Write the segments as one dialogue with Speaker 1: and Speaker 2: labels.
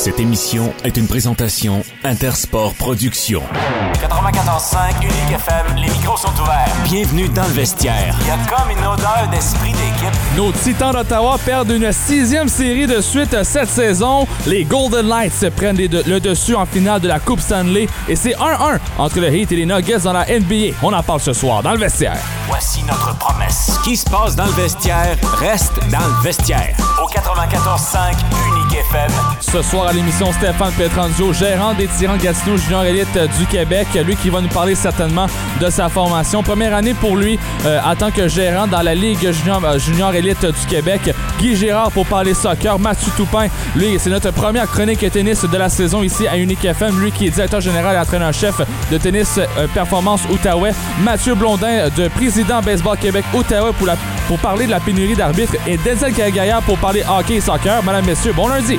Speaker 1: Cette émission est une présentation Intersport Productions.
Speaker 2: 94.5 Unique FM, les micros sont ouverts.
Speaker 1: Bienvenue dans le vestiaire.
Speaker 2: Il y a comme une odeur d'esprit d'équipe.
Speaker 3: Nos Titans d'Ottawa perdent une sixième série de suite cette saison. Les Golden Knights prennent le dessus en finale de la Coupe Stanley et c'est 1-1 entre le Heat et les Nuggets dans la NBA. On en parle ce soir dans le vestiaire.
Speaker 2: Voici notre promesse.
Speaker 1: Ce qui se passe dans le vestiaire reste dans le vestiaire.
Speaker 2: Au 94.5 Unique
Speaker 3: Ce soir à l'émission, Stéphane Petranzio, gérant des Tyrans Gatineau Junior Elite euh, du Québec. Lui qui va nous parler certainement de sa formation. Première année pour lui euh, en tant que gérant dans la Ligue Junior, euh, Elite du Québec. Guy Gérard pour parler soccer. Mathieu Toupin, lui, c'est notre première chronique tennis de la saison ici à Unique FM. Lui qui est directeur général et entraîneur-chef de tennis performance Outaouais. Mathieu Blondin, de président Baseball Québec Outaouais pour, parler de la pénurie d'arbitres. Et Denzel Carrière pour parler hockey et soccer. Madame, messieurs, bon lundi.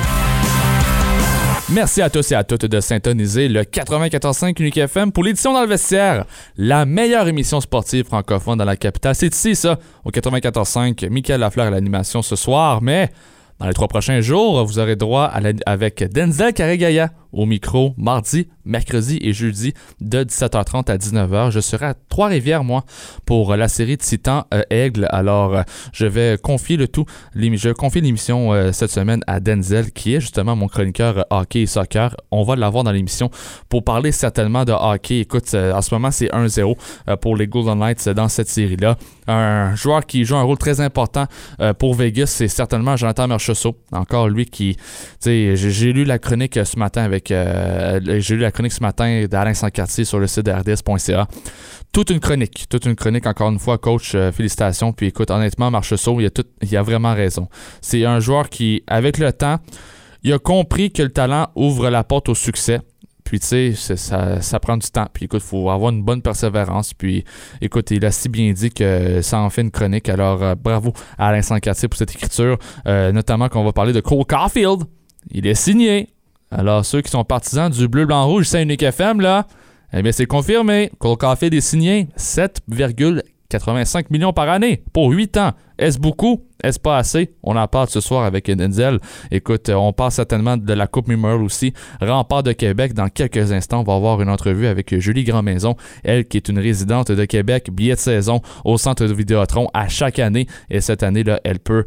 Speaker 3: Merci à tous et à toutes de syntoniser le 94.5 Unique FM pour l'édition dans le vestiaire, la meilleure émission sportive francophone dans la capitale. C'est ici, ça, au 94.5. Michael Lafleur à l'animation ce soir, mais dans les trois prochains jours, vous aurez droit avec Denzel Carregaya au micro mardi, mercredi et jeudi de 17h30 à 19h. Je serai à Trois-Rivières, moi, pour la série Titan euh, Aigle. Alors, euh, je vais confier le tout. Je confie l'émission euh, cette semaine à Denzel, qui est justement mon chroniqueur euh, hockey et soccer. On va l'avoir dans l'émission pour parler certainement de hockey. Écoute, euh, en ce moment, c'est 1-0 euh, pour les Golden Knights euh, dans cette série-là. Un joueur qui joue un rôle très important euh, pour Vegas, c'est certainement Jonathan Merchessault. Encore lui qui, tu sais, j'ai lu la chronique euh, ce matin avec, euh, j'ai lu la chronique ce matin d'Alain Sancartier sur le site de RDS.ca. Toute une chronique, toute une chronique encore une fois, coach, euh, félicitations. Puis écoute, honnêtement, Marchessault, il a tout, il a vraiment raison. C'est un joueur qui, avec le temps, il a compris que le talent ouvre la porte au succès. Puis, tu sais, ça prend du temps. Puis, écoute, il faut avoir une bonne persévérance. Puis, écoute, il a si bien dit que ça en fait une chronique. Alors, euh, bravo à Alain Sancartier pour cette écriture. Euh, notamment qu'on va parler de Cole Caulfield. Il est signé. Alors, ceux qui sont partisans du bleu, blanc, rouge, c'est unique FM, là, eh bien, c'est confirmé. Cole Caulfield est signé 7,85 millions par année pour 8 ans. Est-ce beaucoup? Est-ce pas assez? On en parle ce soir avec Denzel. Écoute, euh, on parle certainement de la Coupe Memorial aussi. Rempart de Québec. Dans quelques instants, on va avoir une entrevue avec Julie Grandmaison, elle qui est une résidente de Québec, billet de saison au centre de Vidéotron à chaque année. Et cette année-là, elle peut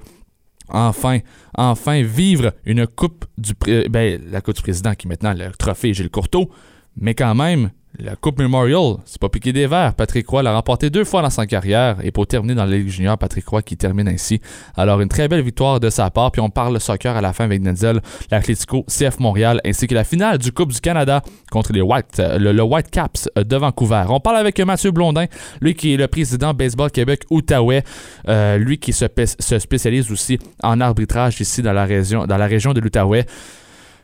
Speaker 3: enfin, enfin vivre une coupe du pré- ben, la coupe président qui est maintenant le trophée Gilles Courteau, mais quand même la Coupe Memorial, c'est pas piqué des verres. Patrick Roy l'a remporté deux fois dans sa carrière et pour terminer dans la Ligue junior, Patrick Roy qui termine ainsi. Alors une très belle victoire de sa part, puis on parle soccer à la fin avec Denzel, l'Atlético CF Montréal ainsi que la finale du Coupe du Canada contre les White, euh, le, White Caps de Vancouver. On parle avec Mathieu Blondin, lui qui est le président Baseball Québec Outaouais, euh, lui qui se spécialise aussi en arbitrage ici dans la région, dans la région de l'Outaouais.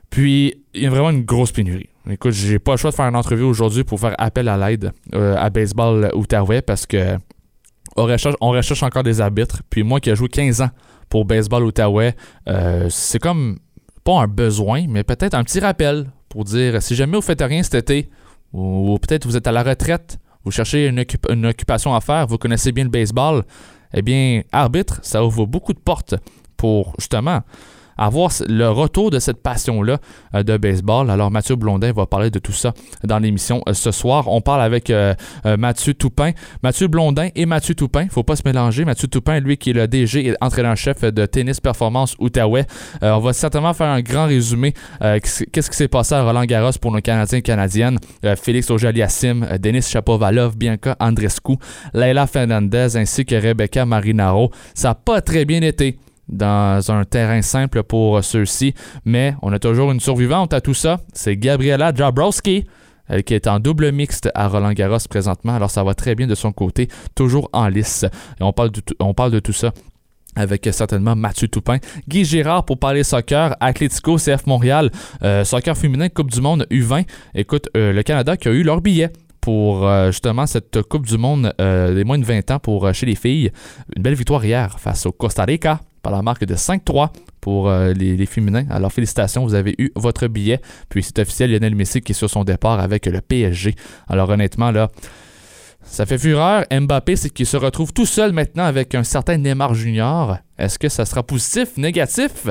Speaker 3: Puis, il y a vraiment une grosse pénurie. Écoute, j'ai pas le choix de faire une entrevue aujourd'hui pour faire appel à l'aide euh, à Baseball Outaouais parce que on recherche, encore des arbitres. Puis moi qui ai joué 15 ans pour Baseball Outaouais, euh, c'est comme pas un besoin, mais peut-être un petit rappel pour dire si jamais vous faites rien cet été, ou, peut-être vous êtes à la retraite, vous cherchez une occupation à faire, vous connaissez bien le baseball, eh bien, arbitre, ça ouvre beaucoup de portes pour justement avoir le retour de cette passion-là euh, de baseball. Alors, Mathieu Blondin va parler de tout ça dans l'émission euh, ce soir. On parle avec euh, Mathieu Toupin. Mathieu Blondin et Mathieu Toupin, faut pas se mélanger. Mathieu Toupin, lui, qui est le DG et entraîneur-chef de Tennis Performance Outaouais. On va certainement faire un grand résumé. qu'est-ce qui s'est passé à Roland Garros pour nos Canadiens et Canadiennes. Félix euh, Denis Chapovalov, Bianca Andrescu, Leila Fernandez ainsi que Rebecca Marinaro. Ça n'a pas très bien été dans un terrain simple pour ceux-ci, mais on a toujours une survivante à tout ça. C'est Gabriela Jabrowski, elle qui est en double mixte à Roland Garros présentement. Alors ça va très bien de son côté, toujours en lice. Et on parle de, tout- on parle de tout ça avec euh, certainement Mathieu Toupin. Guy Girard pour parler soccer, Atlético CF Montréal, euh, soccer féminin Coupe du Monde U20. Écoute, euh, le Canada qui a eu leur billet pour euh, justement cette Coupe du Monde euh, des moins de 20 ans pour euh, chez les filles. Une belle victoire hier face au Costa Rica par la marque de 5-3 pour euh, les, féminins. Alors félicitations, vous avez eu votre billet. Puis c'est officiel, Lionel Messi qui est sur son départ avec le PSG. Alors honnêtement, là, ça fait fureur. Mbappé, c'est qu'il se retrouve tout seul maintenant avec un certain Neymar Junior. Est-ce que ça sera positif, négatif?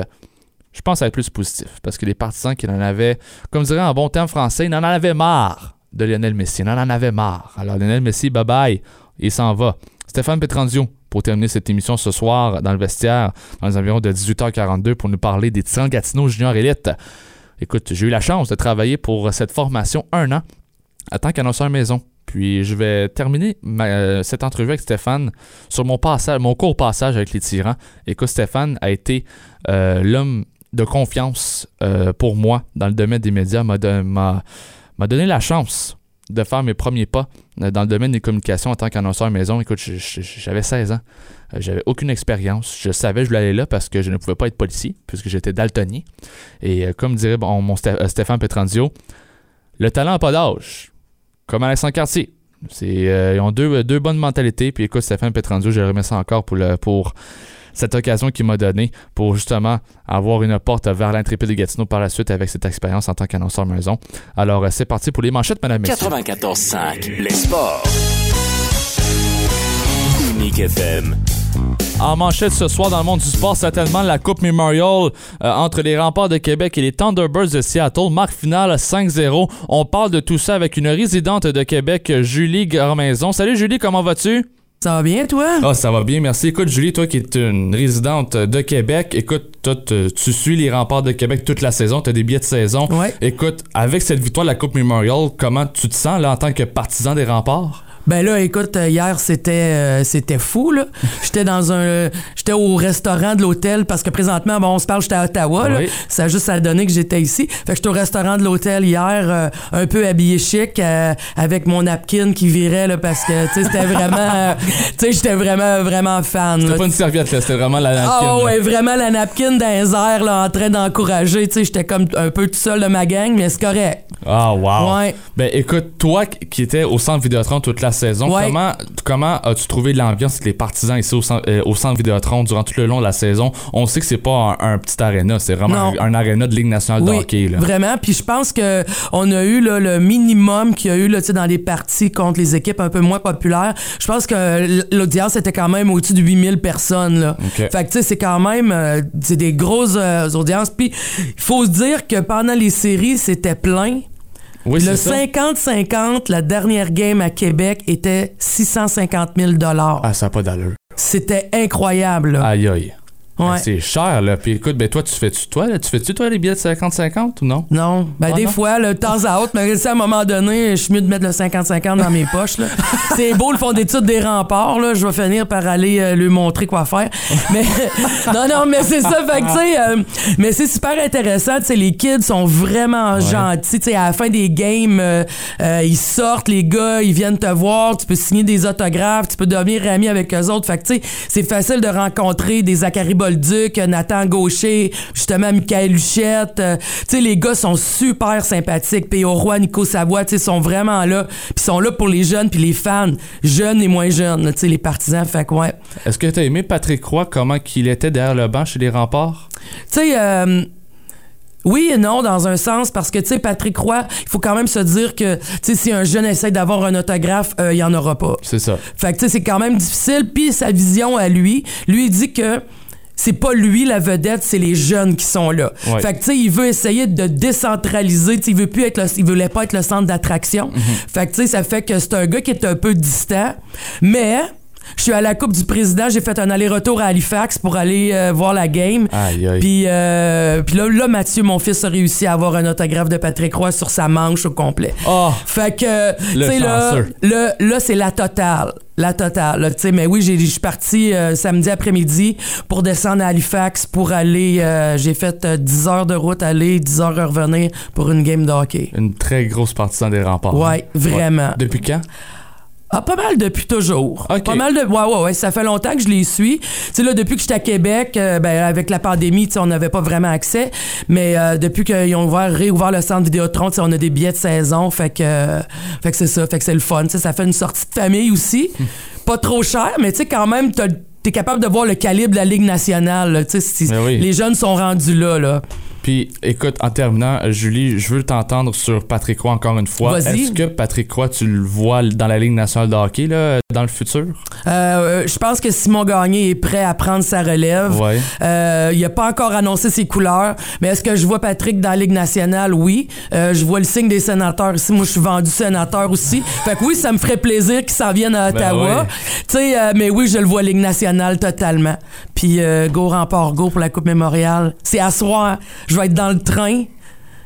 Speaker 3: je pense à être plus positif parce que les partisans qui en avaient, comme dirait en bon terme français, ils en avaient marre de Lionel Messi. Ils en avaient marre. Alors Lionel Messi, bye bye, il s'en va. Stéphane Petrandio, pour terminer cette émission ce soir dans le vestiaire, dans les environs de 18h42, pour nous parler des Titans Gatineau Junior Elite. Écoute, j'ai eu la chance de travailler pour cette formation un an en tant qu'annonceur maison. Puis je vais terminer ma- cette entrevue avec Stéphane sur mon passage, mon court passage avec les tyrans. Écoute, Stéphane a été euh, l'homme de confiance euh, pour moi dans le domaine des médias, m'a donné la chance de faire mes premiers pas euh, dans le domaine des communications en tant qu'annonceur maison. Écoute, j'avais 16 ans, Euh, j'avais aucune expérience, je savais que je voulais aller là parce que je ne pouvais pas être policier puisque j'étais daltonien. Et euh, comme dirait mon Sté- Stéphane Petrandio, le talent n'a pas d'âge, comme Alexandre Cartier. Euh, ils ont deux, bonnes mentalités. Puis écoute, Stéphane Petrandio, je le remercie encore pour, le, pour cette occasion qu'il m'a donnée pour justement avoir une porte vers l'intrépide de Gatineau par la suite avec cette expérience en tant qu'annonceur maison. Alors, euh, c'est parti pour les manchettes, madame, messieurs.
Speaker 2: 94.5, les sports. Unique FM.
Speaker 3: En manchette ce soir dans le monde du sport, certainement la Coupe Memorial euh, entre les Remparts de Québec et les Thunderbirds de Seattle. Marque finale 5-0. On parle de tout ça avec une résidente de Québec, Julie Garmaison. Salut Julie, comment vas-tu?
Speaker 4: Ça va bien, toi?
Speaker 3: Ah, ça va bien, merci. Écoute, Julie, toi qui es une résidente de Québec, écoute, toi, te- tu suis les remparts de Québec toute la saison, tu as des billets de saison.
Speaker 4: Ouais.
Speaker 3: Écoute, avec cette victoire de la Coupe Memorial, comment tu te sens là en tant que partisan des remparts?
Speaker 4: Ben là, écoute, euh, hier, c'était euh, c'était fou, là. J'étais dans un... J'étais au restaurant de l'hôtel parce que présentement, bon, on se parle, j'étais à Ottawa, là.
Speaker 3: Oui.
Speaker 4: Ça a juste à donner que j'étais ici. Fait que j'étais au restaurant de l'hôtel hier, euh, un peu habillé chic, avec mon napkin qui virait, là, parce que, tu sais, c'était vraiment... tu sais, j'étais vraiment, vraiment fan.
Speaker 3: C'était pas une serviette, là, c'était vraiment la napkin,
Speaker 4: Ah
Speaker 3: là.
Speaker 4: ouais, vraiment la napkin dans les airs, là, en train d'encourager. Tu sais, j'étais comme un peu tout seul de ma gang, mais c'est correct.
Speaker 3: Ah, wow.
Speaker 4: Ouais.
Speaker 3: Ben écoute, toi qui étais au centre Vidéotron toute la saison,
Speaker 4: Ouais.
Speaker 3: comment, comment as-tu trouvé l'ambiance avec les partisans ici au, euh, au centre Vidéotron durant tout le long de la saison? On sait que c'est pas un, un petit aréna, c'est vraiment
Speaker 4: Non.
Speaker 3: un, un aréna de Ligue nationale de
Speaker 4: Oui,
Speaker 3: hockey. Là.
Speaker 4: vraiment. Puis je pense que on a eu là, le minimum qu'il y a eu là, dans les parties contre les équipes un peu moins populaires. Je pense que l'audience était quand même au-dessus de 8000 personnes. Là. Fait que c'est quand même euh, des grosses euh, audiences. Puis il faut se dire que pendant les séries, c'était plein.
Speaker 3: Oui,
Speaker 4: le
Speaker 3: c'est ça.
Speaker 4: 50-50, la dernière game à Québec était 650 000
Speaker 3: Ah, ça n'a pas d'allure.
Speaker 4: C'était incroyable. là.
Speaker 3: Aïe aïe.
Speaker 4: Ouais.
Speaker 3: C'est cher, là. Puis écoute, ben toi, tu fais-tu toi, là? Tu fais-tu toi les billets de 50-50 ou non?
Speaker 4: Non, ben
Speaker 3: Ah
Speaker 4: des
Speaker 3: non?
Speaker 4: fois, là, de temps à autre, mais à un moment donné, je suis mieux de mettre le 50-50 dans mes poches. là. C'est beau le fond d'études des remparts, là, je vais finir par aller euh, lui montrer quoi faire. Mais non, non, mais c'est ça, fait que tu sais, euh, mais c'est super intéressant, tu sais, les kids sont vraiment gentils, tu sais, à la fin des games, euh, ils sortent, les gars, ils viennent te voir, tu peux signer des autographes, tu peux devenir ami avec eux autres, fait que tu sais, c'est facile de rencontrer des Zachary Bolduc, Nathan Gaucher, justement Michael Luchette, euh, tu sais, les gars sont super sympathiques, puis au roi Nico Savoie, tu sais, sont vraiment là, puis sont là pour les jeunes puis les fans, jeunes et moins jeunes, tu sais, les partisans, fait que ouais.
Speaker 3: Est-ce que t'as aimé Patrick Roy, comment qu'il était derrière le banc chez les remparts?
Speaker 4: Tu sais, euh, oui et non, dans un sens, parce que, tu sais, Patrick Roy, il faut quand même se dire que, tu sais, si un jeune essaie d'avoir un autographe, euh, il y en aura pas.
Speaker 3: C'est ça.
Speaker 4: Fait que, tu sais, c'est quand même difficile. Puis sa vision à lui, lui, il dit que c'est pas lui la vedette, c'est les jeunes qui sont là.
Speaker 3: Ouais.
Speaker 4: Fait que, tu sais, il veut essayer de décentraliser. Tu sais, il veut plus être le, il voulait pas être le centre d'attraction. Fait que, tu sais, ça fait que c'est un gars qui est un peu distant. Mais, je suis à la Coupe du Président, j'ai fait un aller-retour à Halifax pour aller euh, voir la game.
Speaker 3: Aïe aïe.
Speaker 4: Puis, euh, puis là, là, Mathieu, mon fils, a réussi à avoir un autographe de Patrick Roy sur sa manche au complet.
Speaker 3: Oh!
Speaker 4: Fait que, tu sais, là, là, là, c'est la totale. La totale. Tu sais, mais oui, j'ai- je suis parti euh, samedi après-midi pour descendre à Halifax pour aller. euh, j'ai fait euh, 10 heures de route aller, 10 heures revenir pour une game de hockey.
Speaker 3: Une très grosse partisan des remparts.
Speaker 4: Ouais, vraiment.
Speaker 3: Depuis quand?
Speaker 4: Ah, pas mal depuis toujours.
Speaker 3: Ok.
Speaker 4: Pas mal de. Ouais, ouais, ouais. Ça fait longtemps que je les suis. Tu sais, là, depuis que j'étais à Québec, euh, ben, avec la pandémie, tu sais, on n'avait pas vraiment accès. Mais euh, depuis qu'ils ont ouvert, réouvert le centre Vidéotron, tu sais, on a des billets de saison. Fait que, euh, fait que c'est ça. Fait que c'est le fun. Tu sais, ça fait une sortie de famille aussi. pas trop cher, mais tu sais, quand même, t'es capable de voir le calibre de la Ligue nationale. là. Tu sais, si-
Speaker 3: Ben oui.
Speaker 4: Les jeunes sont rendus là, là.
Speaker 3: Puis, écoute, en terminant, Julie, je veux t'entendre sur Patrick Roy encore une fois.
Speaker 4: Vas-y.
Speaker 3: Est-ce que Patrick Roy, tu le vois dans la Ligue nationale de hockey là, dans le futur?
Speaker 4: Euh, je pense que Simon Gagné est prêt à prendre sa relève.
Speaker 3: Ouais.
Speaker 4: Euh, il a pas encore annoncé ses couleurs, mais est-ce que je vois Patrick dans la Ligue nationale? Oui. Euh, je vois le signe des sénateurs ici. Moi, je suis vendu sénateur aussi. Fait que oui, ça me ferait plaisir qu'il s'en vienne à
Speaker 3: Ben
Speaker 4: Ottawa.
Speaker 3: ouais.
Speaker 4: Sais, euh, mais oui, je le vois Ligue nationale totalement. Puis euh, go rempart go pour la Coupe Mémoriale. C'est à soir. Je vais être dans le train.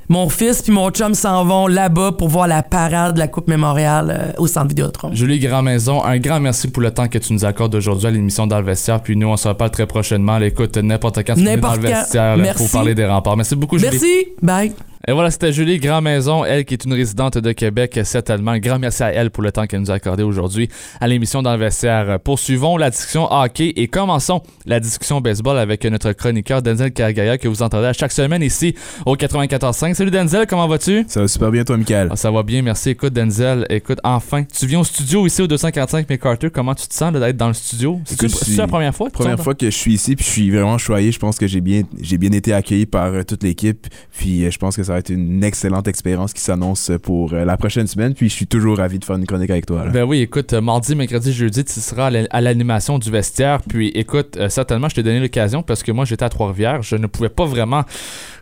Speaker 4: Mon fils puis mon chum s'en vont là-bas pour voir la parade de la Coupe Mémoriale euh, au Centre Vidéotron.
Speaker 3: Julie Grand-Maison, un grand merci pour le temps que tu nous accordes aujourd'hui à l'émission dans le vestiaire. Puis nous, on se reparle très prochainement. Là, écoute, n'importe quand tu dans le vestiaire là, pour parler des remparts. Merci beaucoup, Julie.
Speaker 4: Merci. Bye.
Speaker 3: Et voilà, c'était Julie Grand-Maison, elle qui est une résidente de Québec, certainement. Grand merci à elle pour le temps qu'elle nous a accordé aujourd'hui à l'émission dans le vestiaire. Poursuivons la discussion hockey et commençons la discussion baseball avec notre chroniqueur Denzel Cargaya que vous entendez à chaque semaine ici au 94.5. Salut Denzel, comment vas-tu?
Speaker 5: Ça va super bien, toi, Michael.
Speaker 3: Ah, ça va bien, merci. Écoute, Denzel, écoute, enfin, tu viens au studio ici au 245 McCarter. Comment tu te sens d'être dans le studio? C'est
Speaker 5: suis-
Speaker 3: la première fois?
Speaker 5: Première fois que je suis ici, puis je suis vraiment choyé. Je pense que j'ai bien, j'ai bien été accueilli par euh, toute l'équipe. Puis euh, je pense que ça va être une excellente expérience qui s'annonce pour euh, la prochaine semaine. Puis je suis toujours ravi de faire une chronique avec toi.
Speaker 3: Ben oui, écoute, euh, mardi, mercredi, jeudi, tu seras à l'animation du vestiaire. Puis écoute, euh, certainement, je t'ai donné l'occasion parce que moi, j'étais à Trois-Rivières. Je ne pouvais pas vraiment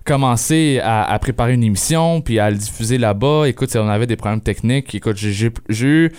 Speaker 3: commencer à, à préparer une émission puis à le diffuser là-bas. Écoute, on avait des problèmes techniques. Écoute, j'ai- j'ai j'ai eu-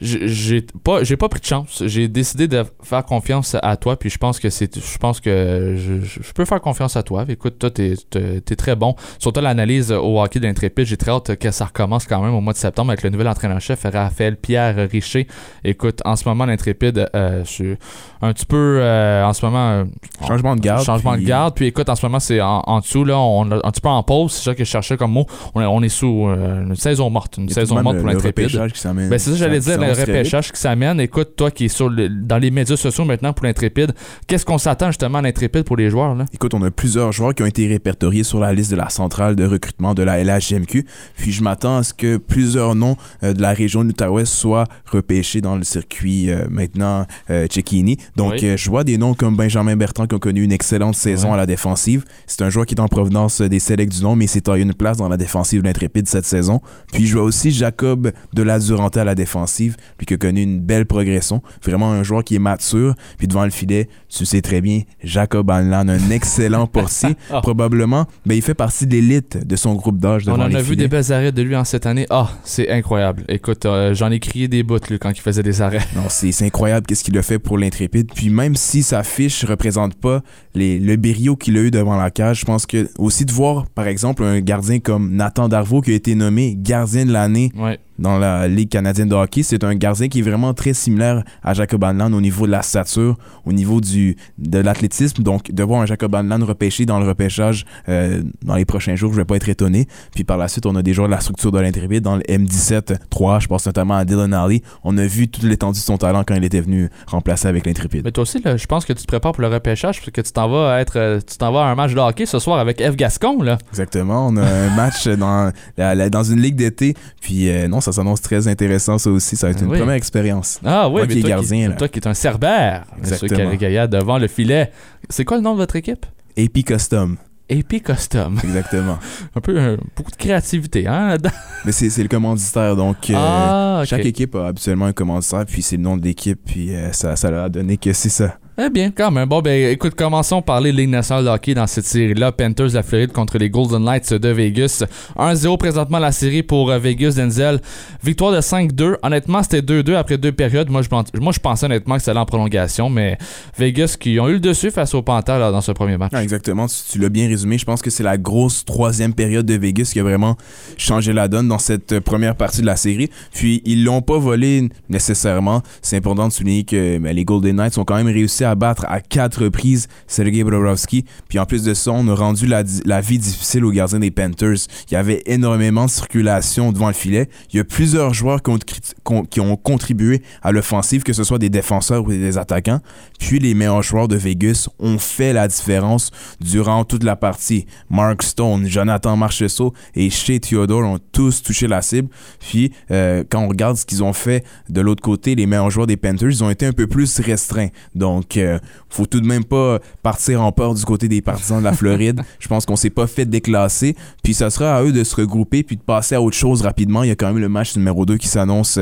Speaker 3: j'ai pas j'ai pas pris de chance. J'ai décidé de faire confiance à toi puis je pense que c'est je pense que je, peux faire confiance à toi. Écoute, toi t'es t'es- t'es très bon. Surtout l'analyse au hockey d'Intrépide, j'ai très hâte que ça recommence quand même au mois de septembre avec le nouvel entraîneur-chef Raphaël Pierre Richer. Écoute, en ce moment l'Intrépide euh, je suis un petit peu euh, en ce moment euh,
Speaker 5: Changement de garde.
Speaker 3: Changement
Speaker 5: puis-
Speaker 3: de garde. Puis écoute, en ce moment, c'est en, en dessous, là, on a un petit peu en pause. C'est ça que je cherchais comme mot. On est, on est sous euh, une saison morte. Une saison morte pour l'intrépide. Ben, c'est ça, j'allais
Speaker 5: qui
Speaker 3: dire, le repêchage qui s'amène. Écoute, toi qui es sur le- dans les médias sociaux maintenant pour l'intrépide, qu'est-ce qu'on s'attend justement à l'intrépide pour les joueurs, là?
Speaker 5: Écoute, on a plusieurs joueurs qui ont été répertoriés sur la liste de la centrale de recrutement de la LHGMQ. Puis je m'attends à ce que plusieurs noms euh, de la région de l'Outaouais soient repêchés dans le circuit euh, maintenant Cecchini. Donc
Speaker 3: Oui.
Speaker 5: je vois des noms comme Benjamin Bertrand qui ont connu une excellente saison
Speaker 3: Ouais.
Speaker 5: à la défensive. C'est un joueur qui est en provenance des Selects du nom, mais il s'est taillé une place dans la défensive de l'Intrépide cette saison. Puis je vois aussi Jacob de la Duranté à la défensive, puis qui a connu une belle progression. Vraiment un joueur qui est mature. Puis devant le filet, tu sais très bien, Jacob Anlan, un excellent portier.
Speaker 3: Ah.
Speaker 5: Probablement, ben, il fait partie de l'élite de son groupe d'âge
Speaker 3: On en
Speaker 5: les
Speaker 3: a vu
Speaker 5: filets.
Speaker 3: des belles arrêts de lui en cette année. Ah, c'est incroyable. Écoute, euh, j'en ai crié des bouts quand il faisait des arrêts.
Speaker 5: Non, c'est c'est incroyable qu'est-ce qu'il a fait pour l'intrépide. Puis même si sa fiche représente pas les, le brio qu'il a eu devant la cage, je pense que aussi de voir, par exemple, un gardien comme Nathan Darvaux qui a été nommé gardien de l'année. Dans la Ligue canadienne de hockey, c'est un gardien qui est vraiment très similaire à Jacob Hanlan au niveau de la stature, au niveau du, de l'athlétisme. Donc, de voir un Jacob Hanlan repêché dans le repêchage euh, dans les prochains jours, je vais pas être étonné. Puis par la suite, on a des joueurs de la structure de l'intrépide dans le M17-3, je pense notamment à Dylan Alley. On a vu toute l'étendue de son talent quand il était venu remplacer avec l'intrépide.
Speaker 3: Mais toi aussi, là, je pense que tu te prépares pour le repêchage parce que tu t'en vas être, euh, tu t'en vas à un match de hockey ce soir avec F. Gascon, là.
Speaker 5: Exactement, on a un match dans, la- la- dans une ligue d'été. Puis euh, non, ça s'annonce très intéressant ça aussi. Ça va être
Speaker 3: Ah
Speaker 5: une
Speaker 3: oui.
Speaker 5: première expérience.
Speaker 3: Ah oui, mais
Speaker 5: qui est
Speaker 3: toi,
Speaker 5: gardien,
Speaker 3: qui, toi qui est un cerbère.
Speaker 5: Exactement.
Speaker 3: Devant le filet. C'est quoi le nom de votre équipe?
Speaker 5: AP Custom,
Speaker 3: AP Custom.
Speaker 5: exactement.
Speaker 3: Un peu, euh, beaucoup de créativité, hein? là-dedans?
Speaker 5: Mais c'est c'est le commanditaire, donc euh,
Speaker 3: ah,
Speaker 5: chaque équipe a habituellement un commanditaire, puis c'est le nom de l'équipe, puis euh, ça, ça leur a donné que c'est ça.
Speaker 3: Eh bien, quand même. Bon, ben, écoute, commençons par les Ligue nationale de hockey dans cette série-là. Panthers de la Floride contre les Golden Knights de Vegas. 1-0 présentement la série pour euh, Vegas, Denzel. Victoire de 5-2. Honnêtement, c'était 2-2 après deux périodes. Moi, je, moi, je pensais honnêtement que c'était allait en prolongation, mais Vegas qui ont eu le dessus face aux Panthers dans ce premier match.
Speaker 5: Ah, exactement, tu, tu l'as bien résumé. Je pense que c'est la grosse troisième période de Vegas qui a vraiment changé la donne dans cette euh, première partie de la série. Puis ils l'ont pas volé nécessairement. C'est important de souligner que ben, les Golden Knights ont quand même réussi à battre à quatre reprises Sergei Bobrovsky. Puis en plus de ça, on a rendu la, vie difficile aux gardiens des Panthers. Il y avait énormément de circulation devant le filet. Il y a plusieurs joueurs qui ont contribué à l'offensive, que ce soit des défenseurs ou des attaquants. Puis les meilleurs joueurs de Vegas ont fait la différence durant toute la partie. Mark Stone, Jonathan Marchessault et Shea Theodore ont tous touché la cible. Puis euh, quand on regarde ce qu'ils ont fait de l'autre côté, les meilleurs joueurs des Panthers, ils ont été un peu plus restreints. Donc Donc, euh, faut tout de même pas partir en peur du côté des partisans de la Floride. Je pense qu'on s'est pas fait déclasser. Puis ça sera à eux de se regrouper puis de passer à autre chose rapidement. Il y a quand même le match numéro 2 qui s'annonce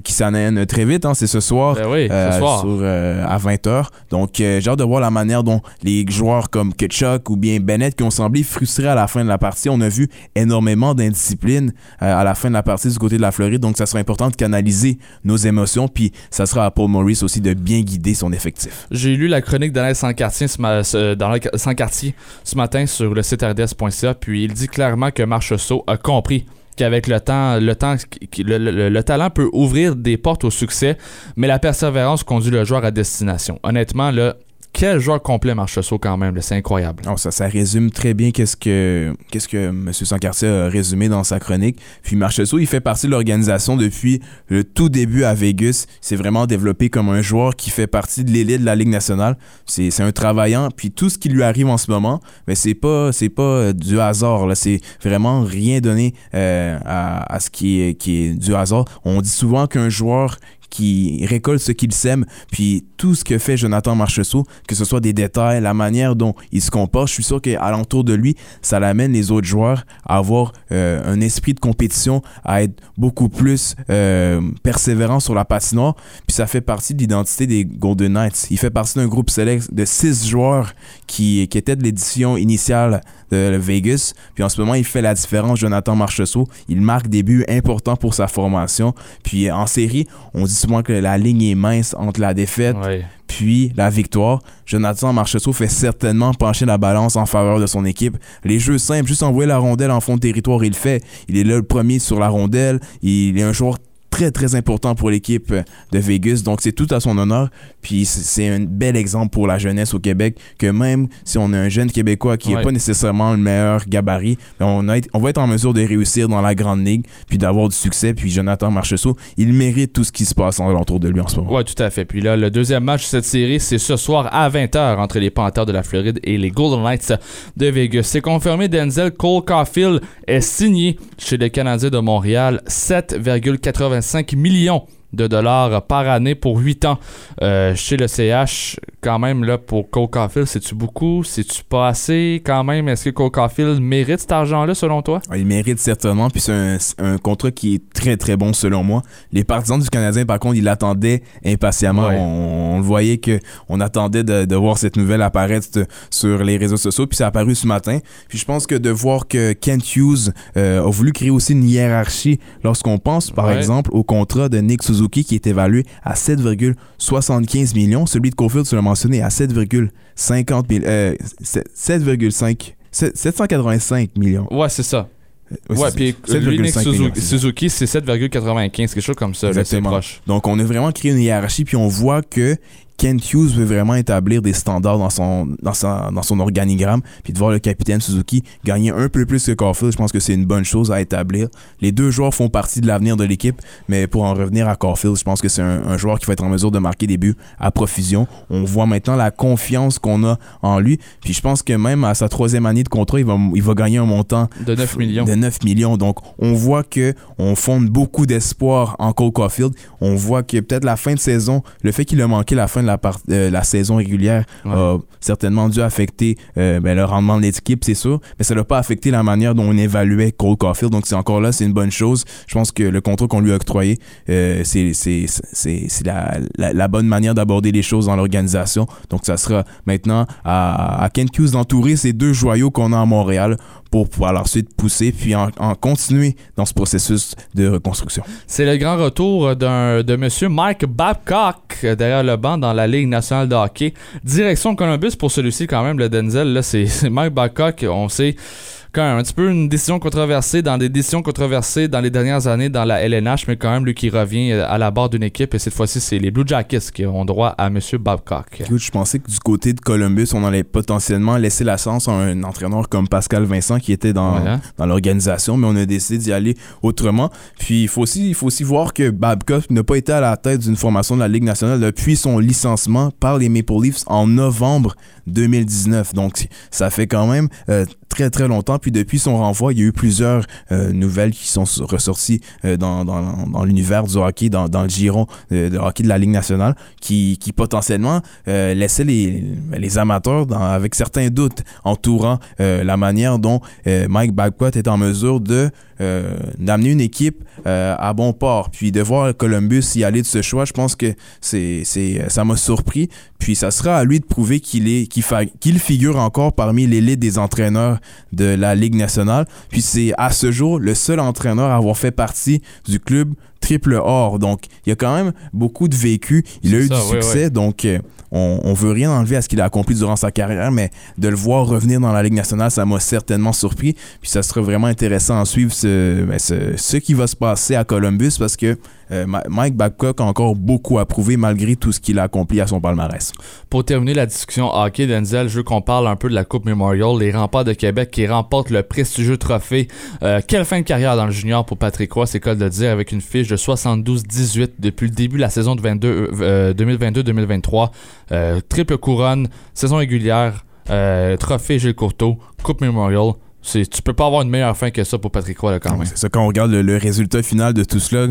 Speaker 5: qui s'amène très vite, hein, c'est ce soir,
Speaker 3: Ben oui, ce
Speaker 5: euh,
Speaker 3: soir.
Speaker 5: sur, euh, à 20h. Donc, euh, j'ai hâte de voir la manière dont les joueurs comme Ketchuk ou bien Bennett qui ont semblé frustrés à la fin de la partie. On a vu énormément d'indiscipline à la fin de la partie du côté de la Floride. Donc, ça sera important de canaliser nos émotions. Puis, ça sera à Paul Maurice aussi de bien guider son effectif.
Speaker 3: J'ai lu la chronique d'Alain Sancartier ce, ma- ce- dans le- Sancartier ce matin sur le site rds.ca, puis il dit clairement que Marchessault a compris qu'avec le temps, le temps, le talent peut ouvrir des portes au succès, mais la persévérance conduit le joueur à destination. Honnêtement, là, quel joueur complet Marchessault quand même, c'est incroyable.
Speaker 5: Ça, résume très bien qu'est-ce que M. Sancartier a résumé dans sa chronique. Puis Marchesso, il fait partie de l'organisation depuis le tout début à Vegas. Il s'est vraiment développé comme un joueur qui fait partie de l'élite de la Ligue nationale. C'est c'est un travaillant. Puis tout ce qui lui arrive en ce moment, ben c'est pas c'est euh, du hasard. C'est vraiment rien donné euh, à, ce qui est du hasard. On dit souvent qu'un joueur qui récolte ce qu'il sème, puis tout ce que fait Jonathan Marcheseau, que ce soit des détails, la manière dont il se comporte, je suis sûr qu'alentour de lui, ça l'amène les autres joueurs à avoir euh, un esprit de compétition, à être beaucoup plus euh, persévérant sur la patinoire, puis ça fait partie de l'identité des Golden Knights. Il fait partie d'un groupe select de six joueurs qui étaient de l'édition initiale de Vegas, puis en ce moment, il fait la différence, Jonathan Marcheseau. Il marque des buts importants pour sa formation, puis en série, on dit souvent que la ligne est mince entre la défaite
Speaker 3: Ouais.
Speaker 5: puis la victoire. Jonathan Marcheseau fait certainement pencher la balance en faveur de son équipe. Les jeux simples, juste envoyer la rondelle en fond de territoire, il le fait. Il est là le premier sur la rondelle. Il est un joueur très très important pour l'équipe de Vegas. Donc c'est tout à son honneur. Puis c'est- un bel exemple pour la jeunesse au Québec que même si on a un jeune Québécois qui n'est
Speaker 3: Ouais.
Speaker 5: pas nécessairement le meilleur gabarit, ben, on, a- on va être en mesure de réussir dans la grande ligue puis d'avoir du succès. Puis Jonathan Marcheseau, il mérite tout ce qui se passe autour de lui en ce moment.
Speaker 3: Ouais, tout à fait. Puis là, le deuxième match de cette série, c'est ce soir à 20h entre les Panthers de la Floride et les Golden Knights de Vegas. C'est confirmé, Denzel Cole Caulfield est signé chez les Canadiens de Montréal 7,85 millions de dollars par année pour 8 ans Euh, chez le CH. Quand même, là, pour Cole Caulfield, c'est-tu beaucoup? C'est-tu pas assez? Quand même, est-ce que Cole Caulfield mérite cet argent-là, selon toi?
Speaker 5: Ah, Il mérite certainement, puis c'est un, un contrat qui est très très bon selon moi. Les partisans du Canadien, par contre, ils l'attendaient impatiemment.
Speaker 3: Ouais.
Speaker 5: On, on le voyait que on attendait de, de voir cette nouvelle apparaître sur les réseaux sociaux, puis c'est apparu ce matin. Puis je pense que de voir que Kent Hughes euh, a voulu créer aussi une hiérarchie lorsqu'on pense, par
Speaker 3: Ouais.
Speaker 5: exemple, au contrat de Nick Suzuki qui est évalué à 7,75 millions. Celui de Cofield, tu l'as mentionné, à 7,50 millions. Euh, 7,5 785 millions.
Speaker 3: Ouais, c'est ça.
Speaker 5: Ouais,
Speaker 3: puis
Speaker 5: 7,5
Speaker 3: lui, Nick Suzuki,
Speaker 5: c'est ça.
Speaker 3: Suzuki, c'est 7,95, quelque chose comme ça. là, proche.
Speaker 5: Donc, on a vraiment créé une hiérarchie, puis on voit que Kent Hughes veut vraiment établir des standards dans son, dans sa- dans son organigramme, puis de voir le capitaine Suzuki gagner un peu plus que Caulfield, je pense que c'est une bonne chose à établir. Les deux joueurs font partie de l'avenir de l'équipe, mais pour en revenir à Caulfield, je pense que c'est un, un joueur qui va être en mesure de marquer des buts à profusion. On voit maintenant la confiance qu'on a en lui, puis je pense que même à sa troisième année de contrat, il va, il va gagner un montant
Speaker 3: De 9 millions.
Speaker 5: de 9 millions. Donc, on voit que on fonde beaucoup d'espoir en Cole Caulfield. On voit que peut-être la fin de saison, le fait qu'il a manqué la fin de la, part- euh, la saison régulière
Speaker 3: Ouais.
Speaker 5: a certainement dû affecter euh, ben, le rendement de l'équipe, c'est sûr. Mais ça n'a pas affecté la manière dont on évaluait Cole Caulfield. Donc, c'est encore là, c'est une bonne chose. Je pense que le contrat qu'on lui a octroyé, euh, c'est c'est- c'est- c'est la, la, la bonne manière d'aborder les choses dans l'organisation. Donc, ça sera maintenant à, à Kent Hughes d'entourer ces deux joyaux qu'on a à Montréal pour pouvoir ensuite pousser puis en, continuer dans ce processus de reconstruction.
Speaker 3: C'est le grand retour de M. Mike Babcock euh, derrière le banc dans la Ligue nationale de hockey. Direction Columbus pour celui-ci quand même, le Denzel. Là, c'est Mike Babcock, on sait quand même un petit peu une décision controversée dans des décisions controversées dans les dernières années dans la LNH, mais quand même lui qui revient euh, à la barre d'une équipe et cette fois-ci c'est les Blue Jackets qui auront droit à M. Babcock.
Speaker 5: Écoute, je pensais que du côté de Columbus, on allait potentiellement laisser la chance à un entraîneur comme Pascal Vincent qui était dans,
Speaker 3: Ouais, hein?
Speaker 5: dans l'organisation, mais on a décidé d'y aller autrement. Puis il faut aussi, il faut aussi voir que Babcock n'a pas été à la tête d'une formation de la Ligue nationale depuis son licenciement par les Maple Leafs en novembre 2019. Donc, ça fait quand même euh, très, très longtemps. Puis depuis son renvoi, il y a eu plusieurs euh, nouvelles qui sont ressorties euh, dans, dans, l'univers du hockey, dans, le giron de hockey de la Ligue nationale, qui, qui potentiellement laissaient les, les amateurs avec certains doutes entourant la manière dont Mike Babcock est en mesure de d'amener une équipe à bon port. Puis de voir Columbus y aller de ce choix, je pense que c'est, ça m'a surpris. Puis ça sera à lui de prouver qu'il est, qu'il, figure encore parmi l'élite des entraîneurs de la Ligue nationale. Puis c'est à ce jour le seul entraîneur à avoir fait partie du club triple or. Donc il y a quand même beaucoup de vécu. Il a eu
Speaker 3: ça,
Speaker 5: du succès. Donc euh, on, on veut rien enlever à ce qu'il a accompli durant sa carrière, mais de le voir revenir dans la Ligue nationale, ça m'a certainement surpris. Puis ça sera vraiment intéressant à suivre ce, ben, ce, ce qui va se passer à Columbus parce que euh, Mike Babcock a encore beaucoup à prouver malgré tout ce qu'il a accompli à son palmarès.
Speaker 3: Pour terminer la discussion hockey, Denzel, je veux qu'on parle un peu de la Coupe Memorial, les remparts de Québec qui remportent le prestigieux trophée. Euh, quelle fin de carrière dans le junior pour Patrick Roy, c'est le de le dire, avec une fiche de 72-18 depuis le début de la saison de 22, euh, 2022-2023. Euh, triple couronne, saison régulière, trophée Gilles Courteau, Coupe Memorial. Tu peux pas avoir une meilleure fin que ça pour Patrick Roy là, quand même.
Speaker 5: C'est ça, quand on regarde le, le résultat final de tout cela,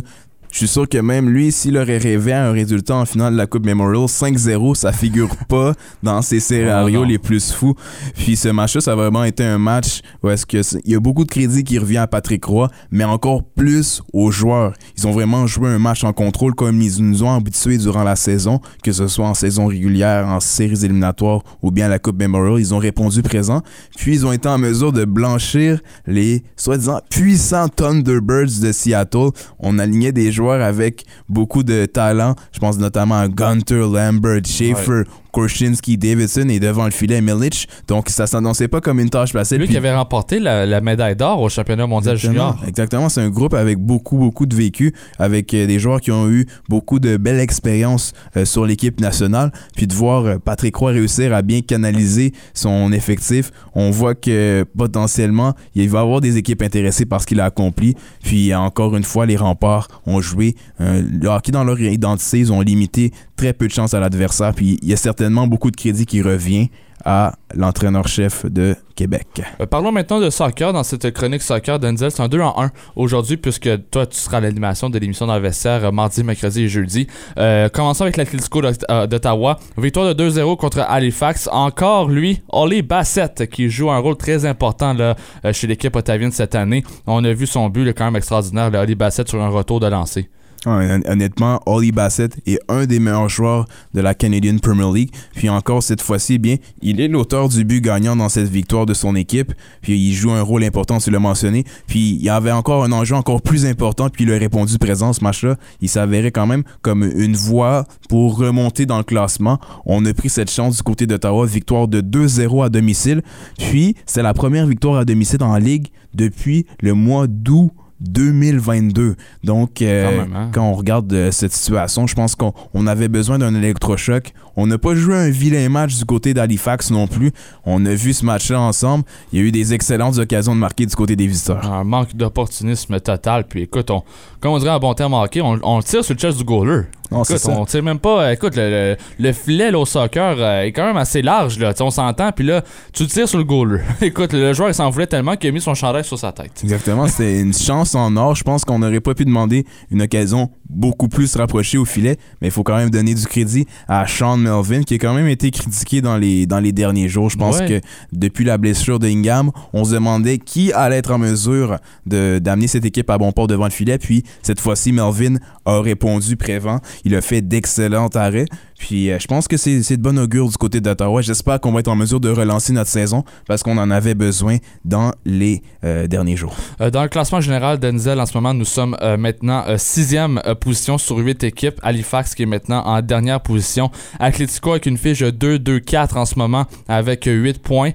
Speaker 5: je suis sûr que même lui, s'il aurait rêvé à un résultat en finale de la Coupe Memorial, 5-0, ça figure pas dans ses scénarios
Speaker 3: non.
Speaker 5: les plus fous. Puis ce match-là, ça a vraiment été un match où est-ce que il y a beaucoup de crédit qui revient à Patrick Roy, mais encore plus aux joueurs. Ils ont vraiment joué un match en contrôle comme ils nous ont habitués durant la saison, que ce soit en saison régulière, en séries éliminatoires ou bien à la Coupe Memorial. Ils ont répondu présent. Puis ils ont été en mesure de blanchir les soi-disant puissants Thunderbirds de Seattle. On alignait des joueurs avec beaucoup de talent. Je pense notamment à Gunter, Lambert, Schaefer, Korchinski, Davidson et devant le filet Milic. Donc ça s'annonçait pas comme une tâche facile.
Speaker 3: Lui qui avait remporté la, la médaille d'or au championnat mondial
Speaker 5: Exactement.
Speaker 3: junior.
Speaker 5: Exactement, c'est un groupe avec beaucoup, beaucoup de vécu, avec euh, des joueurs qui ont eu beaucoup de belles expériences euh, sur l'équipe nationale. Puis de voir euh, Patrick Roy réussir à bien canaliser son effectif, on voit que potentiellement, il va y avoir des équipes intéressées par ce qu'il a accompli. Puis encore une fois, les remparts ont joué le hockey dans leur identité, ils ont limité très peu de chances à l'adversaire. Puis il y a certainement beaucoup de crédit qui revient à l'entraîneur-chef de Québec.
Speaker 3: Euh, parlons maintenant de soccer dans cette chronique soccer Denzel. C'est un 2 en 1 aujourd'hui puisque toi tu seras à l'animation de l'émission dans euh, mardi, mercredi et jeudi. Euh, commençons avec l'Atlético d'Ot- d'Ottawa. Victoire de 2-0 contre Halifax. Encore lui, Oli Bassett qui joue un rôle très important là, chez l'équipe ottavienne cette année. On a vu son but là, quand même extraordinaire, le Oli Bassett sur un retour de lancer.
Speaker 5: Honnêtement, Ollie Bassett est un des meilleurs joueurs de la Canadian Premier League. Puis encore cette fois-ci, bien, il est l'auteur du but gagnant dans cette victoire de son équipe. Puis il joue un rôle important, tu l'as mentionné. Puis il y avait encore un enjeu encore plus important, puis il a répondu présent ce match-là. Il s'avérait quand même comme une voie pour remonter dans le classement. On a pris cette chance du côté d'Ottawa, victoire de 2-0 à domicile. Puis c'est la première victoire à domicile en Ligue depuis le mois d'août 2022. Donc, euh,
Speaker 3: Quand hein?
Speaker 5: quand on regarde euh, cette situation, je pense qu'on on avait besoin d'un électrochoc. On n'a pas joué un vilain match du côté d'Halifax non plus. On a vu ce match-là ensemble. Il y a eu des excellentes occasions de marquer du côté des visiteurs.
Speaker 3: Un manque d'opportunisme total. Puis écoute, on, comme on dirait en bon terme hockey, on, on tire sur le chest du goaler.
Speaker 5: Non, c'est
Speaker 3: on tire même pas. euh, Écoute, le, le, le filet là, au soccer euh, est quand même assez large. Là, on s'entend, puis là, tu tires sur le goaler. écoute, le joueur il s'en voulait tellement qu'il a mis son chandail sur sa tête.
Speaker 5: Exactement, c'était une chance en or. Je pense qu'on n'aurait pas pu demander une occasion beaucoup plus rapprochée au filet, mais il faut quand même donner du crédit à Sean Melvin, qui a quand même été critiqué dans les, dans les derniers jours. Je pense
Speaker 3: Ouais.
Speaker 5: que depuis la blessure de Ingham, on se demandait qui allait être en mesure d'amener cette équipe à bon port devant le filet. Puis cette fois-ci, Melvin a répondu prévent. Il a fait d'excellents arrêts. Puis euh, je pense que c'est de bon augure du côté d'Ottawa. J'espère qu'on va être en mesure de relancer notre saison parce qu'on en avait besoin dans les euh, derniers jours.
Speaker 3: Euh, dans le classement général, Denzel, en ce moment, nous sommes maintenant sixième position sur huit équipes. Halifax qui est maintenant en dernière position. Atlético avec une fiche de 2-2-4 en ce moment avec 8 points.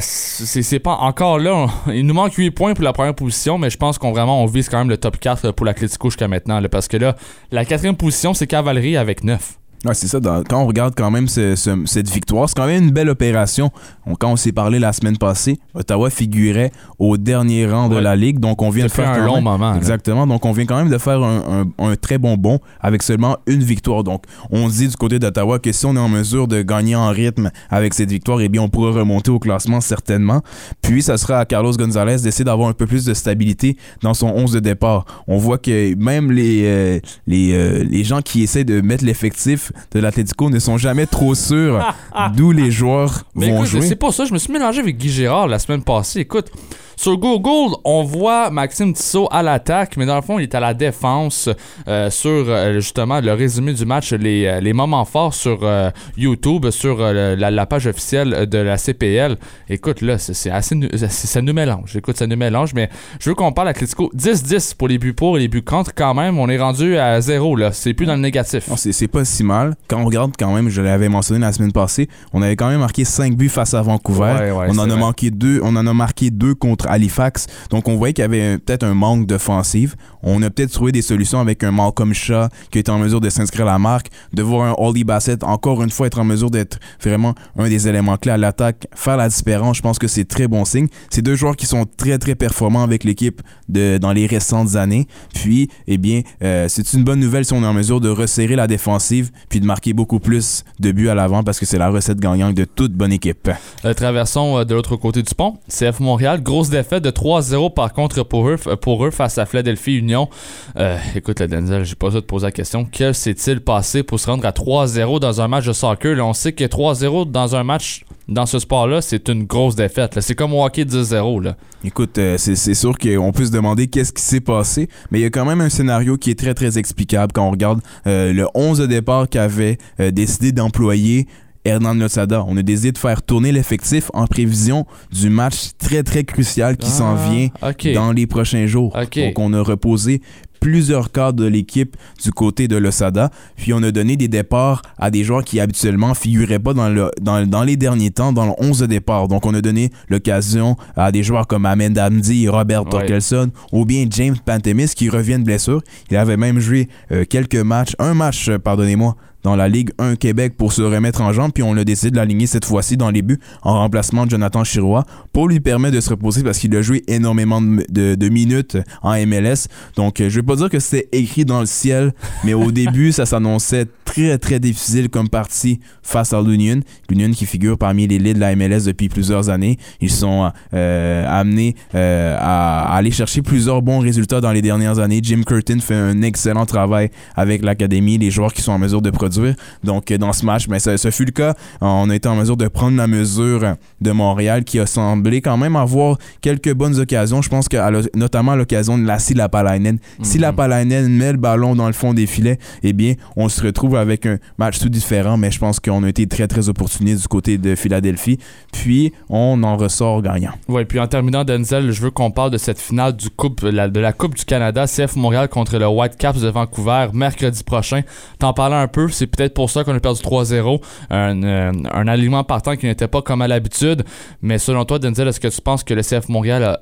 Speaker 3: C'est pas encore là. il nous manque 8 points pour la première position, mais je pense qu'on vraiment on vise quand même le top 4 pour l'Atlético jusqu'à maintenant. parce que là, la quatrième position, c'est Cavalerie avec 9.
Speaker 5: Ouais, c'est ça. quand on regarde quand même ce- ce- cette victoire, c'est quand même une belle opération. On- quand on s'est parlé la semaine passée, Ottawa figurait au dernier rang de la ligue. Donc, on vient de faire
Speaker 3: un long
Speaker 5: même-
Speaker 3: moment. là.
Speaker 5: Exactement. Donc, on vient quand même de faire un, un- un très bon bond avec seulement une victoire. Donc, on dit du côté d'Ottawa que si on est en mesure de gagner en rythme avec cette victoire, eh bien, on pourra remonter au classement certainement. Puis, ça sera à Carlos Gonzalez d'essayer d'avoir un peu plus de stabilité dans son 11 de départ. On voit que même les, euh, les, euh, les gens qui essaient de mettre l'effectif de l'Atlético ne sont jamais trop sûrs d'où les joueurs
Speaker 3: Mais
Speaker 5: vont
Speaker 3: écoute,
Speaker 5: jouer.
Speaker 3: Pas ça. Je me suis mélangé avec Guy Gérard la semaine passée. Écoute, sur Google, on voit Maxime Tissot à l'attaque, mais dans le fond, il est à la défense euh, sur euh, justement le résumé du match, les, euh, les moments forts sur YouTube, sur la, page officielle de la CPL. Écoute, là, c'est assez. Ça nous mélange. Écoute, ça nous mélange, mais je veux qu'on parle Atlético 10-10 pour les buts pour et les buts contre quand même. On est rendu à zéro, là. C'est plus dans le négatif.
Speaker 5: C'est pas si mal. Quand on regarde quand même, je l'avais mentionné la semaine passée, on avait quand même marqué 5 buts face à Vancouver.
Speaker 3: Ouais, ouais,
Speaker 5: on en a
Speaker 3: vrai.
Speaker 5: manqué deux, on en a marqué deux contre Halifax. Donc on voyait qu'il y avait peut-être un manque d'offensive. On a peut-être trouvé des solutions avec un Malcolm Shaw qui est en mesure de s'inscrire à la marque, de voir un Holly Bassett encore une fois être en mesure d'être vraiment un des éléments clés à l'attaque, faire la différence. Je pense que c'est très bon signe. C'est deux joueurs qui sont très très performants avec l'équipe de dans les récentes années. Puis, eh bien, euh, c'est une bonne nouvelle si on est en mesure de resserrer la défensive puis de marquer beaucoup plus de buts à l'avant parce que c'est la recette gagnante de toute bonne équipe.
Speaker 3: Euh, traversons euh, de l'autre côté du pont. CF Montréal, grosse défaite de 3-0 par contre pour eux, face à Philadelphie Union. Euh, écoute, le Denzel, j'ai pas besoin de poser la question. Que s'est-il passé pour se rendre à 3-0 dans un match de soccer? On sait que 3-0 dans un match dans ce sport-là, c'est une grosse défaite. C'est comme au hockey 10-0. là.
Speaker 5: Écoute, c'est sûr qu'on peut se demander qu'est-ce qui s'est passé, mais il y a quand même un scénario qui est très très explicable quand on regarde le 11 de départ qu'avait décidé d'employer Hernan Lozada. On a décidé de faire tourner l'effectif en prévision du match très très crucial qui s'en
Speaker 3: Ah,
Speaker 5: vient dans les prochains jours. Donc on a reposé plusieurs cadres de l'équipe du côté de Losada, puis on a donné des départs à des joueurs qui habituellement figuraient pas dans, le, dans, dans les derniers temps dans le 11 de départ. Donc on a donné l'occasion à des joueurs comme Ahmed Hamdi, Robert
Speaker 3: Ouais.
Speaker 5: Torkelson ou bien James Pantemis qui revient de blessure. Il avait même joué euh, quelques matchs, un match, euh, pardonnez-moi, dans la Ligue 1 Québec pour se remettre en jambe, puis on a décidé de l'aligner cette fois-ci dans les buts en remplacement de Jonathan Chirois pour lui permettre de se reposer parce qu'il a joué énormément de, minutes en MLS. Donc, euh, je vais pas dire que c'était écrit dans le ciel, mais au début, ça s'annonçait très, très difficile comme partie face à l'Union. L'Union qui figure parmi les lits de la MLS depuis plusieurs années. Ils sont euh, amenés euh, à aller chercher plusieurs bons résultats dans les dernières années. Jim Curtin fait un excellent travail avec l'académie, les joueurs qui sont en mesure de produire. Donc, euh, dans ce match, ben, ça, ce fut le cas. On a été en mesure de prendre la mesure de Montréal qui a semblé quand même avoir quelques bonnes occasions. Je pense que notamment à l'occasion de Lassi Lapalainen. Si
Speaker 3: Mhm.
Speaker 5: Lapalainen met le ballon dans le fond des filets, eh bien, on se retrouve avec un match tout différent, mais je pense qu'on a été très, très opportuniste du côté de Philadelphie. Puis, on en ressort gagnant.
Speaker 3: Ouais, puis en terminant, Denzel, je veux qu'on parle de cette finale du coupe, la- de la Coupe du Canada, CF Montréal contre le Whitecaps de Vancouver, mercredi prochain. T'en parlais un peu, c'est peut-être pour ça qu'on a perdu 3-0. Un, euh, un alignement partant qui n'était pas comme à l'habitude. Mais selon toi, Denzel, est-ce que tu penses que le CF Montréal,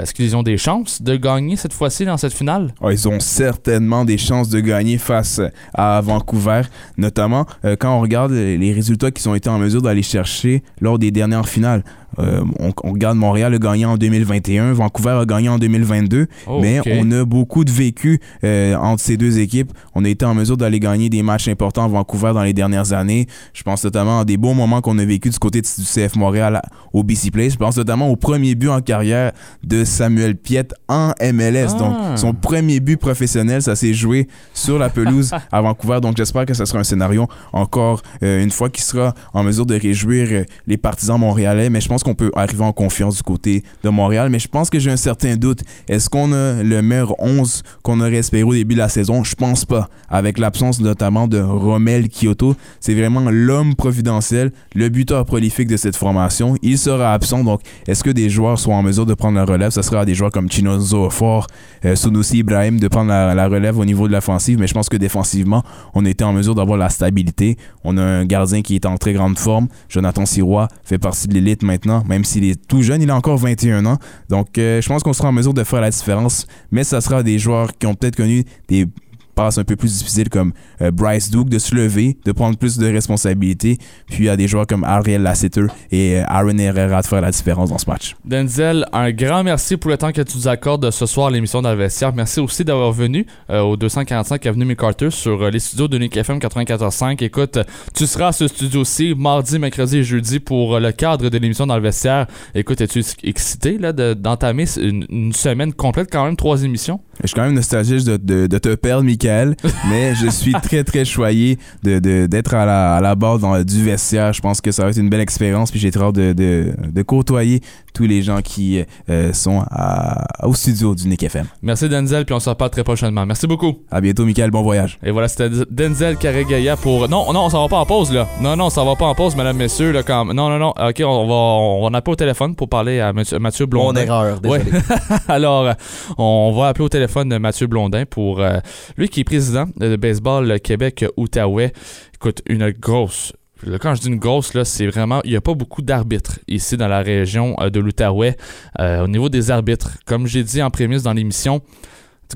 Speaker 3: est-ce qu'ils ont des chances de gagner cette fois-ci dans cette finale?
Speaker 5: Ah, ils ont certainement des chances de gagner face à Vancouver, notamment euh, quand on regarde les résultats qu'ils ont été en mesure d'aller chercher lors des dernières finales. Euh, on, on regarde Montréal a gagné en 2021, Vancouver a gagné en 2022,
Speaker 3: Oh,
Speaker 5: mais on a beaucoup de vécu euh, entre ces deux équipes. On a été en mesure d'aller gagner des matchs importants à Vancouver dans les dernières années. Je pense notamment à des beaux moments qu'on a vécu du côté du CF Montréal au BC Place. Je pense notamment au premier but en carrière de Samuel Piette en MLS.
Speaker 3: Ah.
Speaker 5: Donc, son premier but professionnel, ça s'est joué sur la pelouse à Vancouver. Donc, j'espère que ça sera un scénario encore euh, une fois qui sera en mesure de réjouir les partisans montréalais. Mais je pense qu'on peut arriver en confiance du côté de Montréal. Mais je pense que j'ai un certain doute. Est-ce qu'on a le meilleur 11 qu'on aurait espéré au début de la saison? Je pense pas. Avec l'absence notamment de Romel Kyoto, c'est vraiment l'homme providentiel, le buteur prolifique de cette formation. Il sera absent. Donc, est-ce que des joueurs sont en mesure de prendre la relève? Ce sera à des joueurs comme Chinozo Fort, euh, Sunusi Ibrahim de prendre la, la relève au niveau de l'offensive. Mais je pense que défensivement, on était en mesure d'avoir la stabilité. On a un gardien qui est en très grande forme. Jonathan Sirois fait partie de l'élite maintenant, même s'il est tout jeune. Il a encore 21 ans. Donc, euh, je pense qu'on sera en mesure de faire la différence. Mais ça sera des joueurs qui ont peut-être connu des passes un peu plus difficiles comme Bryce Duke de se lever, de prendre plus de responsabilités. Puis il y a des joueurs comme Ariel Lasseter et euh, Aaron Herrera de faire la différence dans ce match.
Speaker 3: Denzel, un grand merci pour le temps que tu nous accordes ce soir à l'émission dans le vestiaire. Merci aussi d'avoir venu euh, au 245 Avenue McArthur sur euh, les studios de Nick FM 94.5. Écoute, tu seras à ce studio-ci mardi, mercredi et jeudi pour euh, le cadre de l'émission dans le vestiaire. Écoute, es-tu excité là, de- d'entamer une, une semaine complète, quand même, trois émissions?
Speaker 5: Je suis quand même nostalgique de, de- de te perdre, Michael, mais je suis très, très choyé de- de- d'être à la, à la barre dans, du vestiaire. Je pense que ça va être une belle expérience, puis j'ai très hâte de, de, de côtoyer tous les gens qui euh, sont à- au studio du Nick FM.
Speaker 3: Merci Denzel, puis on se reparle très prochainement. Merci beaucoup.
Speaker 5: À bientôt, Michael. Bon voyage.
Speaker 3: Et voilà, c'était Denzel Carregaya pour. Non, non, on s'en va pas en pause, là. Non, non, on s'en va pas en pause, mesdames, messieurs. Là, quand... Non, non, non. Ok, on va, on appeler au téléphone pour parler à Mathieu, Mathieu
Speaker 6: Mon
Speaker 3: Blondin.
Speaker 6: erreur, désolé.
Speaker 3: Ouais. Alors, on va appeler au téléphone Mathieu Blondin pour euh, lui qui est président de Baseball Québec-Outaouais. Écoute, une grosse. Là, Quand je dis une grosse, là, c'est vraiment. Il n'y a pas beaucoup d'arbitres ici dans la région euh, de l'Outaouais. Euh, au niveau des arbitres, comme j'ai dit en prémisse dans l'émission,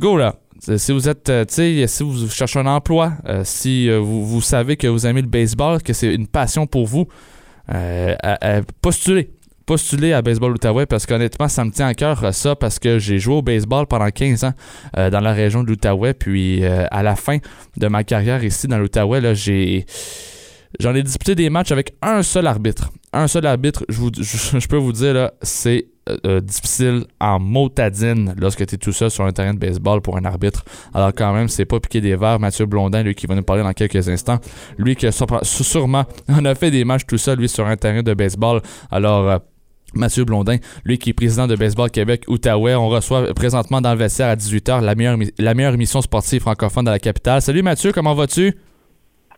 Speaker 3: go là. Euh, Si vous êtes, si vous cherchez un emploi, si vous, savez que vous aimez le baseball, que c'est une passion pour vous, postulez. Postulez à Baseball Outaouais parce qu'honnêtement, ça me tient à cœur ça parce que j'ai joué au baseball pendant 15 ans dans la région de l'Outaouais. Puis à la fin de ma carrière ici dans l'Outaouais, j'ai. J'en ai disputé des matchs avec un seul arbitre. Un seul arbitre, je, peux vous dire, c'est euh, euh, difficile en motadine lorsque tu es tout seul sur un terrain de baseball pour un arbitre. Alors quand même, c'est pas piqué des verres. Mathieu Blondin, lui, qui va nous parler dans quelques instants, lui qui sûrement en a fait des matchs tout seul, lui, sur un terrain de baseball. Alors... euh, Mathieu Blondin, lui qui est président de Baseball Québec Outaouais. On reçoit présentement dans le vestiaire à 18h la meilleure, la meilleure émission sportive francophone de la capitale. Salut Mathieu, comment vas-tu?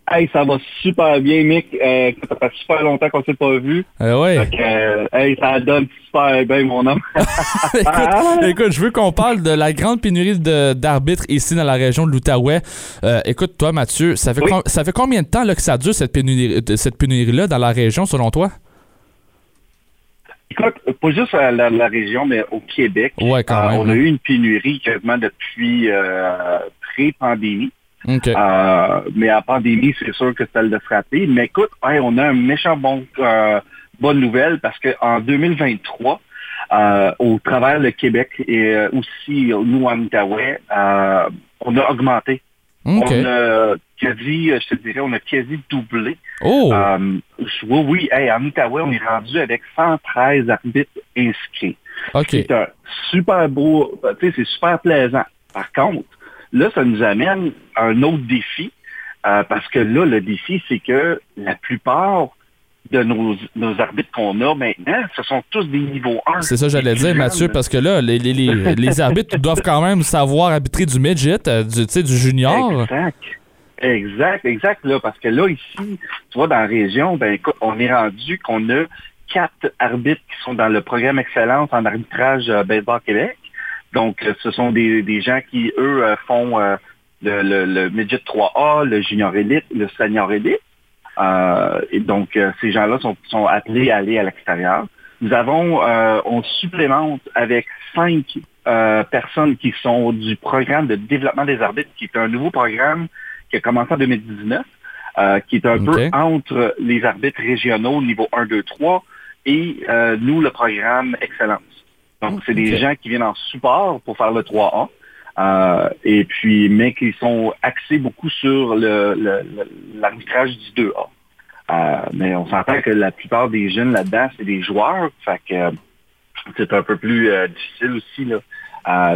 Speaker 7: Hey, ça va super bien, Mick. Euh, ça fait super longtemps qu'on s'est pas vu.
Speaker 3: Euh, ouais.
Speaker 7: Euh, hey, ça donne super bien, mon homme.
Speaker 3: écoute, écoute, je veux qu'on parle de la grande pénurie de- d'arbitres ici dans la région de l'Outaouais. Euh, écoute, toi, Mathieu, ça fait,
Speaker 7: Oui.
Speaker 3: ça fait combien de temps là, que ça dure cette pénurie- de- cette pénurie-là dans la région, selon toi?
Speaker 7: Écoute, pas juste à la, la région, mais au Québec.
Speaker 3: Ouais, quand même.
Speaker 7: on a
Speaker 3: hein.
Speaker 7: eu une pénurie quasiment depuis pré-pandémie. Euh, mais à pandémie, c'est sûr que ça l'a frappé. Mais écoute, hey, on a un méchant bon euh, bonne nouvelle parce qu'en 2023, euh, au travers le Québec et aussi nous en Outaouais, on a augmenté. On a quasi, je te dirais, on a quasi doublé.
Speaker 3: Oh!
Speaker 7: Je- oui, oui, hey, en Outaouais, on est rendu avec 113 arbitres inscrits. C'est un super beau, tu sais, c'est super plaisant. Par contre, là, ça nous amène à un autre défi, euh, parce que là, le défi, c'est que la plupart de nos, nos arbitres qu'on a maintenant, ce sont tous des niveaux 1.
Speaker 3: C'est ça, j'allais dire, Mathieu, parce que là, les, les, les, les arbitres doivent quand même savoir arbitrer du midget, euh, du junior.
Speaker 7: Exact. Exact, exact, là, parce que là, ici, tu vois, dans la région, ben écoute, on est rendu qu'on a quatre arbitres qui sont dans le programme Excellence en arbitrage euh, Baseball Québec. Donc, euh, ce sont des, des gens qui, eux, euh, font euh, le, le, le Midget 3A, le Junior Elite, le Senior Elite. Et donc, ces gens-là sont, sont appelés à aller à l'extérieur. Nous avons, on supplémente avec cinq personnes qui sont du programme de développement des arbitres, qui est un nouveau programme qui a commencé en 2019, euh, qui est un peu entre les arbitres régionaux niveau 1, 2, 3 et euh, nous, le programme Excellence. Donc, c'est des gens qui viennent en support pour faire le 3A. euh, et puis, mais qui sont axés beaucoup sur le- le- le- l'arbitrage du 2A. Euh, mais on s'entend que la plupart des jeunes là-dedans, c'est des joueurs. Fait que euh, c'est un peu plus euh, difficile aussi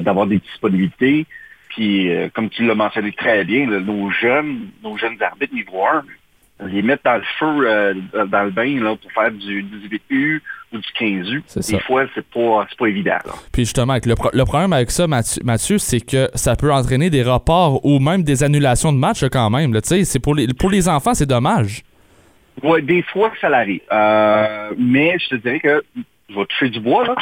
Speaker 7: d'avoir des disponibilités. Puis, comme tu l'as mentionné très bien, là, nos jeunes, nos jeunes arbitres niveau 1, les mettre dans le feu, dans le bain là, pour faire du 18U ou du 15U.
Speaker 3: C'est
Speaker 7: Des
Speaker 3: ça.
Speaker 7: fois, c'est pas, pas évident. Là.
Speaker 3: Puis justement, avec le, pro- le problème avec ça, Mathieu, Mathieu, c'est que ça peut entraîner des reports ou même des annulations de matchs quand même. là. Pour les, pour les enfants, c'est dommage.
Speaker 7: Ouais, des fois, ça l'arrive. Euh, mais je te dirais que je vais toucher du bois, là.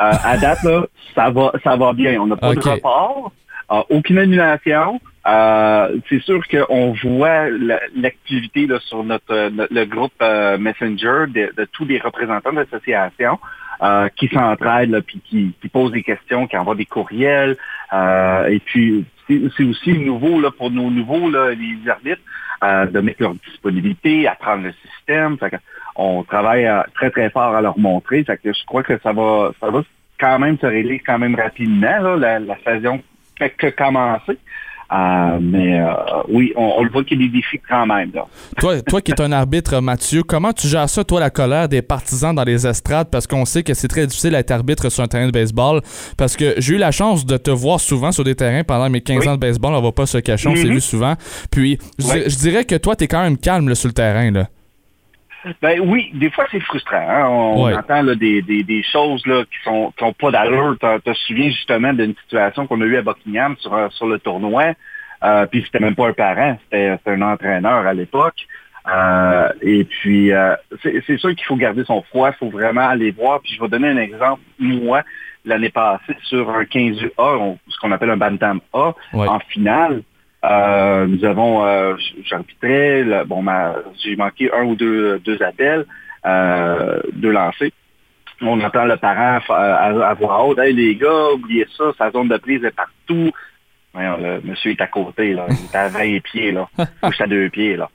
Speaker 7: Euh, à date, là, ça va, ça va bien. On n'a pas de report, euh, aucune annulation. Euh, c'est sûr qu'on voit la- l'activité sur notre, le groupe euh, Messenger de, tous les représentants de l'association euh, qui s'entraident puis qui, qui posent des questions, qui envoient des courriels. Euh, et puis, c'est aussi nouveau là, pour nos nouveaux, là, les arbitres, euh, de mettre leur disponibilité, apprendre le système. Fait on travaille très, très fort à leur montrer. Fait que je crois que ça va, ça va quand même se régler quand même rapidement. Là, la, la saison fait que commencer. Euh, mais euh, oui, on, on le voit qu'il y a des défis quand même. Là.
Speaker 3: Toi, toi qui es un arbitre, Mathieu, comment tu gères ça, toi, la colère des partisans dans les estrades? Parce qu'on sait que c'est très difficile d'être arbitre sur un terrain de baseball. Parce que j'ai eu la chance de te voir souvent sur des terrains pendant mes 15
Speaker 7: Oui.
Speaker 3: ans de baseball. On va pas se cacher, on s'est
Speaker 7: Mhm.
Speaker 3: vu souvent. Puis, je, dirais que toi, t'es quand même calme là, sur le terrain. Là.
Speaker 7: Ben oui, des fois c'est frustrant. hein. On,
Speaker 3: Ouais.
Speaker 7: entend là, des, des, des choses là, qui sont qui ont pas d'allure. Tu te souviens justement d'une situation qu'on a eue à Buckingham sur, euh, sur le tournoi. Euh, puis c'était même pas un parent, c'était un entraîneur à l'époque. Euh, et puis euh, c'est c'est sûr qu'il faut garder son froid, il faut vraiment aller voir. Puis je vais donner un exemple. Moi, l'année passée, sur un 15 A, on- ce qu'on appelle un Bantam A,
Speaker 3: Ouais.
Speaker 7: en finale, euh, nous avons, euh, j'arbitrais, bon, j'ai manqué un ou deux, deux appels, euh, deux lancers. On entend le parent fa- à, à voix haute, hey les gars, oubliez ça, sa zone de prise est partout. Voyons, le monsieur est à côté, là. Il est à 20 pieds, là. À deux pieds, là.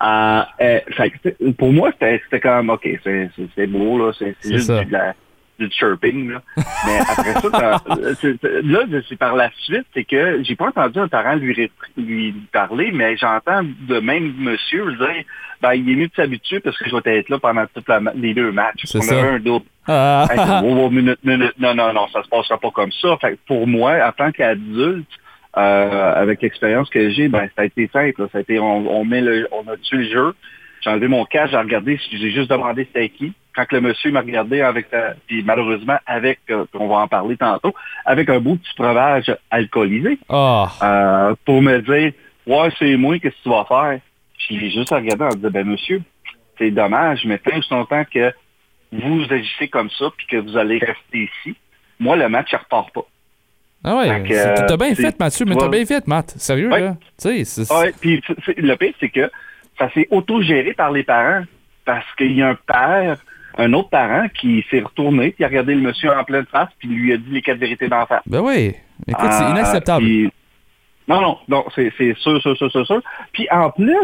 Speaker 7: Euh, euh, pour moi, c'était c'était comme, OK, c'est c'est- c'est beau, là. C'est juste du, de la- du chirping, là. Mais après ça, c'est- là, c'est par la suite, c'est que j'ai pas entendu un parent lui, lui parler, mais j'entends de même monsieur dire, ben, il est mieux de s'habituer parce que je vais être là pendant toutes les deux matchs.
Speaker 3: C'est
Speaker 7: On
Speaker 3: ça.
Speaker 7: avait un double.
Speaker 3: Ah,
Speaker 7: Hey, wow, minute, minute. Non, non, non, ça se passera pas comme ça. Fait que pour moi, en tant qu'adulte, euh, avec l'expérience que j'ai, ben ça a été simple. là. Ça a été, on, on met le, on a tué le jeu. J'ai enlevé mon casque, j'ai regardé, j'ai juste demandé c'était qui. Quand le monsieur m'a regardé avec, euh, puis malheureusement avec, euh, on va en parler tantôt, avec un de petit breuvage alcoolisé,
Speaker 3: ah.
Speaker 7: euh, pour me dire, ouais, c'est moi, qu'est-ce que tu vas faire? Puis j'ai juste regardé en disant, ben monsieur, c'est dommage, mais tant aussi longtemps que vous agissez comme ça, puis que vous allez rester ici, moi, le match, il repart pas.
Speaker 3: Ah ouais, t'as bien
Speaker 7: c'est-
Speaker 3: fait, Mathieu, mais
Speaker 7: tu
Speaker 3: t'as bien fait, Matt. Sérieux,
Speaker 7: Ouais.
Speaker 3: là? Tu sais, c'est...
Speaker 7: Ouais, puis le pire, c'est que ça s'est auto-géré par les parents, parce qu'il y a un père, un autre parent qui s'est retourné, puis a regardé le monsieur en pleine face, puis lui a dit les quatre vérités d'en face.
Speaker 3: Ben oui. Écoute, c'est
Speaker 7: Ah,
Speaker 3: inacceptable.
Speaker 7: puis- Non, non, non, c'est sûr, sûr, sûr, sûr, sûr. Puis en plus,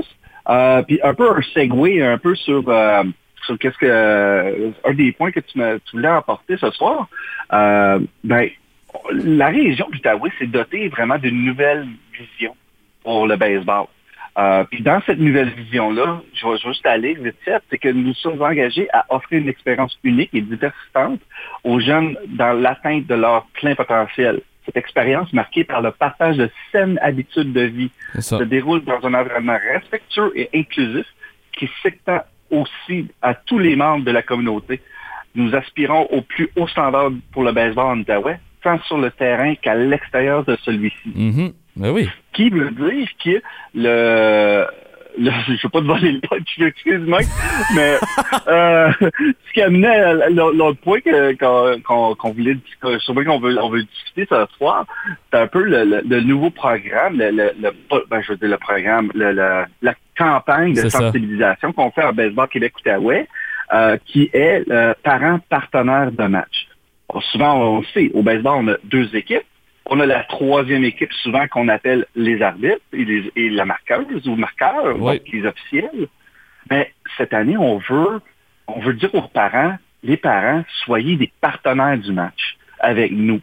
Speaker 7: euh, puis un peu un segue, un peu sur, euh, sur qu'est-ce que euh, un des points que tu, me, tu voulais apporter ce soir. Ben, la région de l'Outaouais s'est dotée vraiment d'une nouvelle vision pour le baseball. Euh, puis dans cette nouvelle vision-là, je vais juste aller vite fait, c'est que nous sommes engagés à offrir une expérience unique et diversifiante aux jeunes dans l'atteinte de leur plein potentiel. Cette expérience marquée par le partage de saines habitudes de vie se déroule dans un environnement respectueux et inclusif qui s'étend aussi à tous les membres de la communauté. Nous aspirons au plus haut standard pour le baseball en Outaouais, tant sur le terrain qu'à l'extérieur de celui-ci.
Speaker 3: Mhm. Ben oui.
Speaker 7: Qui veut dire que le... je ne veux pas te voler le punch, excuse-moi, mais euh, ce qui amenait à l'autre point qu'on qu'on- qu'on voulait sur lequel on veut, on veut discuter ce soir, c'est un peu le, le- le nouveau programme, le, le- le- pas- ben, je veux dire le programme, la campagne de sensibilisation qu'on fait en Baseball Québec-Outaouais, euh, qui est le parent partenaire de match. Souvent, on sait, au baseball, on a deux équipes. On a la troisième équipe, souvent qu'on appelle les arbitres et, les- et la marqueuse ou marqueur,
Speaker 3: Oui.
Speaker 7: donc les officiels. Mais cette année, on veut, on veut dire aux parents, les parents, soyez des partenaires du match avec nous.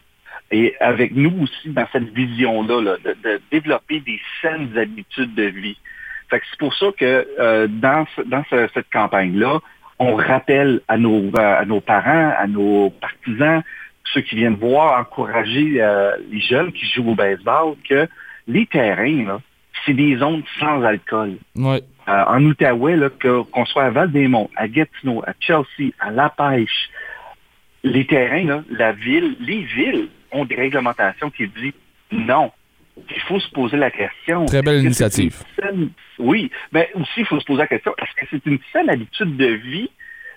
Speaker 7: Et avec nous aussi dans cette vision-là, là, de, de développer des saines habitudes de vie. Fait que c'est pour ça que euh, dans, ce- dans ce- cette campagne-là, on rappelle à nos, à nos parents, à nos partisans, ceux qui viennent voir, encourager euh, les jeunes qui jouent au baseball, que les terrains, là, c'est des zones sans alcool.
Speaker 3: Ouais.
Speaker 7: Euh, en Outaouais, qu'on soit à Val-des-Monts, à Gatineau, à Chelsea, à La Pêche, les terrains, là, la ville, les villes ont des réglementations qui disent non. Il faut se poser la question.
Speaker 3: Très belle initiative.
Speaker 7: saine- Oui, mais aussi, il faut se poser la question, est-ce que c'est une saine habitude de vie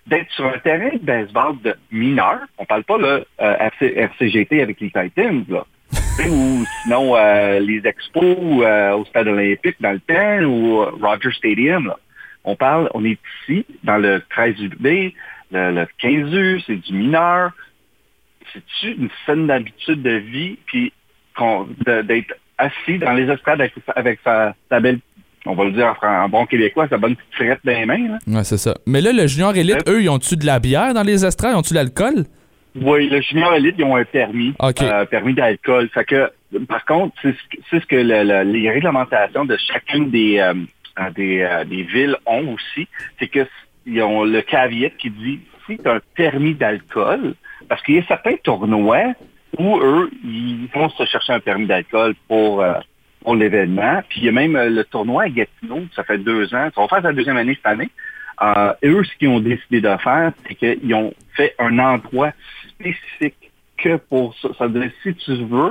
Speaker 7: d'être sur un terrain de baseball de mineurs? On parle pas là, euh, RC RCGT avec les Titans, là. Ou sinon euh, les expos euh, au stade olympique dans le temps ou Roger Stadium. là. On parle, on est ici dans le 13 UB, le, le 15 U, c'est du mineur. C'est-tu une saine habitude de vie puis d'être assis dans les estrades avec, avec sa, sa belle, on va le dire en, bon québécois, sa bonne petite frette dans les mains. Là.
Speaker 3: Ouais, c'est ça. Mais là, le junior élite, eux, ils ont-tu de la bière dans les estrades? Ils ont-tu de l'alcool?
Speaker 7: Oui, le junior élite, ils ont un permis,
Speaker 3: OK.
Speaker 7: euh, permis d'alcool. Fait que, par contre, c'est ce que, c'est ce que le- le- les réglementations de chacune des, euh, euh, des, euh, des villes ont aussi, c'est que s- ils ont le caveat qui dit si tu as un permis d'alcool, parce qu'il y a certains tournois où eux, ils vont se chercher un permis d'alcool pour, pour l'événement. Puis il y a même euh, le tournoi à Gatineau, ça fait deux ans, ça va faire sa deuxième année cette année. Euh, et eux, ce qu'ils ont décidé de faire, c'est qu'ils ont fait un endroit spécifique que pour ça. Ça veut dire, si tu veux,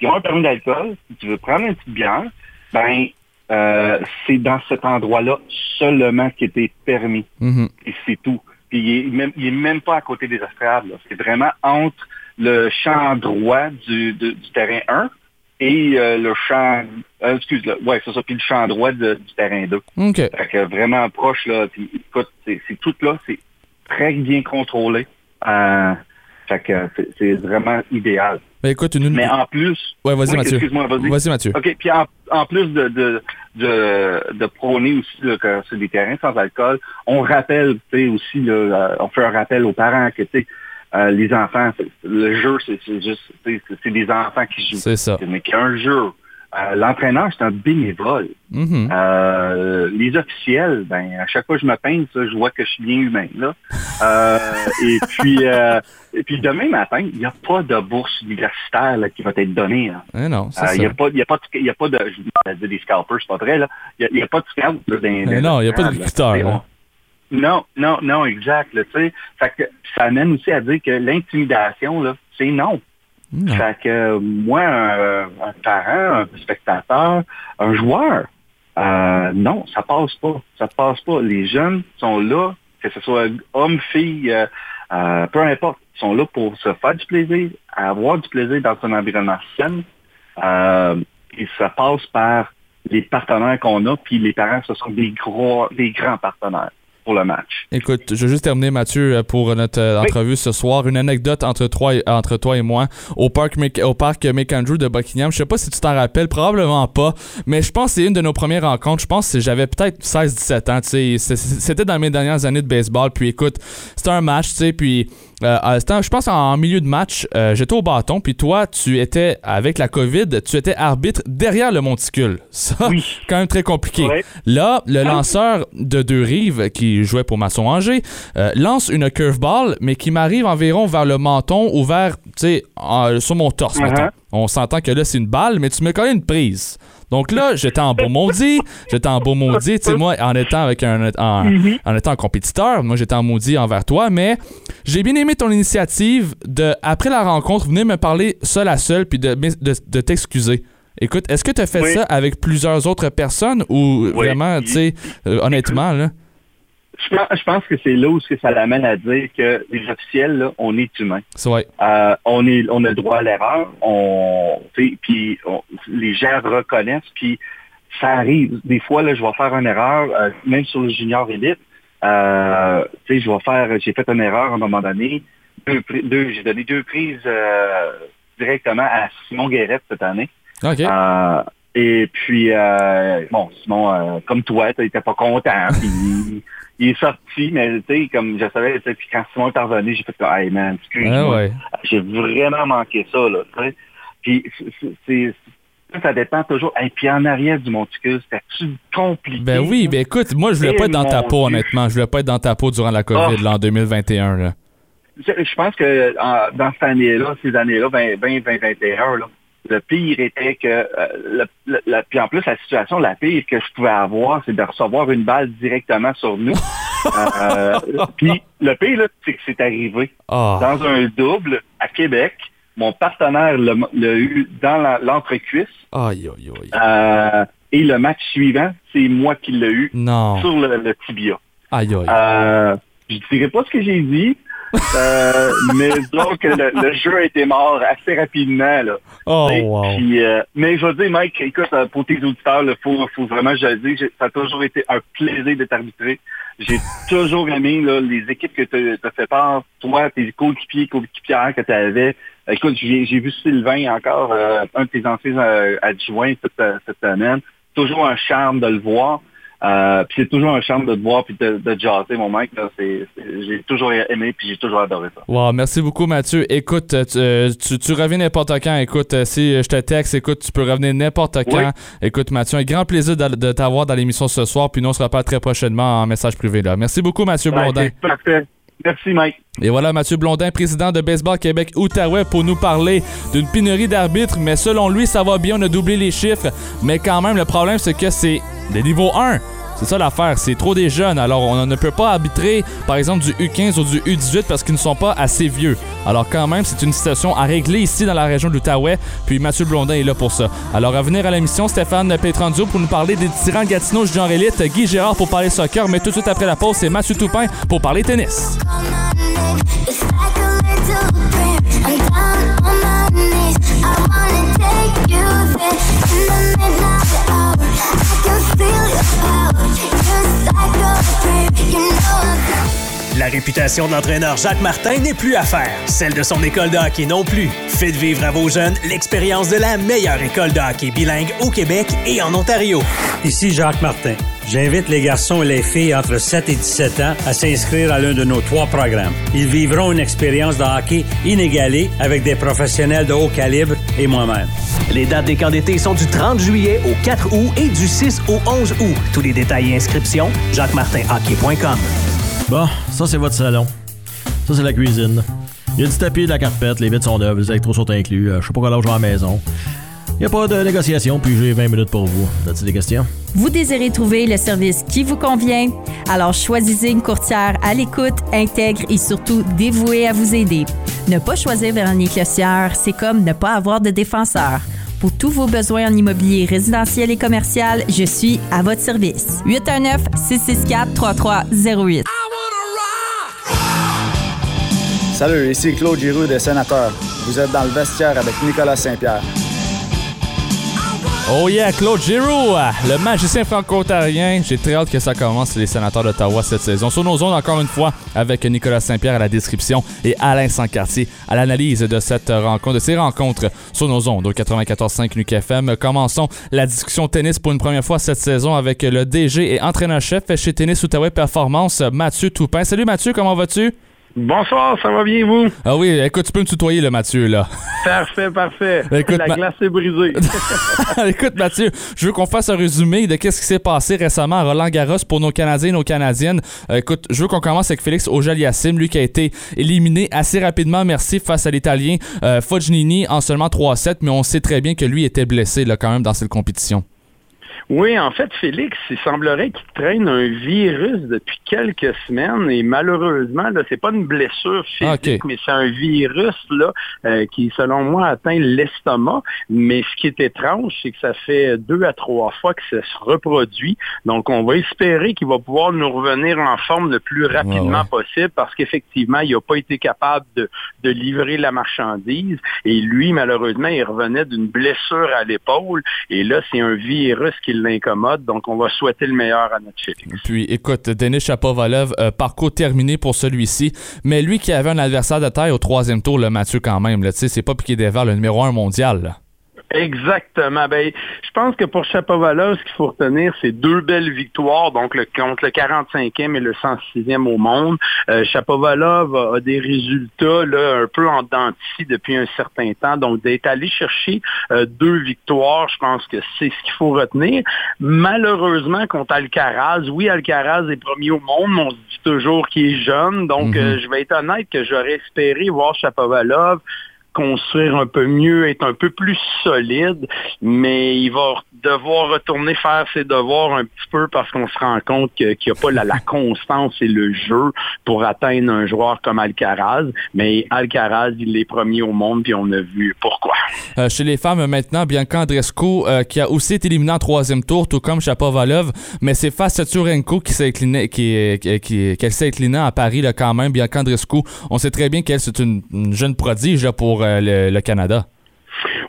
Speaker 7: ils ont un permis d'alcool, si tu veux prendre une petite bière, ben, euh, c'est dans cet endroit-là seulement qui était permis.
Speaker 3: Mhm.
Speaker 7: Et c'est tout. Puis il est même, il est même pas à côté des estrades. C'est vraiment entre le champ droit du, de- du terrain 1 et euh, le champ... euh, excuse-le. Ouais, c'est ça. Puis le champ droit de- du terrain 2.
Speaker 3: OK.
Speaker 7: Fait que vraiment proche, là. Puis écoute, c'est tout là, c'est très bien contrôlé. Euh, fait que c'est- vraiment idéal.
Speaker 3: Ben écoute, une...
Speaker 7: Mais en plus...
Speaker 3: Ouais, vas-y,
Speaker 7: Oui,
Speaker 3: Mathieu.
Speaker 7: Excuse-moi, vas-y.
Speaker 3: Vas-y, Mathieu.
Speaker 7: OK, puis en, en plus de, de, de, de prôner aussi là, que c'est des terrains sans alcool, on rappelle, tu sais, aussi, là, euh, on fait un rappel aux parents que, tu sais, euh, les enfants, le jeu, c'est juste, c'est- des enfants qui jouent.
Speaker 3: C'est ça.
Speaker 7: Mais qu'un jeu, euh, l'entraîneur, c'est un bénévole.
Speaker 3: Mhm.
Speaker 7: Euh, les officiels, ben à chaque fois que je me peins, ça, je vois que je suis bien humain là. Et puis et puis demain matin, il n'y a pas de bourse universitaire là, qui va être donnée. là.
Speaker 3: Eh non, c'est ça.
Speaker 7: Il n'y a pas, il y a pas, de- il y a pas de, je vais dire des scalpers, c'est pas vrai là. Il y a- pas de scalp là, dans,
Speaker 3: Eh non, il y a pas
Speaker 7: là. Non, non, non, exact. Là, tu sais. fait que ça amène aussi à dire que l'intimidation là, c'est non.
Speaker 3: Non.
Speaker 7: Fait que euh, moi, un, un parent, un spectateur, un joueur, euh, non, ça passe pas. Ça passe pas. Les jeunes sont là, que ce soit homme, fille, euh, euh, peu importe, ils sont là pour se faire du plaisir, avoir du plaisir dans un environnement sain. Euh, et ça passe par les partenaires qu'on a, puis les parents, ce sont des gros, des grands partenaires pour le match.
Speaker 3: Écoute, je vais juste terminer, Mathieu, euh, pour notre euh,
Speaker 7: Oui.
Speaker 3: entrevue ce soir. Une anecdote entre toi et, entre toi et moi au parc, Mc- au parc McAndrew de Buckingham. Je sais pas si tu t'en rappelles, probablement pas, mais je pense que c'est une de nos premières rencontres. Je pense que j'avais peut-être 16-17 ans, tu sais. C'est- C'était dans mes dernières années de baseball. Puis écoute, c'était un match, tu sais, puis... euh, c'était, je pense en milieu de match, euh, j'étais au bâton, puis toi, tu étais, avec la COVID, tu étais arbitre derrière le monticule. Ça,
Speaker 7: Oui.
Speaker 3: quand même très compliqué.
Speaker 7: Ouais.
Speaker 3: Là, le lanceur de deux rives qui jouait pour Masson Angers euh, lance une curveball, mais qui m'arrive environ vers le menton ou vers, tu sais, sur mon torse,
Speaker 7: Uh-huh.
Speaker 3: On s'entend que là, c'est une balle, mais tu me connais une prise. Donc là, j'étais en beau maudit. J'étais en beau maudit. Tu sais, moi, en étant avec un, en, en étant un compétiteur, moi, j'étais en maudit envers toi, mais j'ai bien aimé ton initiative de, après la rencontre, venir me parler seul à seul puis de, de, de t'excuser. Écoute, est-ce que tu as fait
Speaker 7: Oui.
Speaker 3: ça avec plusieurs autres personnes ou vraiment, tu sais, euh, honnêtement, là?
Speaker 7: Je pense, je pense que c'est là où que ça l'amène à dire que les officiels, là, on est humain.
Speaker 3: C'est vrai.
Speaker 7: Euh, on est, on a le droit à l'erreur. On, puis on- les gens reconnaissent. Puis ça arrive. Des fois, là, je vais faire une erreur, euh, même sur le junior élite. Euh, tu sais, je vais faire, j'ai fait une erreur à un moment donné. Deux, deux- j'ai donné deux prises euh, directement à Simon Guérette cette année.
Speaker 3: OK.
Speaker 7: Euh, et puis, euh, bon, Simon, euh, comme toi, tu n'étais pas content. Puis il, est sorti, mais tu sais, comme je savais, puis quand Simon est revenu, j'ai fait comme, hey man, excuse-moi.
Speaker 3: Ah ouais.
Speaker 7: J'ai vraiment manqué ça, là, tu sais. Puis c'est- ça, dépend toujours. Et puis en arrière du monticule, c'était-tu compliqué?
Speaker 3: Ben oui, ben écoute, moi, je voulais pas être dans ta peau,
Speaker 7: Dieu.
Speaker 3: honnêtement. Je voulais pas être dans ta peau durant la COVID,
Speaker 7: Oh.
Speaker 3: là, en 2021, là.
Speaker 7: Je, je pense que en- dans cette année-là, ces années-là, 20, 20, 2021, là, le pire était que, euh, le- le- la- puis en plus, la situation la pire que je pouvais avoir, c'est de recevoir une balle directement sur nous. Euh, puis le pire, là, c'est que c'est arrivé
Speaker 3: Ah.
Speaker 7: dans un double à Québec. Mon partenaire l'a eu dans l'entrecuisse.
Speaker 3: Aïe, aïe, aïe.
Speaker 7: Euh, et le match suivant, c'est moi qui l'ai eu
Speaker 3: Non.
Speaker 7: sur le, le tibia.
Speaker 3: Aïe, aïe.
Speaker 7: Euh, je dirais pas ce que j'ai dit, Euh, mais donc le, le jeu a été mort assez rapidement. Là.
Speaker 3: Oh, wow.
Speaker 7: puis, euh, mais je veux dire, Mike, écoute, euh, pour tes auditeurs, il faut, faut vraiment j'ai- ça a toujours été un plaisir d'être arbitré. J'ai toujours aimé là, les équipes que tu as fait part, toi, tes coéquipiers, coéquipières que tu avais. Écoute, j'ai vu Sylvain encore, euh, un de tes anciens euh, adjoints cette, cette semaine. Toujours un charme de le voir. Euh, puis c'est toujours un charme de te voir puis de, de te jaser, mon mec. J'ai toujours aimé puis j'ai toujours adoré ça.
Speaker 3: Wow, merci beaucoup, Mathieu. Écoute, euh, tu, euh, tu, tu reviens n'importe quand. Écoute, euh, si je te texte, écoute, tu peux revenir n'importe quand.
Speaker 7: Oui.
Speaker 3: Écoute, Mathieu, un grand plaisir de, de t'avoir dans l'émission ce soir. Puis nous, on se reparle très prochainement en message privé. là. Merci beaucoup, Mathieu.
Speaker 7: Ouais, c'est parfait. Merci, Mike.
Speaker 3: Et voilà Mathieu Blondin, président de Baseball Québec Outaouais, pour nous parler d'une pénurie d'arbitres. Mais selon lui, ça va bien, on a les chiffres. Mais quand même, le problème, c'est que c'est des niveaux 1. C'est ça l'affaire, c'est trop des jeunes. Alors, on ne peut pas arbitrer, par exemple, du U15 ou du U18 parce qu'ils ne sont pas assez vieux. Alors, quand même, c'est une situation à régler ici dans la région de l'Outaouais. Puis Mathieu Blondin est là pour ça. Alors, à venir à l'émission, Stéphane Petrandio pour nous parler des tyrans Gatineau Junior Elite, Guy Gérard pour parler soccer. Mais tout de suite après la pause, c'est Mathieu Toupin pour parler tennis.
Speaker 8: Réputation de l'entraîneur Jacques Martin n'est plus à faire. Celle de son école de hockey non plus. Faites vivre à vos jeunes l'expérience de la meilleure école de hockey bilingue au Québec et en Ontario.
Speaker 9: Ici Jacques Martin. J'invite les garçons et les filles entre 7 et 17 ans à s'inscrire à l'un de nos trois programmes. Ils vivront une expérience de hockey inégalée avec des professionnels de haut calibre et moi-même.
Speaker 8: Les dates des camps d'été sont du 30 juillet au 4 août et du 6 au 11 août. Tous les détails et inscriptions, jacquemartinhockey.com.
Speaker 10: Bon, ça c'est votre salon. Ça c'est la cuisine. Il y a du tapis, de la carpette, les vitres sont neuves, les électros sont inclus. Euh, je sais pas quel âge je vais à la maison. Il n'y a pas de négociation, puis j'ai 20 minutes pour vous. As-tu des questions?
Speaker 11: Vous désirez trouver le service qui vous convient? Alors choisissez une courtière à l'écoute, intègre et surtout dévouée à vous aider. Ne pas choisir Véronique Lecieur, c'est comme ne pas avoir de défenseur. Pour tous vos besoins en immobilier résidentiel et commercial, je suis à votre service. 819-664-3308.
Speaker 12: Salut, ici Claude Giroux des Sénateurs. Vous êtes dans le vestiaire avec Nicolas Saint-Pierre.
Speaker 3: Oh yeah, Claude Giroux, le magicien franco-ontarien. J'ai très hâte que ça commence, les sénateurs d'Ottawa cette saison. Sur nos ondes, encore une fois, avec Nicolas Saint-Pierre à la description et Alain Sancartier à l'analyse de cette rencontre, de ces rencontres sur nos ondes au 94.5 Nuke FM. Commençons la discussion tennis pour une première fois cette saison avec le DG et entraîneur-chef chez Tennis Outaouais Performance, Mathieu Toupin. Salut Mathieu, comment vas-tu?
Speaker 13: Bonsoir, ça va bien vous?
Speaker 3: Ah oui, écoute, tu peux me tutoyer, le Mathieu, là.
Speaker 13: Parfait, parfait.
Speaker 3: Écoute,
Speaker 13: La
Speaker 3: ma-
Speaker 13: glace est brisée.
Speaker 3: Écoute, Mathieu, je veux qu'on fasse un résumé de qu'est-ce qui s'est passé récemment à Roland Garros pour nos Canadiens et nos Canadiennes. Euh, écoute, je veux qu'on commence avec Félix Auger-Aliassime, lui qui a été éliminé assez rapidement, merci, face à l'Italien euh, Fognini en seulement 3-7, mais on sait très bien que lui était blessé là, quand même dans cette compétition.
Speaker 13: Oui, en fait, Félix, il semblerait qu'il traîne un virus depuis quelques semaines et malheureusement, là, c'est pas une blessure physique,
Speaker 3: Ah,
Speaker 13: mais c'est un virus là euh, qui, selon moi, atteint l'estomac. Mais ce qui est étrange, c'est que ça fait deux à trois fois que ça se reproduit. Donc, on va espérer qu'il va pouvoir nous revenir en forme le plus rapidement possible parce qu'effectivement, il n'a pas été capable de, de livrer la marchandise. Et lui, malheureusement, il revenait d'une blessure à l'épaule. Et là, c'est un virus qui l'incommode. Donc, on va souhaiter le meilleur à notre Félix.
Speaker 3: Puis écoute, Denis Chapovalov, euh, parcours terminé pour celui-ci, mais lui qui avait un adversaire de taille au troisième tour, le Mathieu quand même, tu sais, c'est pas piqué des verres, le numéro un mondial.
Speaker 13: Exactement. Ben, je pense que pour Chapovalov, ce qu'il faut retenir, c'est deux belles victoires, donc le, contre le 45e et le 106e au monde. Euh, Chapovalov a, a des résultats là, un peu en depuis un certain temps, donc d'être allé chercher euh, deux victoires, je pense que c'est ce qu'il faut retenir. Malheureusement, contre Alcaraz, oui, Alcaraz est premier au monde, mais on se dit toujours qu'il est jeune, donc
Speaker 3: Mhm.
Speaker 13: euh, je vais être honnête que j'aurais espéré voir Chapovalov construire un peu mieux, être un peu plus solide, mais il va devoir retourner faire ses devoirs un petit peu parce qu'on se rend compte qu'il n'y a pas la, la constance et le jeu pour atteindre un joueur comme Alcaraz. Mais Alcaraz, il est premier au monde, puis on a vu pourquoi.
Speaker 3: Euh, chez les femmes, maintenant, Bianca Andreescu, euh, qui a aussi été éliminée en troisième tour, tout comme Chapovalov, mais c'est face à Turenko qui s'est incliné, qui, qui, qui- qu'elle s'est inclinée à Paris, là, quand même. Bianca Andreescu, on sait très bien qu'elle, c'est une, une jeune prodige là, pour le, le Canada?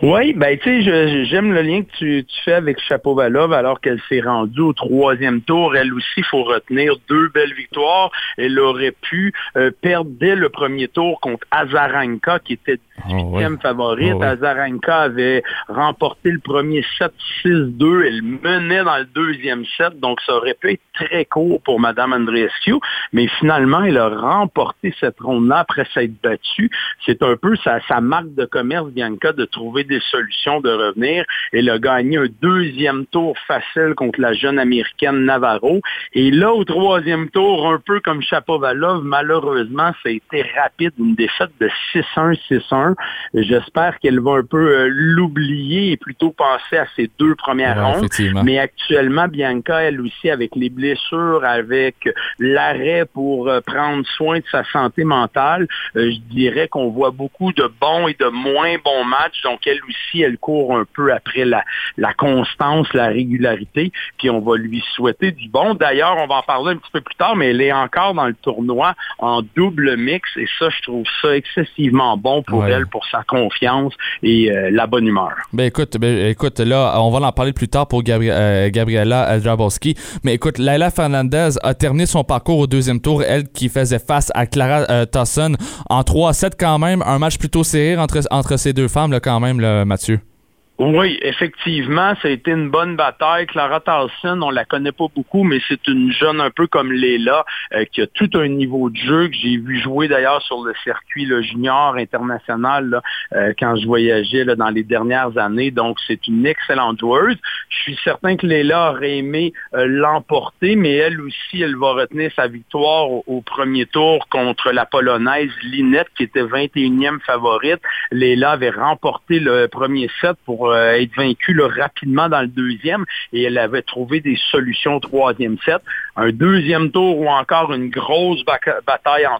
Speaker 13: Oui, ben tu sais, j'aime le lien que tu, tu fais avec Chapovalov alors qu'elle s'est rendue au troisième tour. Elle aussi, il faut retenir deux belles victoires. Elle aurait pu euh, perdre dès le premier tour contre Azarenka, qui était 18e favorite.
Speaker 14: Oh, ouais.
Speaker 13: Azarenka avait remporté le premier set 6-2. Elle menait dans le deuxième set, donc ça aurait pu être très court pour Madame Andreescu. Mais finalement, elle a remporté cette ronde-là après s'être battue. C'est un peu sa, sa marque de commerce, Bianca, de trouver des solutions, de revenir. Elle a gagné un deuxième tour facile contre la jeune américaine Navarro. Et là, au troisième tour, un peu comme Chapovalov, malheureusement, ça a été rapide, une défaite de 6-1, 6-1. J'espère qu'elle va un peu euh, l'oublier et plutôt penser à ses deux premières
Speaker 3: Ouais,
Speaker 13: rondes. Mais actuellement, Bianca, elle aussi, avec les blessures, avec l'arrêt pour euh, prendre soin de sa santé mentale, euh, je dirais qu'on voit beaucoup de bons et de moins bons matchs. Donc, elle aussi, elle court un peu après la, la constance, la régularité, puis on va lui souhaiter du bon. D'ailleurs, on va en parler un petit peu plus tard, mais elle est encore dans le tournoi en double mix, et ça, je trouve ça excessivement bon pour
Speaker 3: Ouais.
Speaker 13: elle, pour sa confiance et euh, la bonne humeur.
Speaker 3: Ben écoute, ben, écoute, là, on va en parler plus tard pour Gabri- euh, Gabriela Drabowski. Mais écoute, Laila Fernandez a terminé son parcours au deuxième tour, elle qui faisait face à Clara euh, Towson en 3-7 quand même. Un match plutôt serré entre, entre ces deux femmes, là, quand même, là, Mathieu.
Speaker 13: Oui, effectivement, ça a été une bonne bataille. Clara Towson, on la connaît pas beaucoup, mais c'est une jeune un peu comme Léla, euh, qui a tout un niveau de jeu que j'ai vu jouer d'ailleurs sur le circuit junior international là, euh, quand je voyageais là, dans les dernières années. Donc, c'est une excellente joueuse. Je suis certain que Léla aurait aimé euh, l'emporter, mais elle aussi, elle va retenir sa victoire au, au premier tour contre la Polonaise Linette, qui était 21e favorite. Léla avait remporté le premier set pour euh, être vaincue rapidement dans le deuxième et elle avait trouvé des solutions au troisième set. Un deuxième tour ou encore une grosse bataille en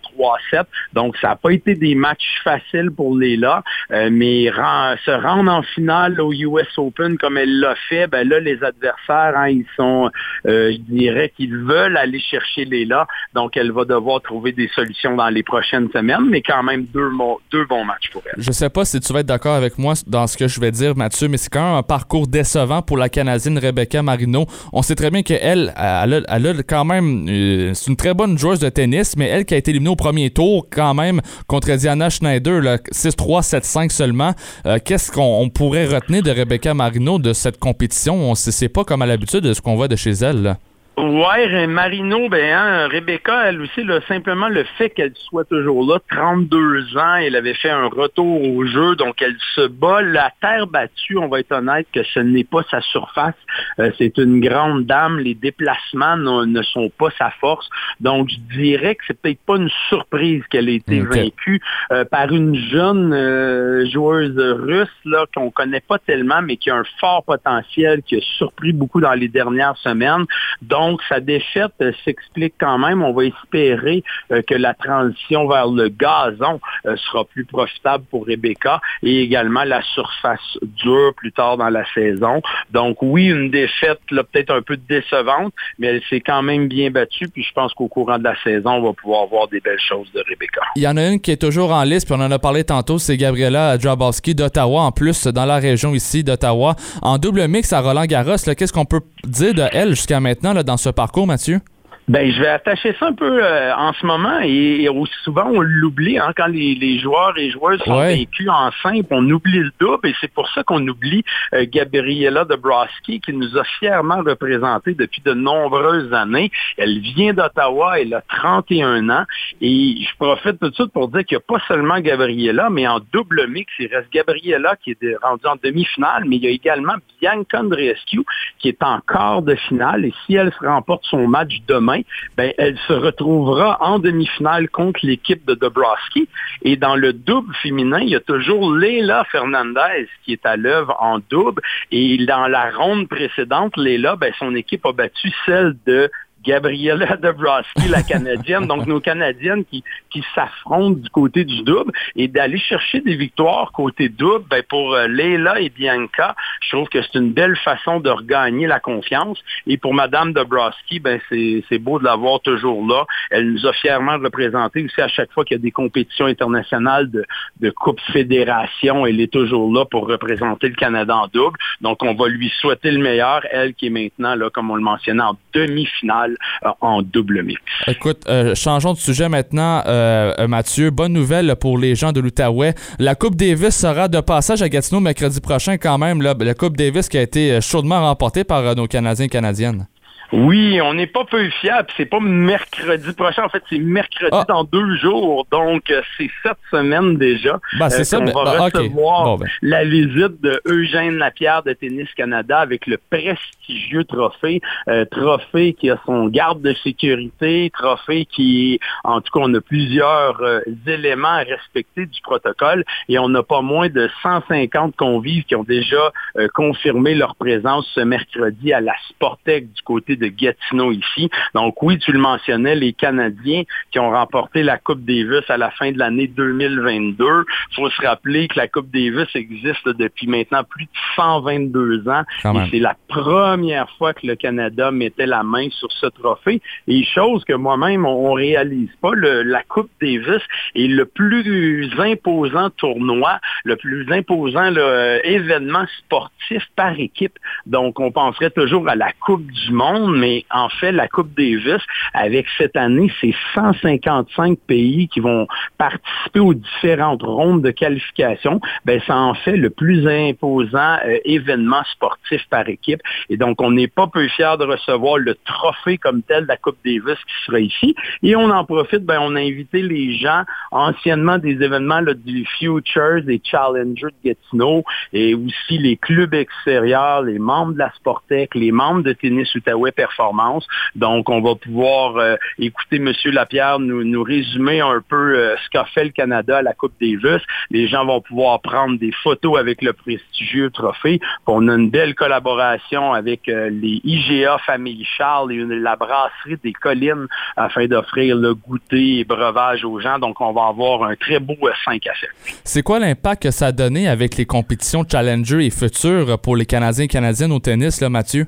Speaker 13: 3-7. Donc, ça n'a pas été des matchs faciles pour Léla, euh, mais se rendre en finale au US Open comme elle l'a fait, ben là, les adversaires, hein, ils sont, euh, je dirais qu'ils veulent aller chercher Léla. Donc, elle va devoir trouver des solutions dans les prochaines semaines, mais quand même deux, deux bons matchs pour elle.
Speaker 3: Je sais pas si tu vas être d'accord avec moi dans ce que je vais dire, Mathieu, mais c'est quand même un parcours décevant pour la Canadienne Rebecca Marino. On sait très bien qu'elle, elle elle quand même. euh, c'est une très bonne joueuse de tennis, mais elle qui a été éliminée au premier tour, quand même, contre Diana Schneider, là, 6-3, 7-5 seulement. Euh, Qu'est-ce qu'on on pourrait retenir de Rebecca Marino de cette compétition? On c'est pas comme à l'habitude de ce qu'on voit de chez elle.
Speaker 13: Ouais, Marino, ben, hein, Rebecca, elle aussi, là, simplement le fait qu'elle soit toujours là, 32 ans, elle avait fait un retour au jeu, donc elle se bat la terre battue, on va être honnête que ce n'est pas sa surface, Euh, c'est une grande dame, les déplacements ne, ne sont pas sa force, donc je dirais que c'est peut-être pas une surprise qu'elle ait été vaincue euh, par une jeune euh, joueuse russe, là, qu'on connaît pas tellement, mais qui a un fort potentiel, qui a surpris beaucoup dans les dernières semaines, donc, sa défaite euh, s'explique quand même. On va espérer euh, que la transition vers le gazon euh, sera plus profitable pour Rebecca et également la surface dure plus tard dans la saison. Donc, oui, une défaite peut-être un peu décevante, mais elle s'est quand même bien battue. Puis, je pense qu'au courant de la saison, on va pouvoir voir des belles choses de Rebecca.
Speaker 3: Il y en a une qui est toujours en liste, puis on en a parlé tantôt, c'est Gabriela Drabowski d'Ottawa, en plus dans la région ici d'Ottawa. En double mix à Roland Garros, qu'est-ce qu'on peut dire de elle jusqu'à maintenant ce parcours, Mathieu?
Speaker 13: Ben, je vais attacher ça un peu euh, en ce moment et, et aussi souvent on l'oublie hein, quand les, les joueurs et joueuses sont
Speaker 3: Ouais.
Speaker 13: vaincus en simple, on oublie le double et c'est pour ça qu'on oublie euh, Gabriela Dabrowski qui nous a fièrement représenté depuis de nombreuses années. Elle vient d'Ottawa, elle a 31 ans et je profite tout de suite pour dire qu'il n'y a pas seulement Gabriela, mais en double mix, il reste Gabriela qui est rendue en demi-finale, mais il y a également Bianca Andreescu qui est en quart de finale et si elle se remporte son match demain, ben, elle se retrouvera en demi-finale contre l'équipe de Dabrowski. Et dans le double féminin, il y a toujours Leila Fernandez qui est à l'œuvre en double. Et dans la ronde précédente, Leila, ben, son équipe a battu celle de Gabriela Dabrowski, la Canadienne. Donc, nos Canadiennes qui, qui s'affrontent du côté du double et d'aller chercher des victoires côté double, ben, pour euh, Leila et Bianca, je trouve que c'est une belle façon de regagner la confiance. Et pour Madame Dabrowski, ben, c'est beau de l'avoir toujours là. Elle nous a fièrement représenté aussi à chaque fois qu'il y a des compétitions internationales de, de Coupe Fédération. Elle est toujours là pour représenter le Canada en double. Donc, on va lui souhaiter le meilleur. Elle qui est maintenant, là, comme on le mentionnait, en demi-finale euh, en double mix.
Speaker 3: Écoute, euh, changeons de sujet maintenant, euh, Mathieu. Bonne nouvelle pour les gens de l'Outaouais. La Coupe Davis sera de passage à Gatineau mercredi prochain quand même. Là. La Coupe Davis qui a été euh, chaudement remportée par euh, nos Canadiens et Canadiennes.
Speaker 13: Oui, on n'est pas peu fiable. C'est pas mercredi prochain. En fait, c'est mercredi
Speaker 3: Ah.
Speaker 13: dans deux jours. Donc, euh, c'est cette semaine déjà.
Speaker 3: Ben, c'est ça,
Speaker 13: qu'on
Speaker 3: ben,
Speaker 13: va
Speaker 3: ben,
Speaker 13: recevoir
Speaker 3: Bon, ben.
Speaker 13: la visite de Eugène Lapierre de Tennis Canada avec le prestigieux trophée. Euh, trophée qui a son garde de sécurité. Trophée qui, en tout cas, on a plusieurs euh, éléments à respecter du protocole et on n'a pas moins de 150 convives qui ont déjà euh, confirmé leur présence ce mercredi à la Sportec du côté de Gatineau ici. Donc oui, tu le mentionnais, les Canadiens qui ont remporté la Coupe Davis à la fin de l'année 2022. Il faut se rappeler que la Coupe Davis existe depuis maintenant plus de 122 ans.
Speaker 3: Quand
Speaker 13: Et c'est la première fois que le Canada mettait la main sur ce trophée. Et chose que moi-même, on, on réalise pas, le- la Coupe Davis est le plus imposant tournoi, le plus imposant euh, événement sportif par équipe. Donc, on penserait toujours à la Coupe du Monde, mais en fait, la Coupe Davis, avec cette année, c'est 155 pays qui vont participer aux différentes rondes de qualification. Ben, ça en fait le plus imposant euh, événement sportif par équipe. Et donc, on n'est pas peu fiers de recevoir le trophée comme tel de la Coupe Davis qui sera ici. Et on en profite, ben, on a invité les gens anciennement des événements là, du Futures, des Challengers de Gatineau et aussi les clubs extérieurs, les membres de la Sportec, les membres de Tennis Outaouais Performance. Donc, on va pouvoir euh, écouter M. Lapierre nous, résumer un peu euh, ce qu'a fait le Canada à la Coupe Davis. Les gens vont pouvoir prendre des photos avec le prestigieux trophée. On a une belle collaboration avec euh, les IGA Famille Charles et la brasserie des collines afin d'offrir le goûter et breuvage aux gens. Donc, on va avoir un très beau euh, 5 à 7.
Speaker 3: C'est quoi l'impact que ça a donné avec les compétitions Challenger et futures pour les Canadiens et Canadiennes au tennis, là, Mathieu?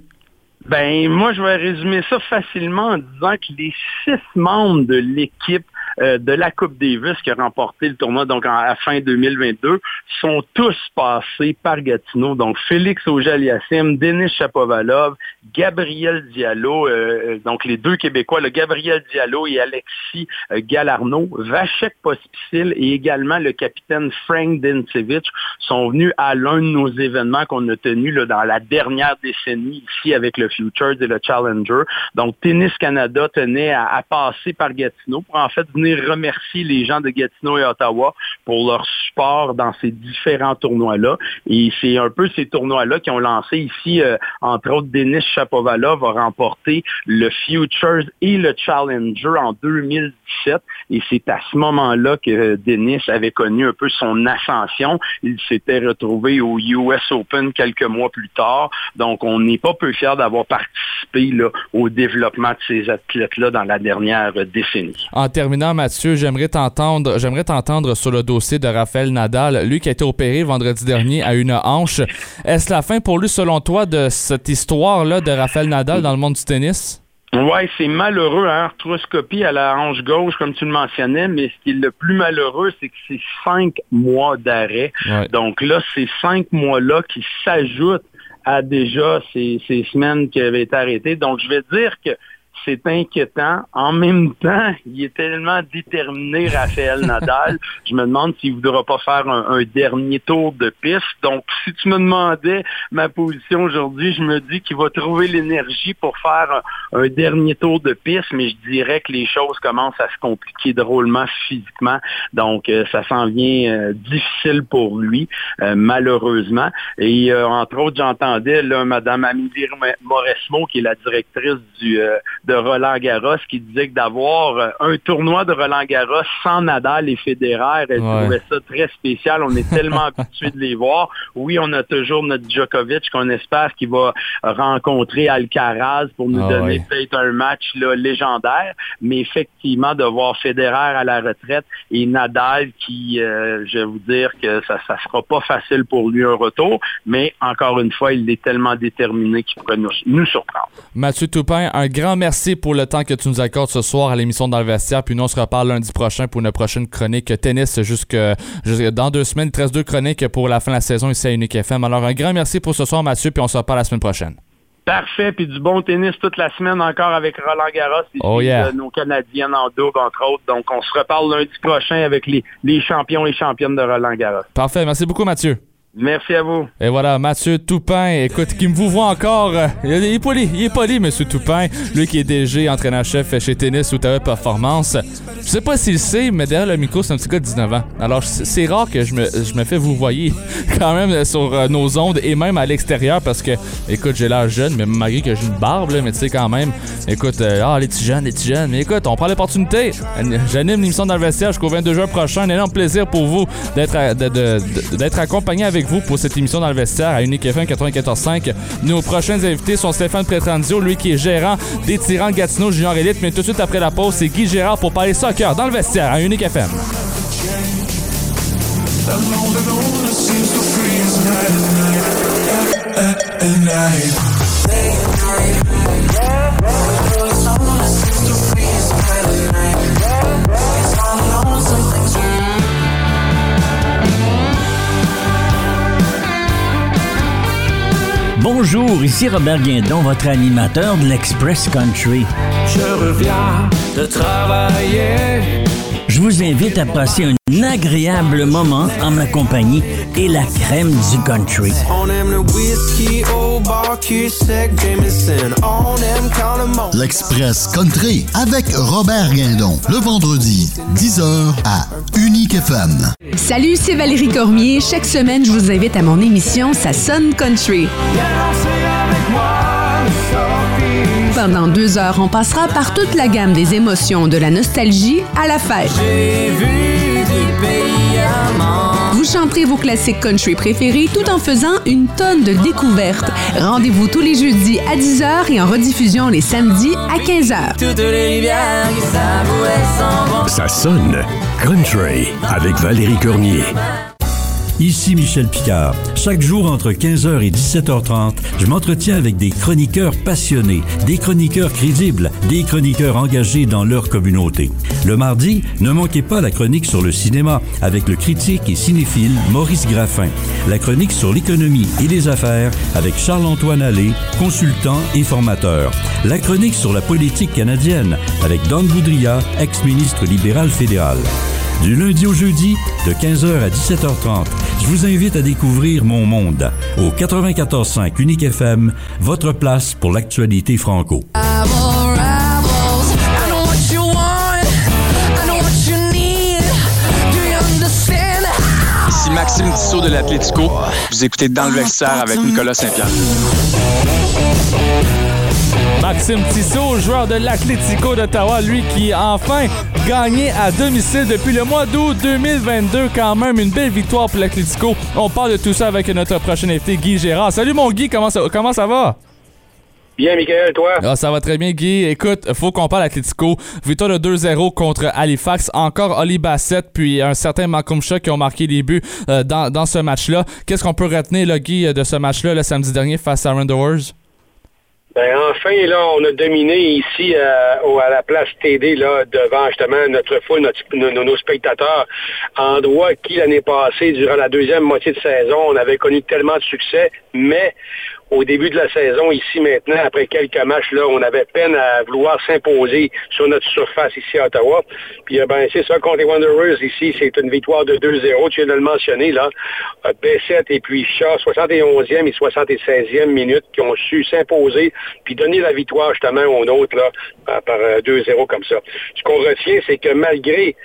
Speaker 13: Ben, moi, je vais résumer ça facilement en disant que les six membres de l'équipe euh, de la Coupe Davis qui a remporté le tournoi donc à fin 2022 sont tous passés par Gatineau. Donc, Félix Auger-Aliassime, Denis Chapovalov, Gabriel Diallo, euh, donc les deux Québécois, le Gabriel Diallo et Alexis euh, Galarno, Vachek Pospisil et également le capitaine Frank Dincevich sont venus à l'un de nos événements qu'on a tenus là, dans la dernière décennie ici avec le Futures et le Challenger. Donc, Tennis Canada tenait à, à passer par Gatineau pour en fait venir remercier les gens de Gatineau et Ottawa pour leur support dans ces différents tournois-là. Et c'est un peu ces tournois-là qui ont lancé ici, euh, entre autres, Denis Chapovalov a remporté le Futures et le Challenger en 2017. Et c'est à ce moment-là que Denis avait connu un peu son ascension. Il s'était retrouvé au US Open quelques mois plus tard. Donc, on n'est pas peu fiers d'avoir participé au développement de ces athlètes-là dans la dernière décennie.
Speaker 3: En terminant, Mathieu, j'aimerais t'entendre, j'aimerais t'entendre sur le dossier de Raphaël Nadal, lui qui a été opéré vendredi dernier à une hanche. Est-ce la fin pour lui, selon toi, de cette histoire-là de Raphaël Nadal dans le monde du tennis?
Speaker 13: Ouais, c'est malheureux, hein, arthroscopie à la hanche gauche, comme tu le mentionnais, mais ce qui est le plus malheureux, c'est que c'est cinq mois d'arrêt.
Speaker 3: Ouais.
Speaker 13: Donc là, ces cinq mois-là qui s'ajoutent à déjà ces, ces semaines qui avaient été arrêtées. Donc, je vais dire que c'est inquiétant. En même temps, il est tellement déterminé, Raphaël Nadal. Je me demande s'il ne voudra pas faire un, dernier tour de piste. Donc, si tu me demandais ma position aujourd'hui, je me dis qu'il va trouver l'énergie pour faire un, dernier tour de piste, mais je dirais que les choses commencent à se compliquer drôlement physiquement. Donc, euh, ça s'en vient euh, difficile pour lui, euh, malheureusement. Et entre autres, j'entendais Mme Amélie Moresmo, qui est la directrice du, de Roland Garros qui disait que d'avoir euh, un tournoi de Roland Garros sans Nadal et Federer, elle
Speaker 3: Ouais.
Speaker 13: trouvait ça très spécial. On est tellement habitué de les voir. Oui, on a toujours notre Djokovic qu'on espère qu'il va rencontrer Alcaraz pour nous
Speaker 3: Ah
Speaker 13: donner
Speaker 3: ouais.
Speaker 13: peut-être un match là, légendaire, mais effectivement de voir Federer à la retraite et Nadal qui, euh, je vais vous dire que ça ça sera pas facile pour lui un retour, mais encore une fois, il est tellement déterminé qu'il pourrait nous, nous surprendre.
Speaker 3: Mathieu Toupin, un grand merci pour le temps que tu nous accordes ce soir à l'émission dans le vestiaire. Puis nous, on se reparle lundi prochain pour une prochaine chronique tennis jusque, jusque dans deux semaines. Il te reste deux chroniques pour la fin de la saison ici à Unique FM. Alors, un grand merci pour ce soir, Mathieu, puis on se reparle la semaine prochaine.
Speaker 13: Parfait, puis du bon tennis toute la semaine encore avec Roland Garros et
Speaker 3: Oh yeah.
Speaker 13: euh, nos Canadiennes en double, entre autres. Donc, on se reparle lundi prochain avec les, les champions et championnes de Roland Garros.
Speaker 3: Parfait. Merci beaucoup, Mathieu.
Speaker 13: Merci à vous.
Speaker 3: Et voilà, Mathieu Toupin, écoute, qui me vous voit encore. euh, il est poli, il est poli, Monsieur Toupin. Lui qui est DG, entraîneur-chef chez Tennis Outaouais Performance. Je sais pas s'il sait, mais derrière le micro, c'est un petit gars de 19 ans. Alors, c'est rare que je me, je me fais vous voyer quand même euh, sur euh, nos ondes et même à l'extérieur parce que, écoute, j'ai l'air jeune, mais malgré que j'ai une barbe, là, mais tu sais, quand même, écoute, ah, les petits jeunes, les petits jeunes. Mais écoute, on prend l'opportunité. J'anime l'émission dans vestiaire jusqu'au 22 juin prochain. Un énorme plaisir pour vous d'être d'être accompagné avec vous pour cette émission dans le vestiaire à Unique FM 94.5. Nos prochains invités sont Stéphane Prétrandio, lui qui est gérant des Tyrans Gatineau Junior Elite. Mais tout de suite après la pause, c'est Guy Gérard pour parler soccer dans le vestiaire à Unique FM.
Speaker 14: Bonjour, ici Robert Guindon, votre animateur de l'Express Country.
Speaker 15: Je reviens de travailler.
Speaker 14: Je vous invite à passer un agréable moment en ma compagnie et la crème du country.
Speaker 16: L'Express Country avec Robert Guindon. Le vendredi, 10h à Unique FM.
Speaker 17: Salut, c'est Valérie Cormier. Chaque semaine, je vous invite à mon émission Ça sonne country. Pendant deux heures, on passera par toute la gamme des émotions, de la nostalgie à la fête.
Speaker 15: J'ai vu des pays amants.
Speaker 17: Vous chanterez vos classiques country préférés tout en faisant une tonne de découvertes. Rendez-vous tous les jeudis à 10h et en rediffusion les samedis à 15h.
Speaker 15: Toutes les rivières qui savouaient s'en vont.
Speaker 18: Ça sonne Country avec Valérie Cormier.
Speaker 19: Ici Michel Picard. Chaque jour entre 15h et 17h30, je m'entretiens avec des chroniqueurs passionnés, des chroniqueurs crédibles, des chroniqueurs engagés dans leur communauté. Le mardi, ne manquez pas la chronique sur le cinéma avec le critique et cinéphile Maurice Graffin. La chronique sur l'économie et les affaires avec Charles-Antoine Allais, consultant et formateur. La chronique sur la politique canadienne avec Don Boudria, ex-ministre libéral fédéral. Du lundi au jeudi, de 15h à 17h30, je vous invite à découvrir mon monde au 94.5 Unique FM, votre place pour l'actualité franco.
Speaker 20: Ici Maxime Tissot de l'Atlético. Vous écoutez Dans le vestiaire avec Nicolas Saint-Pierre.
Speaker 3: Maxime Tissot, joueur de l'Atlético d'Ottawa, lui qui a enfin gagné à domicile depuis le mois d'août 2022. Quand même, une belle victoire pour l'Atlético. On parle de tout ça avec notre prochain invité, Guy Gérard. Salut mon Guy, comment ça, comment ça va?
Speaker 21: Bien, Michael, toi?
Speaker 3: Ah, ça va très bien, Guy. Écoute, faut qu'on parle Atlético. Victoire de 2-0 contre Halifax. Encore Oli Bassett, puis un certain Malcolm Shaw qui ont marqué des buts euh, dans, dans ce match-là. Qu'est-ce qu'on peut retenir, là, Guy, de ce match-là, le samedi dernier face à Wanderers?
Speaker 21: Ben, enfin, là, on a dominé ici euh, à la place TD, là, devant justement notre foule, nos- nos spectateurs. Endroit qui, l'année passée, durant la deuxième moitié de saison, on avait connu tellement de succès, mais au début de la saison, ici maintenant, après quelques matchs, là, on avait peine à vouloir s'imposer sur notre surface ici à Ottawa. Puis, euh, ben, c'est ça, contre les Wanderers, ici, c'est une victoire de 2-0, tu viens de le mentionner, là. Euh, Bessette et puis Shaw, 71e et 76e minute, qui ont su s'imposer, puis donner la victoire, justement, aux nôtres, là, par par, euh, 2-0 comme ça. Ce qu'on retient, c'est que malgré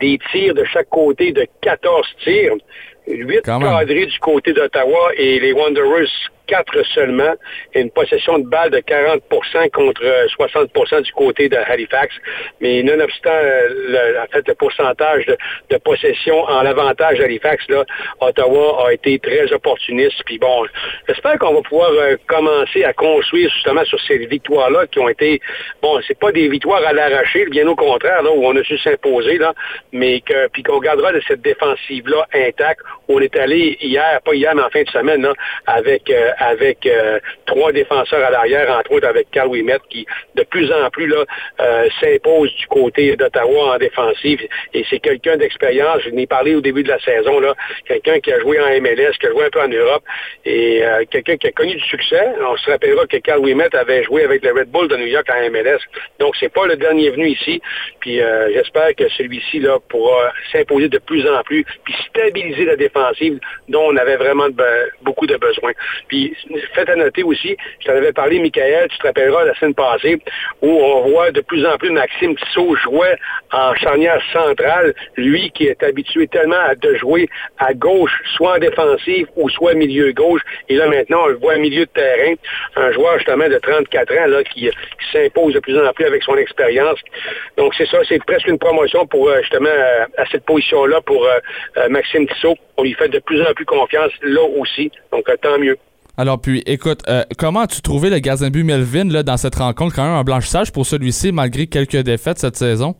Speaker 21: des tirs de chaque côté de 14 tirs, 8 cadrés du côté d'Ottawa et les Wanderers 4 seulement, et une possession de balles de 40% contre euh, 60% du côté de Halifax. Mais nonobstant euh, le, en fait, le pourcentage de, possession en avantage d'Halifax, là, Ottawa a été très opportuniste. Puis bon, j'espère qu'on va pouvoir euh, commencer à construire justement sur ces victoires-là qui ont été, bon, c'est pas des victoires à l'arracher, bien au contraire, là, où on a su s'imposer, là, mais puis qu'on gardera de cette défensive-là intacte. On est allé hier, pas hier, mais en fin de semaine, là, avec, euh, avec euh, trois défenseurs à l'arrière, entre autres avec Carl Ouimet, qui de plus en plus là, euh, s'impose du côté d'Ottawa en défensive. Et c'est quelqu'un d'expérience. Je n'ai parlé au début de la saison, là, quelqu'un qui a joué en MLS, qui a joué un peu en Europe, et euh, quelqu'un qui a connu du succès. On se rappellera que Carl Ouimet avait joué avec le Red Bull de New York en MLS. Donc, c'est pas le dernier venu ici. Puis euh, j'espère que celui-ci là pourra s'imposer de plus en plus, puis stabiliser la défensive dont on avait vraiment beaucoup de besoins. Puis, faites à noter aussi, je t'en avais parlé, Michael, tu te rappelleras la semaine passée, où on voit de plus en plus Maxime Tissot jouer en charnière centrale, lui qui est habitué tellement à jouer à gauche, soit en défensive ou soit milieu gauche. Et là, maintenant, on le voit milieu de terrain, un joueur justement de 34 ans là, qui, qui s'impose de plus en plus avec son expérience. Donc, c'est ça, c'est presque une promotion pour euh, justement euh, à cette position-là pour euh, Maxime Tissot. On lui fait de plus en plus confiance là aussi. Donc, tant mieux.
Speaker 3: Alors, puis, écoute, euh, comment as-tu trouvé le gardien de but Melvin là, dans cette rencontre? Quand même un blanchissage pour celui-ci, malgré quelques défaites cette saison?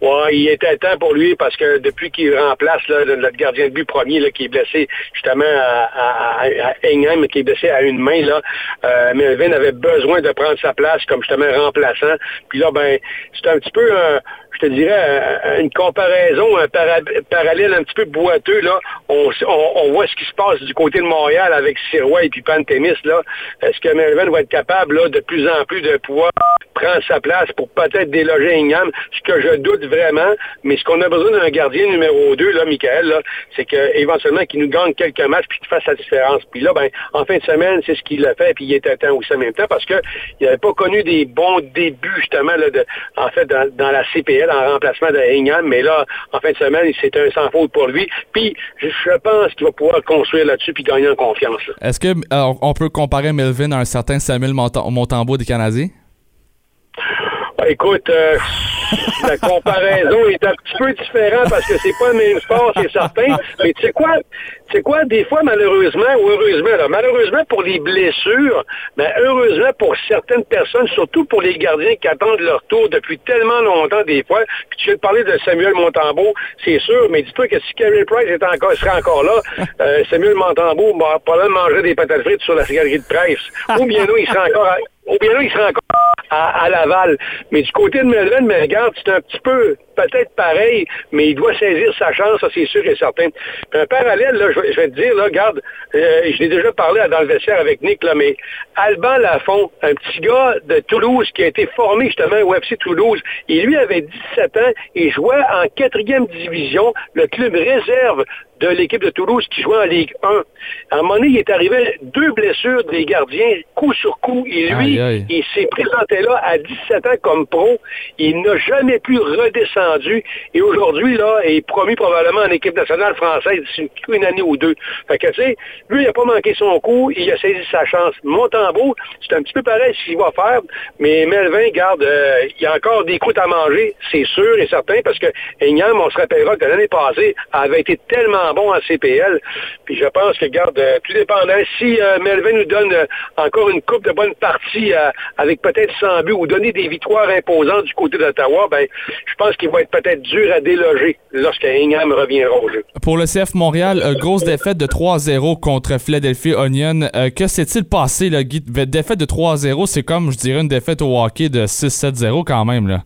Speaker 21: Ouais, il était temps pour lui parce que depuis qu'il remplace là, le- notre gardien de but premier qui est blessé justement à, à, à- qui est blessé à une main, là, euh, Melvin avait besoin de prendre sa place comme justement remplaçant. Puis là, ben, c'est un petit peu un- je te dirais, un- une comparaison, un para- parallèle un petit peu boiteux, là. On, voit ce qui se passe du côté de Montréal avec Sirois et puis Pantémis. Est-ce que Melvin va être capable, là, de plus en plus de pouvoir prendre sa place pour peut-être déloger Ingham, ce que je doute vraiment, mais ce qu'on a besoin d'un gardien numéro 2, là, Michael, là, c'est qu'éventuellement qu'il nous gagne quelques matchs puis qu'il fasse la différence. Puis là, ben, en fin de semaine, c'est ce qu'il a fait, puis il était temps aussi en même temps, parce qu'il n'avait pas connu des bons débuts, justement, là, en fait, dans, dans la CPL, en remplacement de Ingham, mais là, en fin de semaine, c'est un sans faute pour lui. Puis, je, pense qu'il va pouvoir construire là-dessus puis gagner en confiance.
Speaker 3: Est-ce que euh, on peut comparer Melvin à un certain Samuel Montembeau des Canadiens?
Speaker 21: Écoute, euh, la comparaison est un petit peu différente parce que c'est pas le même sport, c'est certain. Mais tu sais quoi? Tu sais quoi? Des fois, malheureusement, ou heureusement, là, malheureusement pour les blessures, mais heureusement pour certaines personnes, surtout pour les gardiens qui attendent leur tour depuis tellement longtemps des fois. Puis tu de parler de Samuel Montembeau, c'est sûr, mais dis-toi que si Carey Price était encore, serait encore là, euh, Samuel Montembeau va probablement manger des patates frites sur la galerie de presse. Ou bien là, il serait encore à, ou bien il serait encore à, à Laval. Mais du côté de Melvin, mais regarde, c'est un petit peu peut-être pareil, mais il doit saisir sa chance, ça c'est sûr et certain. Puis un parallèle, là, je, vais- te dire, là, regarde, euh, je l'ai déjà parlé dans le vestiaire avec Nick, là, mais Alban Lafont, un petit gars de Toulouse qui a été formé justement au FC Toulouse, et lui avait 17 ans et jouait en quatrième division, le club réserve de l'équipe de Toulouse qui jouait en Ligue 1. À un moment donné, il est arrivé deux blessures des gardiens, coup sur coup, et lui,
Speaker 3: Aïe, aïe.
Speaker 21: il s'est présenté là à 17 ans comme pro. Il n'a jamais plus Et aujourd'hui, là, est promu probablement en équipe nationale française d'ici une, année ou deux. Fait que, tu sais, lui, il n'a pas manqué son coup. Il a saisi sa chance. Montembeau, c'est un petit peu pareil ce qu'il va faire. Mais Melvin, garde, euh, il y a encore des croûtes à manger, c'est sûr et certain, parce que on se rappellera que l'année passée, avait été tellement bon en CPL. Puis je pense que, garde, euh, tout dépendant, si euh, Melvin nous donne euh, encore une coupe de bonnes parties euh, avec peut-être 100 buts ou donner des victoires imposantes du côté d'Ottawa, ben, je pense qu'il va être peut-être dur à déloger lorsque Ingham reviendra au jeu.
Speaker 3: Pour le CF Montréal, euh, grosse défaite de 3-0 contre Philadelphia Union. Euh, que s'est-il passé, là, Guy? Défaite de 3-0, c'est comme, je dirais, une défaite au hockey de 6-7-0 quand même, là.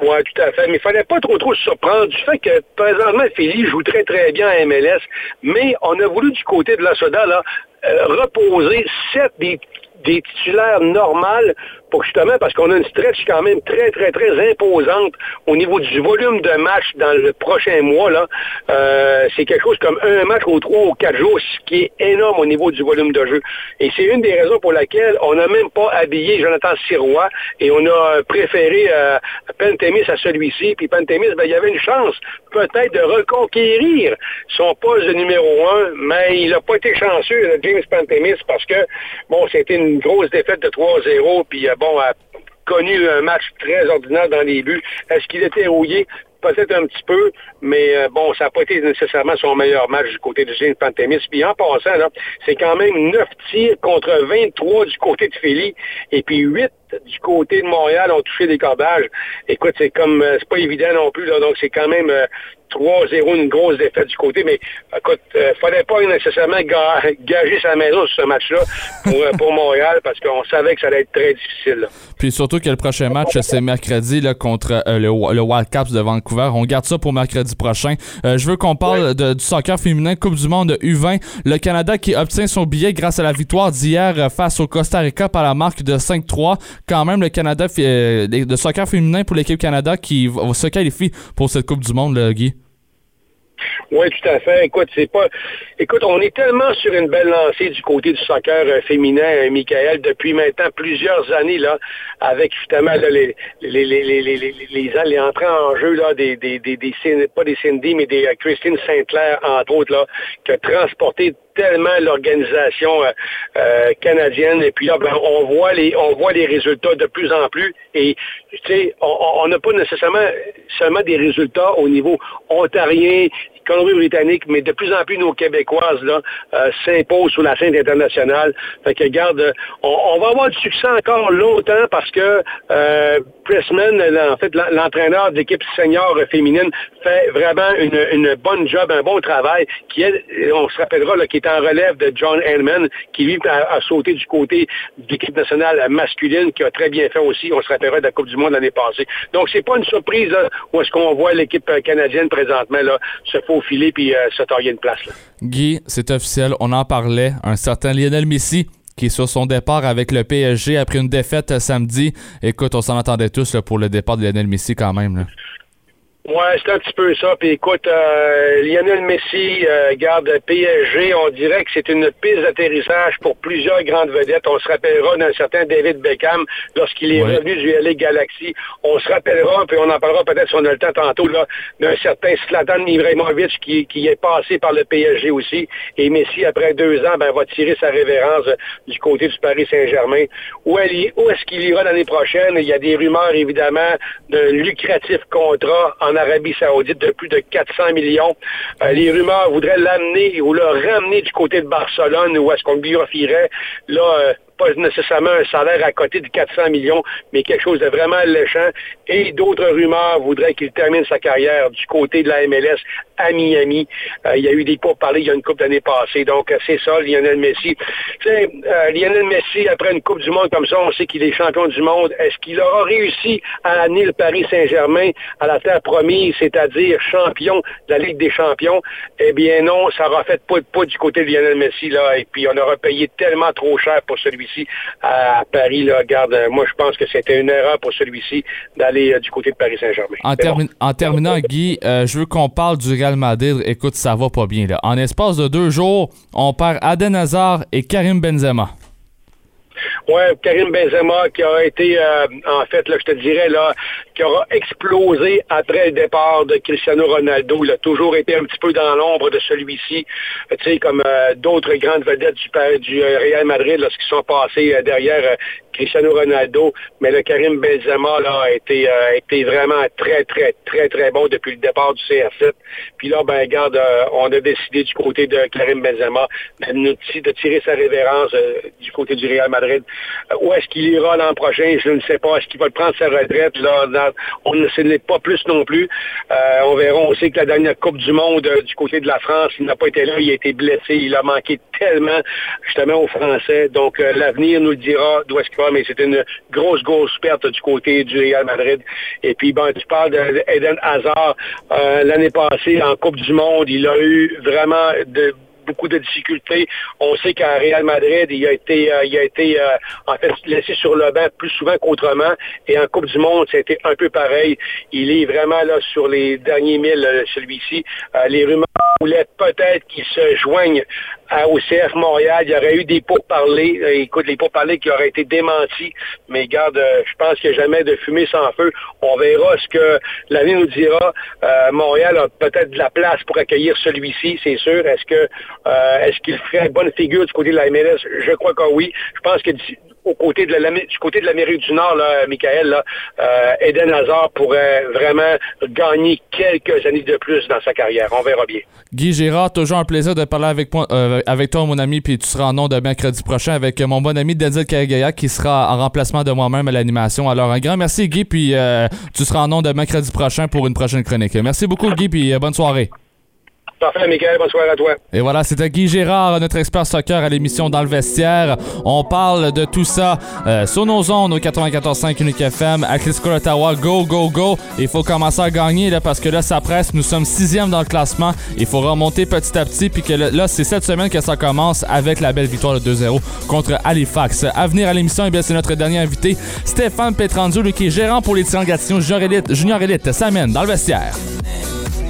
Speaker 21: Oui, tout à fait. Mais il fallait pas trop trop se surprendre du fait que présentement, Philly joue très très bien à MLS, mais on a voulu du côté de la Soda là, euh, reposer sept des, des titulaires normales justement, parce qu'on a une stretch quand même très, très, très imposante au niveau du volume de matchs dans le prochain mois. là. Euh, c'est quelque chose comme un match aux trois ou quatre jours, ce qui est énorme au niveau du volume de jeu. Et c'est une des raisons pour laquelle on n'a même pas habillé Jonathan Sirois et on a préféré euh, à celui-ci. Puis Pentemis, ben, il y avait une chance peut-être de reconquérir son poste de numéro un, mais il n'a pas été chanceux, James Pentemis, parce que, bon, c'était une grosse défaite de 3-0, puis euh, bon, a connu un match très ordinaire dans les buts. Est-ce qu'il était rouillé? Peut-être un petit peu, mais euh, bon, ça n'a pas été nécessairement son meilleur match du côté de James Pantémis. Puis en passant, c'est quand même 9 tirs contre 23 du côté de Philly, et puis 8 du côté de Montréal ont touché des cordages. Écoute, c'est comme euh, c'est pas évident non plus, là, donc c'est quand même euh, 3-0, une grosse défaite du côté, mais écoute, euh, fallait pas nécessairement ga- gager sa maison sur ce match-là pour, euh, pour Montréal parce qu'on savait que ça allait être très difficile. là.
Speaker 3: Puis surtout que le prochain match, c'est mercredi là, contre euh, le, le Wildcaps de Vancouver. On garde ça pour mercredi prochain. Euh, je veux qu'on parle de- du soccer féminin Coupe du Monde U20. Le Canada qui obtient son billet grâce à la victoire d'hier euh, face au Costa Rica par la marque de 5-3 quand même le Canada euh, soccer féminin pour l'équipe Canada qui va se qualifier pour cette Coupe du Monde, Guy.
Speaker 21: Oui, tout à fait. Écoute, c'est pas. Écoute, on est tellement sur une belle lancée du côté du soccer euh, féminin, euh, Michael, depuis maintenant plusieurs années, avec justement les, les, entrées en jeu des, des, pas des Cindy, mais des euh, Christine Saint-Clair, entre autres, qui a transporté tellement l'organisation euh, euh, canadienne. Et puis là, ben, on voit les on voit les résultats de plus en plus. Et tu sais, on- n'a pas nécessairement seulement des résultats au niveau ontarien, Colombie-Britannique, mais de plus en plus nos Québécoises euh, s'imposent sur la scène internationale. Fait que garde, euh, on, va avoir du succès encore longtemps parce que euh, Pressman, en fait, l'en- l'entraîneur de l'équipe senior féminine, fait vraiment une, bonne job, un bon travail. Qui est, on se rappellera, là, qui est en relève de John Hellman, qui lui a, a sauté du côté de l'équipe nationale masculine, qui a très bien fait aussi. On se rappellera de la Coupe du Monde l'année passée. Donc c'est pas une surprise là, où est-ce qu'on voit l'équipe euh, canadienne présentement là, se puis euh, place.
Speaker 3: Guy, c'est officiel, on en parlait. Un certain Lionel Messi qui sur son départ avec le PSG après une défaite euh, samedi. Écoute, on s'en attendait tous pour le départ de Lionel Messi quand même.
Speaker 21: Ouais, c'est un petit peu ça. Puis écoute, euh, Lionel Messi euh, garde PSG. On dirait que c'est une piste d'atterrissage pour plusieurs grandes vedettes. On se rappellera d'un certain David Beckham lorsqu'il est
Speaker 3: Ouais.
Speaker 21: revenu du LA Galaxy. On se rappellera, puis on en parlera peut-être si on a le temps tantôt, là, d'un certain Slatan Ibrahimovic qui, qui est passé par le PSG aussi. Et Messi, après deux ans, ben, va tirer sa révérence du côté du Paris Saint-Germain. Où, elle où est-ce qu'il ira l'année prochaine? Il y a des rumeurs, évidemment, d'un lucratif contrat en Arabie Saoudite de plus de 400 millions. Euh, les rumeurs voudraient l'amener ou le ramener du côté de Barcelone où est-ce qu'on lui offrirait là euh, pas nécessairement un salaire à côté de 400 millions, mais quelque chose de vraiment alléchant. Et d'autres rumeurs voudraient qu'il termine sa carrière du côté de la MLS à Miami. Euh, il y a eu des pourparlers il y a une coupe d'années passée. Donc, euh, c'est ça, Lionel Messi. Euh, Lionel Messi, après une Coupe du Monde comme ça, on sait qu'il est champion du monde. Est-ce qu'il aura réussi à amener le Paris Saint-Germain à la terre promise, c'est-à-dire champion de la Ligue des champions? Eh bien non, ça aura fait pas de du côté de Lionel Messi, là, et puis on aura payé tellement trop cher pour celui-ci à Paris, là. Regarde, euh, moi, je pense que c'était une erreur pour celui-ci d'aller euh, du côté de Paris Saint-Germain.
Speaker 3: En terminant, Guy, euh, je veux qu'on parle du Real Madrid. Écoute, ça va pas bien. Là. En espace de deux jours, on perd Aden Hazard et Karim Benzema.
Speaker 21: Ouais, Karim Benzema qui a été, euh, en fait, là, je te dirais, là, qui aura explosé après le départ de Cristiano Ronaldo. Il a toujours été un petit peu dans l'ombre de celui-ci, euh, tu sais, comme euh, d'autres grandes vedettes du, euh, Real Madrid lorsqu'ils sont passés derrière Cristiano Ronaldo. Mais le Karim Benzema, là, a été, euh, a été vraiment très, très, très, très bon depuis le départ du CR7. Puis là, ben, regarde, on a décidé du côté de Karim Benzema de, nous de tirer sa révérence du côté du Real Madrid. Où est-ce qu'il ira l'an prochain? Je ne sais pas. Est-ce qu'il va prendre sa retraite? Là, on ne sait pas plus non plus. Euh, on verra. On sait que la dernière Coupe du Monde euh, du côté de la France, il n'a pas été là. Il a été blessé. Il a manqué tellement, justement, aux Français. Donc, euh, l'avenir nous le dira d'où est-ce qu'il va. Mais c'est une grosse, grosse perte du côté du Real Madrid. Et puis, ben, tu parles d'Eden Hazard. L'année passée, en Coupe du Monde, il a eu vraiment de beaucoup de difficultés. On sait qu'à Real Madrid, il a été, euh, a été euh, laissé sur le banc plus souvent qu'autrement. Et en Coupe du Monde, c'était un peu pareil. Il est vraiment là sur les derniers milles, euh, celui-ci. Les rumeurs voulaient peut-être qu'il se joigne à- au CF Montréal. Il y aurait eu des pourparlers. Euh, écoute, les pourparlers qui auraient été démentis. Mais garde, euh, je pense qu'il n'y a jamais de fumée sans feu. On verra ce que l'avenir nous dira. Euh, Montréal a peut-être de la place pour accueillir celui-ci, c'est sûr. Est-ce que euh, est-ce qu'il ferait bonne figure du côté de la MLS? Je crois que oui. Je pense que au côté de la, du côté de l'Amérique du Nord, là, Michael, là, euh, Eden Hazard pourrait vraiment gagner quelques années de plus dans sa carrière. On verra bien.
Speaker 3: Guy Gérard, toujours un plaisir de parler avec, moi, euh, avec toi, mon ami, puis tu seras en nom de mercredi prochain avec mon bon ami Denzel Karagaya qui sera en remplacement de moi-même à l'animation. Alors, un grand merci, Guy, puis euh, tu seras en nom de mercredi prochain pour une prochaine chronique. Merci beaucoup, Guy, puis euh, bonne soirée.
Speaker 21: Parfait, Michael. Bonsoir à toi.
Speaker 3: Et voilà, c'était Guy Gérard, notre expert soccer à l'émission Dans le vestiaire. On parle de tout ça euh, sur nos ondes au 94.5 Unique FM à Clisco Ottawa. Go, go, go. Il faut commencer à gagner là, parce que là, ça presse. Nous sommes sixième dans le classement. Il faut remonter petit à petit. Puis que là, c'est cette semaine que ça commence avec la belle victoire de 2-0 contre Halifax. À venir à l'émission, eh bien, c'est notre dernier invité, Stéphane Petranzio, lui, qui est gérant pour les Tirants Gatineau Junior Elite. Junior Elite s'amène dans le vestiaire.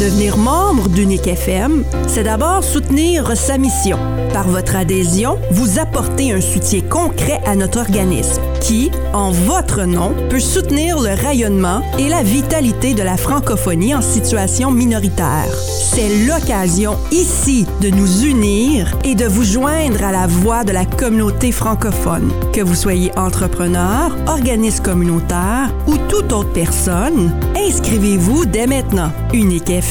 Speaker 22: Devenir membre d'Unique FM, c'est d'abord soutenir sa mission. Par votre adhésion, vous apportez un soutien concret à notre organisme qui, en votre nom, peut soutenir le rayonnement et la vitalité de la francophonie en situation minoritaire. C'est l'occasion ici de nous unir et de vous joindre à la voix de la communauté francophone. Que vous soyez entrepreneur, organisme communautaire ou toute autre personne, inscrivez-vous dès maintenant. Unique FM,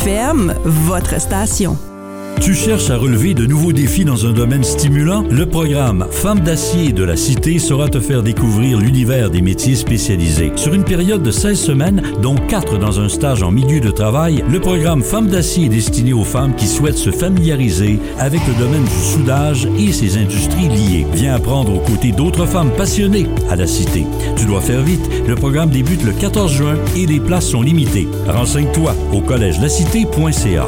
Speaker 22: votre station.
Speaker 19: Tu cherches à relever de nouveaux défis dans un domaine stimulant? Le programme Femmes d'acier de la Cité saura te faire découvrir l'univers des métiers spécialisés. Sur une période de 16 semaines, dont 4 dans un stage en milieu de travail, le programme Femmes d'acier est destiné aux femmes qui souhaitent se familiariser avec le domaine du soudage et ses industries liées. Viens apprendre aux côtés d'autres femmes passionnées à la Cité. Tu dois faire vite. Le programme débute le 14 juin et les places sont limitées. Renseigne-toi au collège-lacité.ca.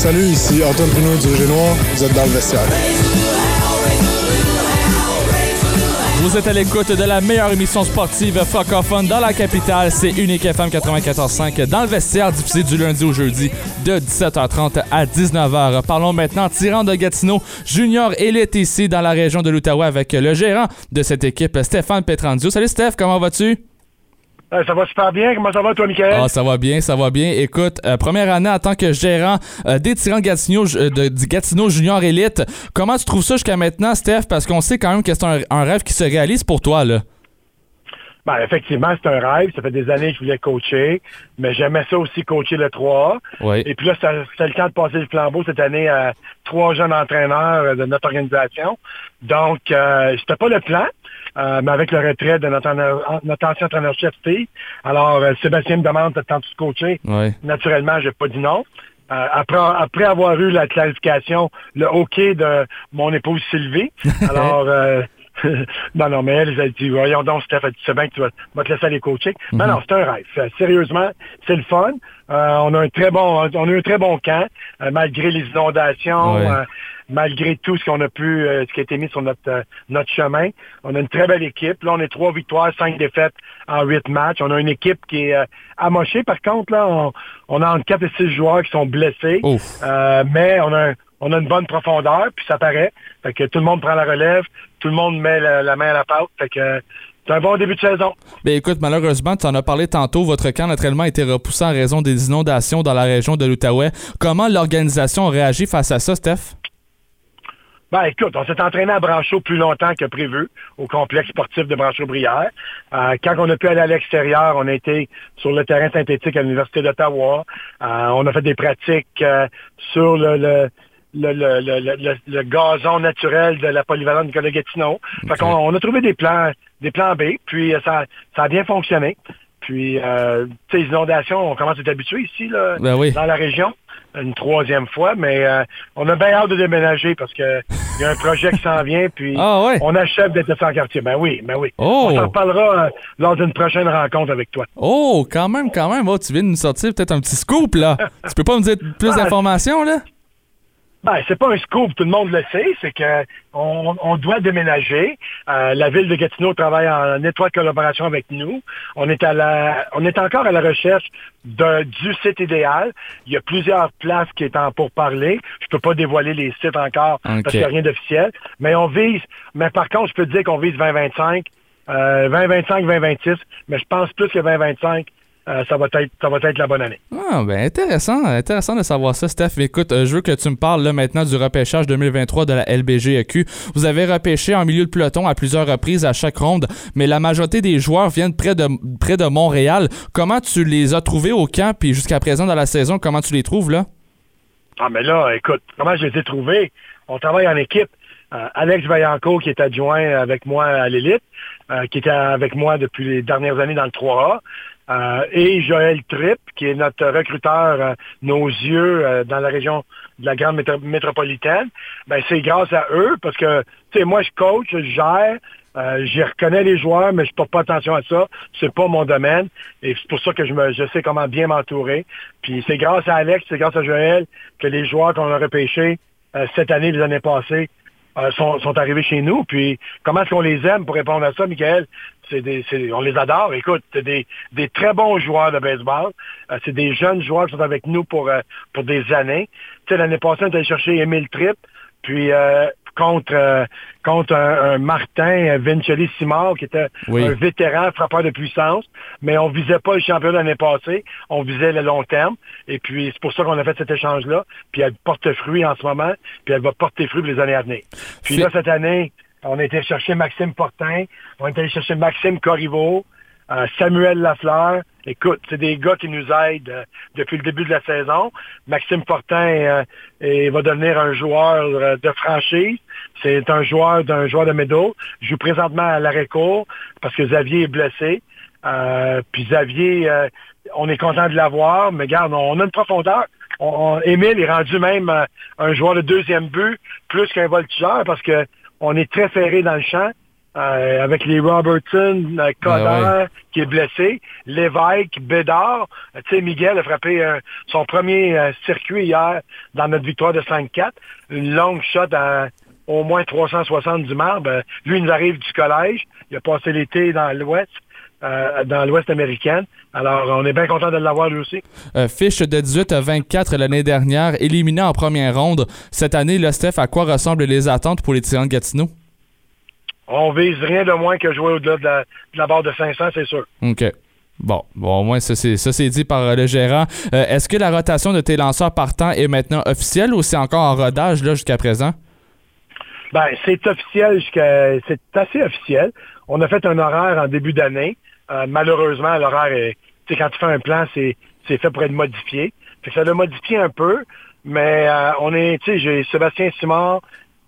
Speaker 23: Salut, ici Antoine Bruno du Noir. Vous êtes dans le vestiaire.
Speaker 3: Vous êtes à l'écoute de la meilleure émission sportive francophone dans la capitale. C'est Unique FM 94.5 dans le vestiaire, diffusé du lundi au jeudi de 17h30 à 19h. Parlons maintenant tirant de Gatineau, junior élite ici dans la région de l'Outaouais avec le gérant de cette équipe, Stéphane Petrandio. Salut Steph, comment vas-tu?
Speaker 24: Euh, ça va super bien. Comment ça va, toi, Michael?
Speaker 3: Ah, ça va bien, ça va bien. Écoute, euh, première année en tant que gérant euh, des tirants de Gatineau, du Gatineau Junior Elite. Comment tu trouves ça jusqu'à maintenant, Steph? Parce qu'on sait quand même que c'est un rêve qui se réalise pour toi, là.
Speaker 24: Ben, effectivement, c'est un rêve. Ça fait des années que je voulais coacher, mais j'aimais ça aussi coacher le 3.
Speaker 3: Oui.
Speaker 24: Et puis là, c'était le temps de passer le flambeau cette année à trois jeunes entraîneurs euh, de notre organisation. Donc, euh, c'était pas le plan. euh, mais avec le retrait de notre, ancien entraîneur-chef Steve. Alors, euh, Sébastien me demande, t'as-tu de coacher?
Speaker 3: Ouais.
Speaker 24: Naturellement, j'ai pas dit non. Euh, après, après avoir eu la clarification, le OK de mon épouse Sylvie. Alors, euh, non, non, mais elle, elle a dit, voyons donc, Steph, elle dit, c'est bien que tu vas, vas te laisser aller coacher. Mais
Speaker 25: Mhm.
Speaker 24: non, c'est un rêve. Euh, Sérieusement, c'est le fun. Euh, on a un très bon, on a eu un très bon camp, euh, malgré les inondations,
Speaker 25: Ouais.
Speaker 24: euh, malgré tout ce qu'on a pu, ce qui a été mis sur notre, notre chemin. On a une très belle équipe. Là, on est trois victoires, cinq défaites en huit matchs. On a une équipe qui est euh, amochée. Par contre, là, on, on a entre quatre et six joueurs qui sont blessés. Mais on a, un- on a une bonne profondeur, puis ça paraît. Fait que tout le monde prend la relève, tout le monde met la, la main à la pâte. Fait que c'est un bon début de saison.
Speaker 3: Ben écoute, malheureusement, tu en as parlé tantôt, votre camp naturellement a été repoussé en raison des inondations dans la région de l'Outaouais. Comment l'organisation a réagi face à ça, Steph?
Speaker 24: Ben écoute, on s'est entraîné à Branchot plus longtemps que prévu au complexe sportif de Branchot-Brière. Euh, quand on a pu aller à l'extérieur, on a été sur le terrain synthétique à l'Université d'Ottawa. Euh, on a fait des pratiques euh, sur le, le, le, le, le, le- gazon naturel de la polyvalente Nicolas Gatineau. Fait qu'on on a trouvé des plans des plans B, puis euh, ça, ça a bien fonctionné. Puis, euh, tu sais, les inondations, on commence à être habitué ici, là,
Speaker 3: Ben oui.
Speaker 24: dans la région, une troisième fois, mais euh, on a bien hâte de déménager parce que il y a un projet qui s'en vient, puis
Speaker 3: Ah ouais?
Speaker 24: on achève d'être sans quartier. Ben oui, ben oui.
Speaker 3: Oh!
Speaker 24: On s'en parlera euh, lors d'une prochaine rencontre avec toi.
Speaker 3: Oh, quand même, quand même. Oh, tu viens de nous sortir peut-être un petit scoop, là. tu peux pas me dire plus
Speaker 24: Ah.
Speaker 3: d'informations, là?
Speaker 24: Ben, c'est pas un scoop, tout le monde le sait, c'est que on, on doit déménager. Euh, la ville de Gatineau travaille en étroite collaboration avec nous. On est à la, on est encore à la recherche du site idéal. Il y a plusieurs places qui est en pour parler. Je peux pas dévoiler les sites encore
Speaker 3: Ok.
Speaker 24: parce qu'il n'y a rien d'officiel. Mais on vise, mais par contre, je peux te dire qu'on vise 2025, euh, 2025, 2026, mais je pense plus que 2025, euh, ça va être, ça va être la bonne année.
Speaker 3: Ah, ben intéressant, intéressant de savoir ça, Steph. Écoute, euh, je veux que tu me parles là maintenant du repêchage 2023 de la LBGEQ. Vous avez repêché en milieu de peloton à plusieurs reprises à chaque ronde, mais la majorité des joueurs viennent près de, près de Montréal. Comment tu les as trouvés au camp, puis jusqu'à présent dans la saison, comment tu les trouves là?
Speaker 24: Ah, mais là, écoute, comment je les ai trouvés? On travaille en équipe. Euh, Alex Vaillancourt, qui est adjoint avec moi à l'élite, qui était avec moi depuis les dernières années dans le 3A, euh, et Joël Tripp, qui est notre recruteur, euh, nos yeux euh, dans la région de la grande métro- métropolitaine. Ben, c'est grâce à eux, parce que, moi, je coach, je gère, j'y reconnais les joueurs, mais je porte pas attention à ça. C'est pas mon domaine. Et c'est pour ça que je je sais comment bien m'entourer. Puis c'est grâce à Alex, c'est grâce à Joël que les joueurs qu'on a repêchés cette année, les années passées, sont, sont arrivés chez nous. Puis comment est-ce qu'on les aime pour répondre à ça, Michael? C'est des, on les adore. Écoute, c'est des, des très bons joueurs de baseball. Euh, c'est des jeunes joueurs qui sont avec nous pour, euh, pour des années. Tu sais, l'année passée, on est allé chercher Émile Tripp, puis euh, contre, contre un, un Martin Vincelli Simard, qui était
Speaker 3: Oui.
Speaker 24: un vétéran frappeur de puissance, mais on visait pas le championnat l'année passée, on visait le long terme, et puis c'est pour ça qu'on a fait cet échange-là, puis elle porte fruit en ce moment, puis elle va porter fruit pour les années à venir. Puis là, cette année, on a été chercher Maxime Portin, on est allé chercher Maxime Corriveau, euh, Samuel Lafleur. Écoute, c'est des gars qui nous aident euh, depuis le début de la saison. Maxime Fortin euh, va devenir un joueur de franchise. C'est un joueur d'un joueur de médo. Je joue présentement à l'arrêt court parce que Xavier est blessé. Puis Xavier, on est content de l'avoir, mais regarde, on a une profondeur. On, on- Émile est rendu même un joueur de deuxième but plus qu'un voltigeur parce que on est très ferré dans le champ. euh, avec les Robertson, euh, Coder,
Speaker 3: ouais.
Speaker 24: qui est blessé, Lévesque, Bédard. Euh, Tu sais, Miguel a frappé euh, son premier euh, circuit hier dans notre victoire de 5-4. Une longue shot à au moins 360 du marbre. Lui, il nous arrive du collège. Il a passé l'été dans l'Ouest, euh, dans l'Ouest américaine. Alors, on est bien content de l'avoir lui aussi.
Speaker 3: Euh, fiche de 18 à 24 l'année dernière, éliminé en première ronde. Cette année, le Steph, à quoi ressemblent les attentes pour les Tyrans de Gatineau?
Speaker 24: On vise rien de moins que jouer au-delà de la, de la barre de 500, c'est sûr.
Speaker 3: OK. Bon, bon, au moins, ça c'est, dit par euh, le gérant. Euh, est-ce que la rotation de tes lanceurs partants est maintenant officielle ou c'est encore en rodage là, jusqu'à présent?
Speaker 24: Ben, c'est officiel jusqu'à. C'est assez officiel. On a fait un horaire en début d'année. Euh, malheureusement, l'horaire est. Tu sais, quand tu fais un plan, c'est, c'est fait pour être modifié. Fait que ça l'a modifié un peu, mais euh, on est. Tu sais, j'ai Sébastien Simard.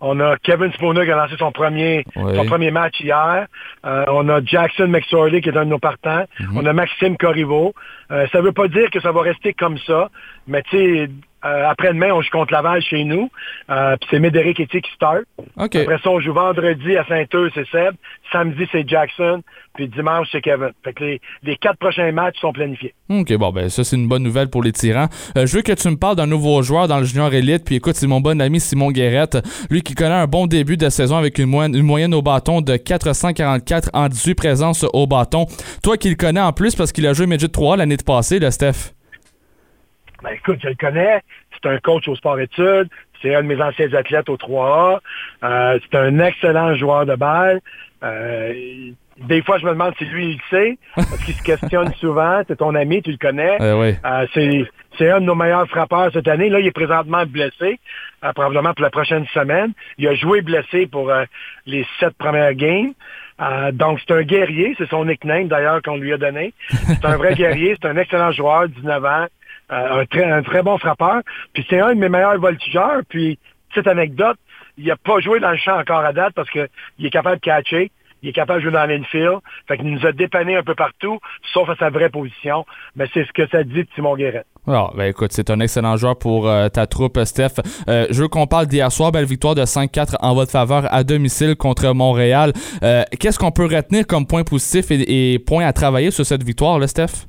Speaker 24: On a Kevin Spooner qui a lancé son premier,
Speaker 3: Oui.
Speaker 24: son premier match hier. Euh, on a Jackson McSorley qui est un de nos partants. On a Maxime Corriveau. Euh, ça veut pas dire que ça va rester comme ça, mais tu sais, euh, après-demain, on joue contre Laval chez nous. Euh, puis c'est Médéric Etier qui start.
Speaker 3: OK.
Speaker 24: Après ça, on joue vendredi à Saint-Eustache, c'est Seb. Samedi, c'est Jackson. Puis dimanche, c'est Kevin. Fait que les, les quatre prochains matchs sont planifiés.
Speaker 3: OK, bon, ben ça, c'est une bonne nouvelle pour les Tyrans. Euh, je veux que tu me parles d'un nouveau joueur dans le junior élite. Puis écoute, c'est mon bon ami Simon Guérette. Lui qui connaît un bon début de saison avec une moyenne, une moyenne au bâton de 444 en 18 présences au bâton. Toi qui le connais en plus parce qu'il a joué Midget 3 l'année passée, le Steph.
Speaker 24: Ben écoute, je le connais. C'est un coach au sport-études. C'est un de mes anciens athlètes au 3A. Euh, c'est un excellent joueur de balle. Euh, des fois, je me demande si lui, il le sait, parce qu'il se questionne souvent. C'est ton ami, tu le connais.
Speaker 3: Oui.
Speaker 24: Euh, c'est, c'est un de nos meilleurs frappeurs cette année. Là, il est présentement blessé, euh, probablement pour la prochaine semaine. Il a joué blessé pour euh, les sept premières games. Donc, c'est un guerrier. C'est son nickname, d'ailleurs, qu'on lui a donné. C'est un vrai guerrier. C'est un excellent joueur, 19 ans. Euh, un, très, un très bon frappeur. Puis c'est un de mes meilleurs voltigeurs. Puis, petite anecdote, il n'a pas joué dans le champ encore à date parce qu'il est capable de catcher. il est capable de jouer dans l'infield. Fait qu'il nous a dépanné un peu partout, sauf à sa vraie position. Mais c'est ce que ça dit de Simon Guéret.
Speaker 3: Alors, ben écoute, c'est un excellent joueur pour euh, ta troupe, Steph. Euh, je veux qu'on parle d'hier soir, belle victoire de 5-4 en votre faveur à domicile contre Montréal. Euh, Qu'est-ce qu'on peut retenir comme point positif et, et point à travailler sur cette victoire, là, Steph?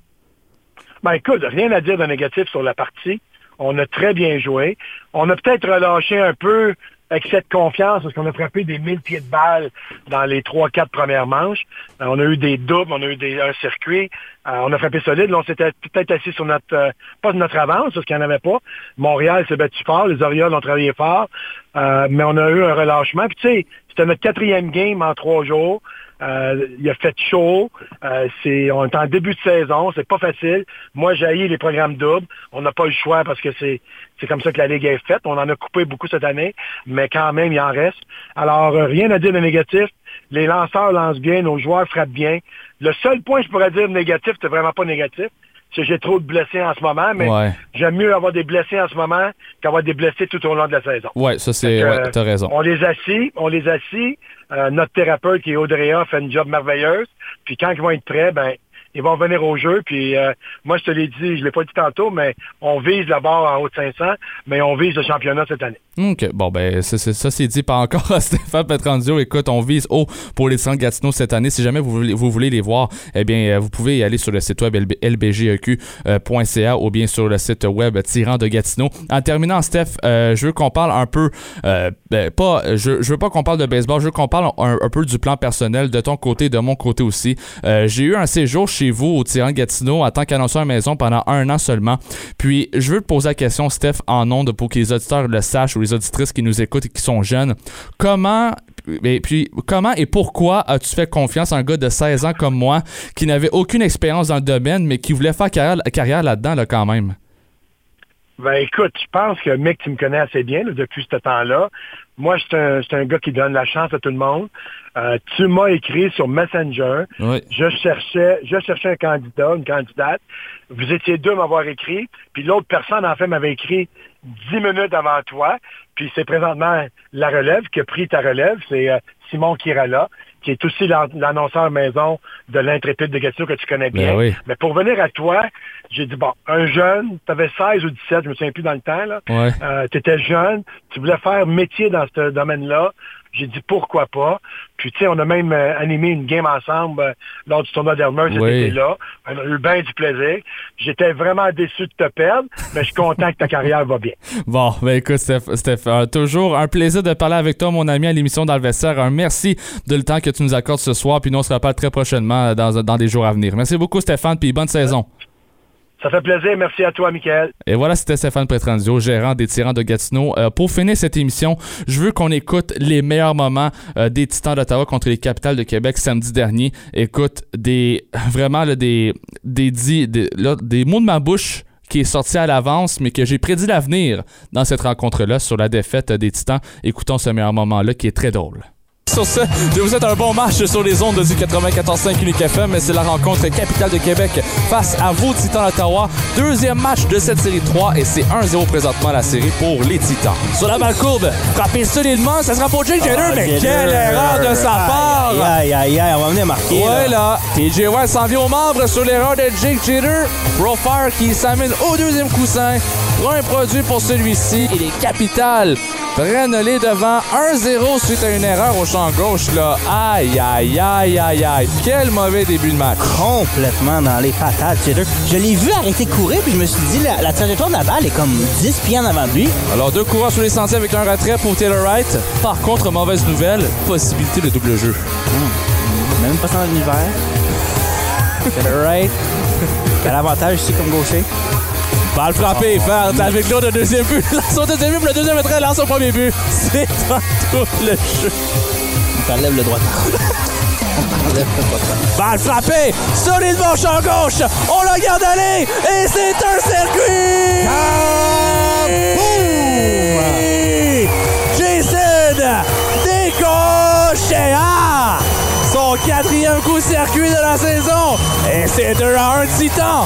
Speaker 24: Ben écoute, rien à dire de négatif sur la partie. On a très bien joué. On a peut-être relâché un peu excès de confiance parce qu'on a frappé des mille pieds de balle dans les trois, quatre premières manches. Euh, on a eu des doubles, on a eu des, un circuit. Euh, on a frappé solide. Là, on s'était peut-être assis sur notre, euh, pas de notre avance parce qu'il n'y en avait pas. Montréal s'est battu fort. Les Orioles ont travaillé fort. Mais on a eu un relâchement. Puis tu sais, c'était notre quatrième game en trois jours. Euh, il a fait chaud. Euh, c'est, on est en début de saison. C'est pas facile. Moi, j'ai les programmes doubles. On n'a pas le choix parce que c'est, c'est comme ça que la Ligue est faite. On en a coupé beaucoup cette année, mais quand même, il en reste. Alors, euh, rien à dire de négatif. Les lanceurs lancent bien, nos joueurs frappent bien. Le seul point, je pourrais dire négatif, c'est vraiment pas négatif. J'ai trop de blessés en ce moment, mais
Speaker 3: Ouais.
Speaker 24: j'aime mieux avoir des blessés en ce moment qu'avoir des blessés tout au long de la saison.
Speaker 3: Ouais, ça c'est. Ouais, t'as raison.
Speaker 24: On les assit, on les assit. Euh, notre thérapeute qui est Audrea fait une job merveilleuse. Puis quand ils vont être prêts, ben ils vont venir au jeu. Puis euh, moi, je te l'ai dit, je l'ai pas dit tantôt, mais on vise la barre en haut de 500, mais on vise le championnat cette année.
Speaker 3: OK. Bon, ben, ça, c'est dit pas encore à Stéphane Petrandio. Écoute, on vise haut pour les Centres Gatineau cette année. Si jamais vous voulez, vous voulez les voir, eh bien, euh, vous pouvez y aller sur le site web LB lbgeq.ca ou bien sur le site web Tirant de Gatineau. En terminant, Steph, euh, je veux qu'on parle un peu, euh, ben, pas, je, veux pas qu'on parle de baseball, je veux qu'on parle un, un peu du plan personnel de ton côté, de mon côté aussi. Euh, J'ai eu un séjour chez vous au Tirant Gatineau en tant qu'annonceur maison pendant un an seulement. Puis, je veux te poser la question, Steph, en ondes pour que les auditeurs le sachent ou les auditrices qui nous écoutent et qui sont jeunes. Comment et puis, comment et pourquoi as-tu fait confiance à un gars de 16 ans comme moi qui n'avait aucune expérience dans le domaine, mais qui voulait faire carrière, carrière là-dedans là, quand même?
Speaker 24: Ben écoute, je pense que mec, tu me connais assez bien là, depuis ce temps-là. Moi, je suis un, je suis un gars qui donne la chance à tout le monde. Euh, tu m'as écrit sur Messenger.
Speaker 3: Oui.
Speaker 24: Je cherchais, je cherchais un candidat, une candidate. Vous étiez deux à m'avoir écrit. Puis l'autre personne, en fait, m'avait écrit dix minutes avant toi. Puis c'est présentement la relève qui a pris ta relève. C'est euh, Simon Kirala, qui est aussi l'an- l'annonceur maison de l'Intrépide de Gatineau que tu connais bien.
Speaker 3: Ben oui.
Speaker 24: Mais pour venir à toi, j'ai dit, bon, un jeune, tu avais 16 ou 17, je me souviens plus dans le temps, là.
Speaker 3: Ouais.
Speaker 24: Euh, tu étais jeune, tu voulais faire métier dans ce domaine-là. J'ai dit pourquoi pas? Puis tu sais, on a même euh, animé une game ensemble euh, lors du tournoi d'Elmer cet
Speaker 3: Oui.
Speaker 24: été-là. On a eu bien du plaisir. J'étais vraiment déçu de te perdre, mais je suis content que ta carrière va bien.
Speaker 3: Bon, ben écoute, Steph, Steph, euh, toujours un plaisir de parler avec toi, mon ami, à l'émission dans le vestiaire. Un merci de le temps que tu nous accordes ce soir, puis nous, on se reparle très prochainement euh, dans, dans des jours à venir. Merci beaucoup, Stéphane, puis bonne saison.
Speaker 24: Ça fait plaisir. Merci à toi, Michael.
Speaker 3: Et voilà, c'était Stéphane Petrandio, gérant des Tyrans de Gatineau. Euh, pour finir cette émission, je veux qu'on écoute les meilleurs moments euh, des Titans d'Ottawa contre les Capitales de Québec samedi dernier. Écoute, des vraiment des des, des mots de ma bouche qui est sorti à l'avance, mais que j'ai prédit l'avenir dans cette rencontre-là sur la défaite des Titans. Écoutons ce meilleur moment-là qui est très drôle. Sur ce, je vous souhaite un bon match sur les ondes du 94.5 Unique FM. C'est la rencontre capitale de Québec face à vos Titans d'Ottawa. Deuxième match de cette série 3 et c'est 1-0 présentement la série pour les Titans. Sur la balle courbe, frappé solidement, ça sera pour Jake Jenner,
Speaker 26: Ah,
Speaker 3: mais
Speaker 26: Jenner.
Speaker 3: quelle erreur de sa part!
Speaker 26: Aïe, aïe, aïe, on va venir marquer.
Speaker 3: Ouais,
Speaker 26: là.
Speaker 3: TJ Watt s'en vient aux membres sur l'erreur de Jake Jeter. Profire qui s'amène au deuxième coussin. Un produit pour celui-ci. Et les Capitales prennent les devants 1-0 suite à une erreur au champ gauche. Là. Aïe, aïe, aïe, aïe, aïe. Quel mauvais début de match.
Speaker 26: Complètement dans les patates, Jeter. Je l'ai vu arrêter de courir, puis je me suis dit, la, la trajectoire de la balle est comme 10 pieds en avant de lui.
Speaker 3: Alors, deux coureurs sur les sentiers avec un retrait pour Taylor Wright. Par contre, mauvaise nouvelle, possibilité de double jeu.
Speaker 26: Même pas sans l'univers. Taylor Wright. Quel avantage ici comme gaucher.
Speaker 3: Balle frappée, faire avec l'autre de deuxième but. Lance au deuxième but, le deuxième retrait lance au premier but. C'est un double jeu.
Speaker 26: On t'enlève le droit. On t'enlève le droit.
Speaker 3: Balle frappée, solidement champ gauche. On la garde aller et c'est un circuit. Jason Décochea! Son quatrième coup circuit de la saison. Et c'est 2 à 1 Titan.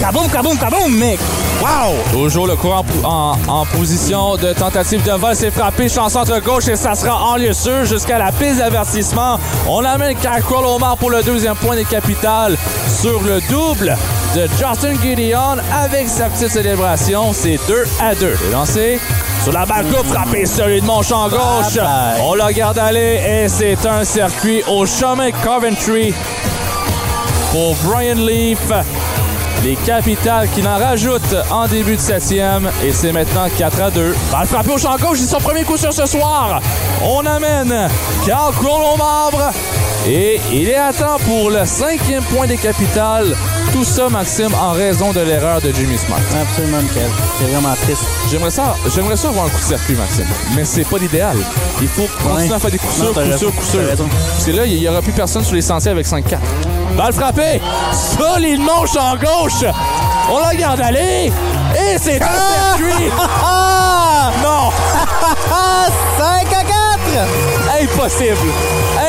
Speaker 26: Kaboum, kaboum, kaboum, mec! Wow!
Speaker 3: Toujours le courant en, en position de tentative de vol. C'est frappé, champ centre gauche et ça sera en lieu sûr jusqu'à la piste d'avertissement. On amène Carquel Omar pour le deuxième point des capitales sur le double de Justin Gideon avec sa petite célébration. C'est 2 à 2. C'est lancé sur la balle coupe, frappé solidement champ gauche.
Speaker 26: Bye bye.
Speaker 3: On la garde aller et c'est un circuit au chemin Coventry pour Brian Leaf. Les capitales qui n'en rajoutent en début de septième. Et c'est maintenant 4 à 2. Balle frappée au champ gauche, c'est son premier coup sur ce soir. On amène Carl Kroll au marbre. Et il est à temps pour le cinquième point des capitales. Tout ça, Maxime, en raison de l'erreur de Jimmy Smart.
Speaker 26: Absolument, Michael. C'est vraiment triste.
Speaker 3: J'aimerais ça, j'aimerais ça avoir un coup de circuit, Maxime. Mais c'est pas l'idéal. Il faut continuer
Speaker 26: Ouais.
Speaker 3: à faire des coups sûrs, coups sûrs, coups sûrs. que là, il y aura plus personne sur les sentiers avec 5-4. Balle frappée! Solidement au champ gauche! On la garde aller! Et c'est un
Speaker 26: Ah!
Speaker 3: circuit! non!
Speaker 26: 5 à 4!
Speaker 3: Impossible!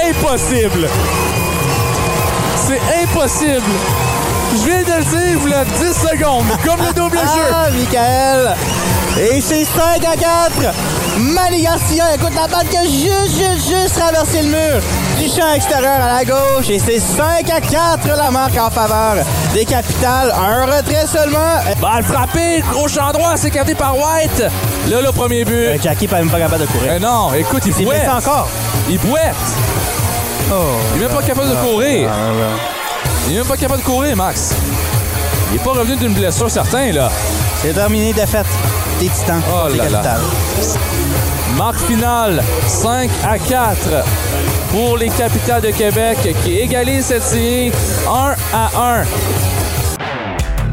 Speaker 3: Impossible! C'est impossible! Je viens de le dire, vous l'avez 10 secondes, comme le double jeu!
Speaker 26: Ah, Michael! Et c'est 5 à 4! Manny Garcia, écoute la balle qui a juste, juste, juste traversé le mur du champ extérieur à la gauche. Et c'est 5 à 4 la marque en faveur des capitales. Un retrait seulement.
Speaker 3: Balle frappée au champ droit, c'est capté par White. Là, le premier but.
Speaker 26: Euh, Jackie n'est même pas capable de courir.
Speaker 3: Eh non, écoute, il
Speaker 26: s'est
Speaker 3: bouette.
Speaker 26: encore.
Speaker 3: Il bouette. Il est même pas capable de courir.
Speaker 26: Ah,
Speaker 3: Il est même pas capable de courir, Max. Il est pas revenu d'une blessure certain, là.
Speaker 26: C'est terminé, défaite des Titans.
Speaker 3: Oh là là.
Speaker 26: capitales.
Speaker 3: Marque finale, 5 à 4 pour les capitales de Québec qui égalisent cette série 1 à 1.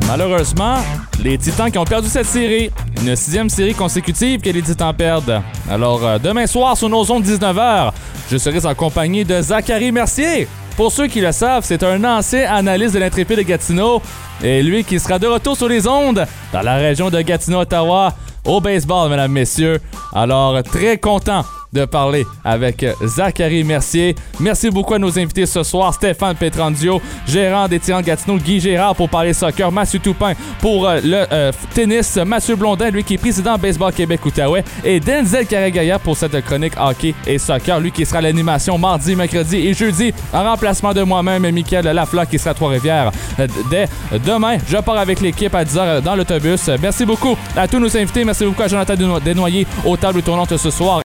Speaker 3: Malheureusement, les Titans qui ont perdu cette série, une sixième série consécutive que les Titans perdent. Alors, euh, demain soir, sur nos ondes 19h, je serai en compagnie de Zachary Mercier. Pour ceux qui le savent, c'est un ancien analyste de l'intrépide de Gatineau. Et lui qui sera de retour sur les ondes dans la région de Gatineau-Ottawa au baseball, mesdames, messieurs. Alors, très content de parler avec Zachary Mercier. Merci beaucoup à nos invités ce soir. Stéphane Petrandio, gérant des Tyrans de Gatineau, Guy Gérard pour parler soccer, Mathieu Toupin pour euh, le euh, tennis, Mathieu Blondin, lui qui est président Baseball Québec-Outaouais, et Denzel Caragaya pour cette chronique hockey et soccer, lui qui sera l'animation mardi, mercredi et jeudi en remplacement de moi-même, Mickaël Lafleur qui sera à Trois-Rivières euh, dès demain. Je pars avec l'équipe à 10h dans l'autobus. Merci beaucoup à tous nos invités. Merci beaucoup à Jonathan Desno- Desnoyers aux tables tournantes ce soir.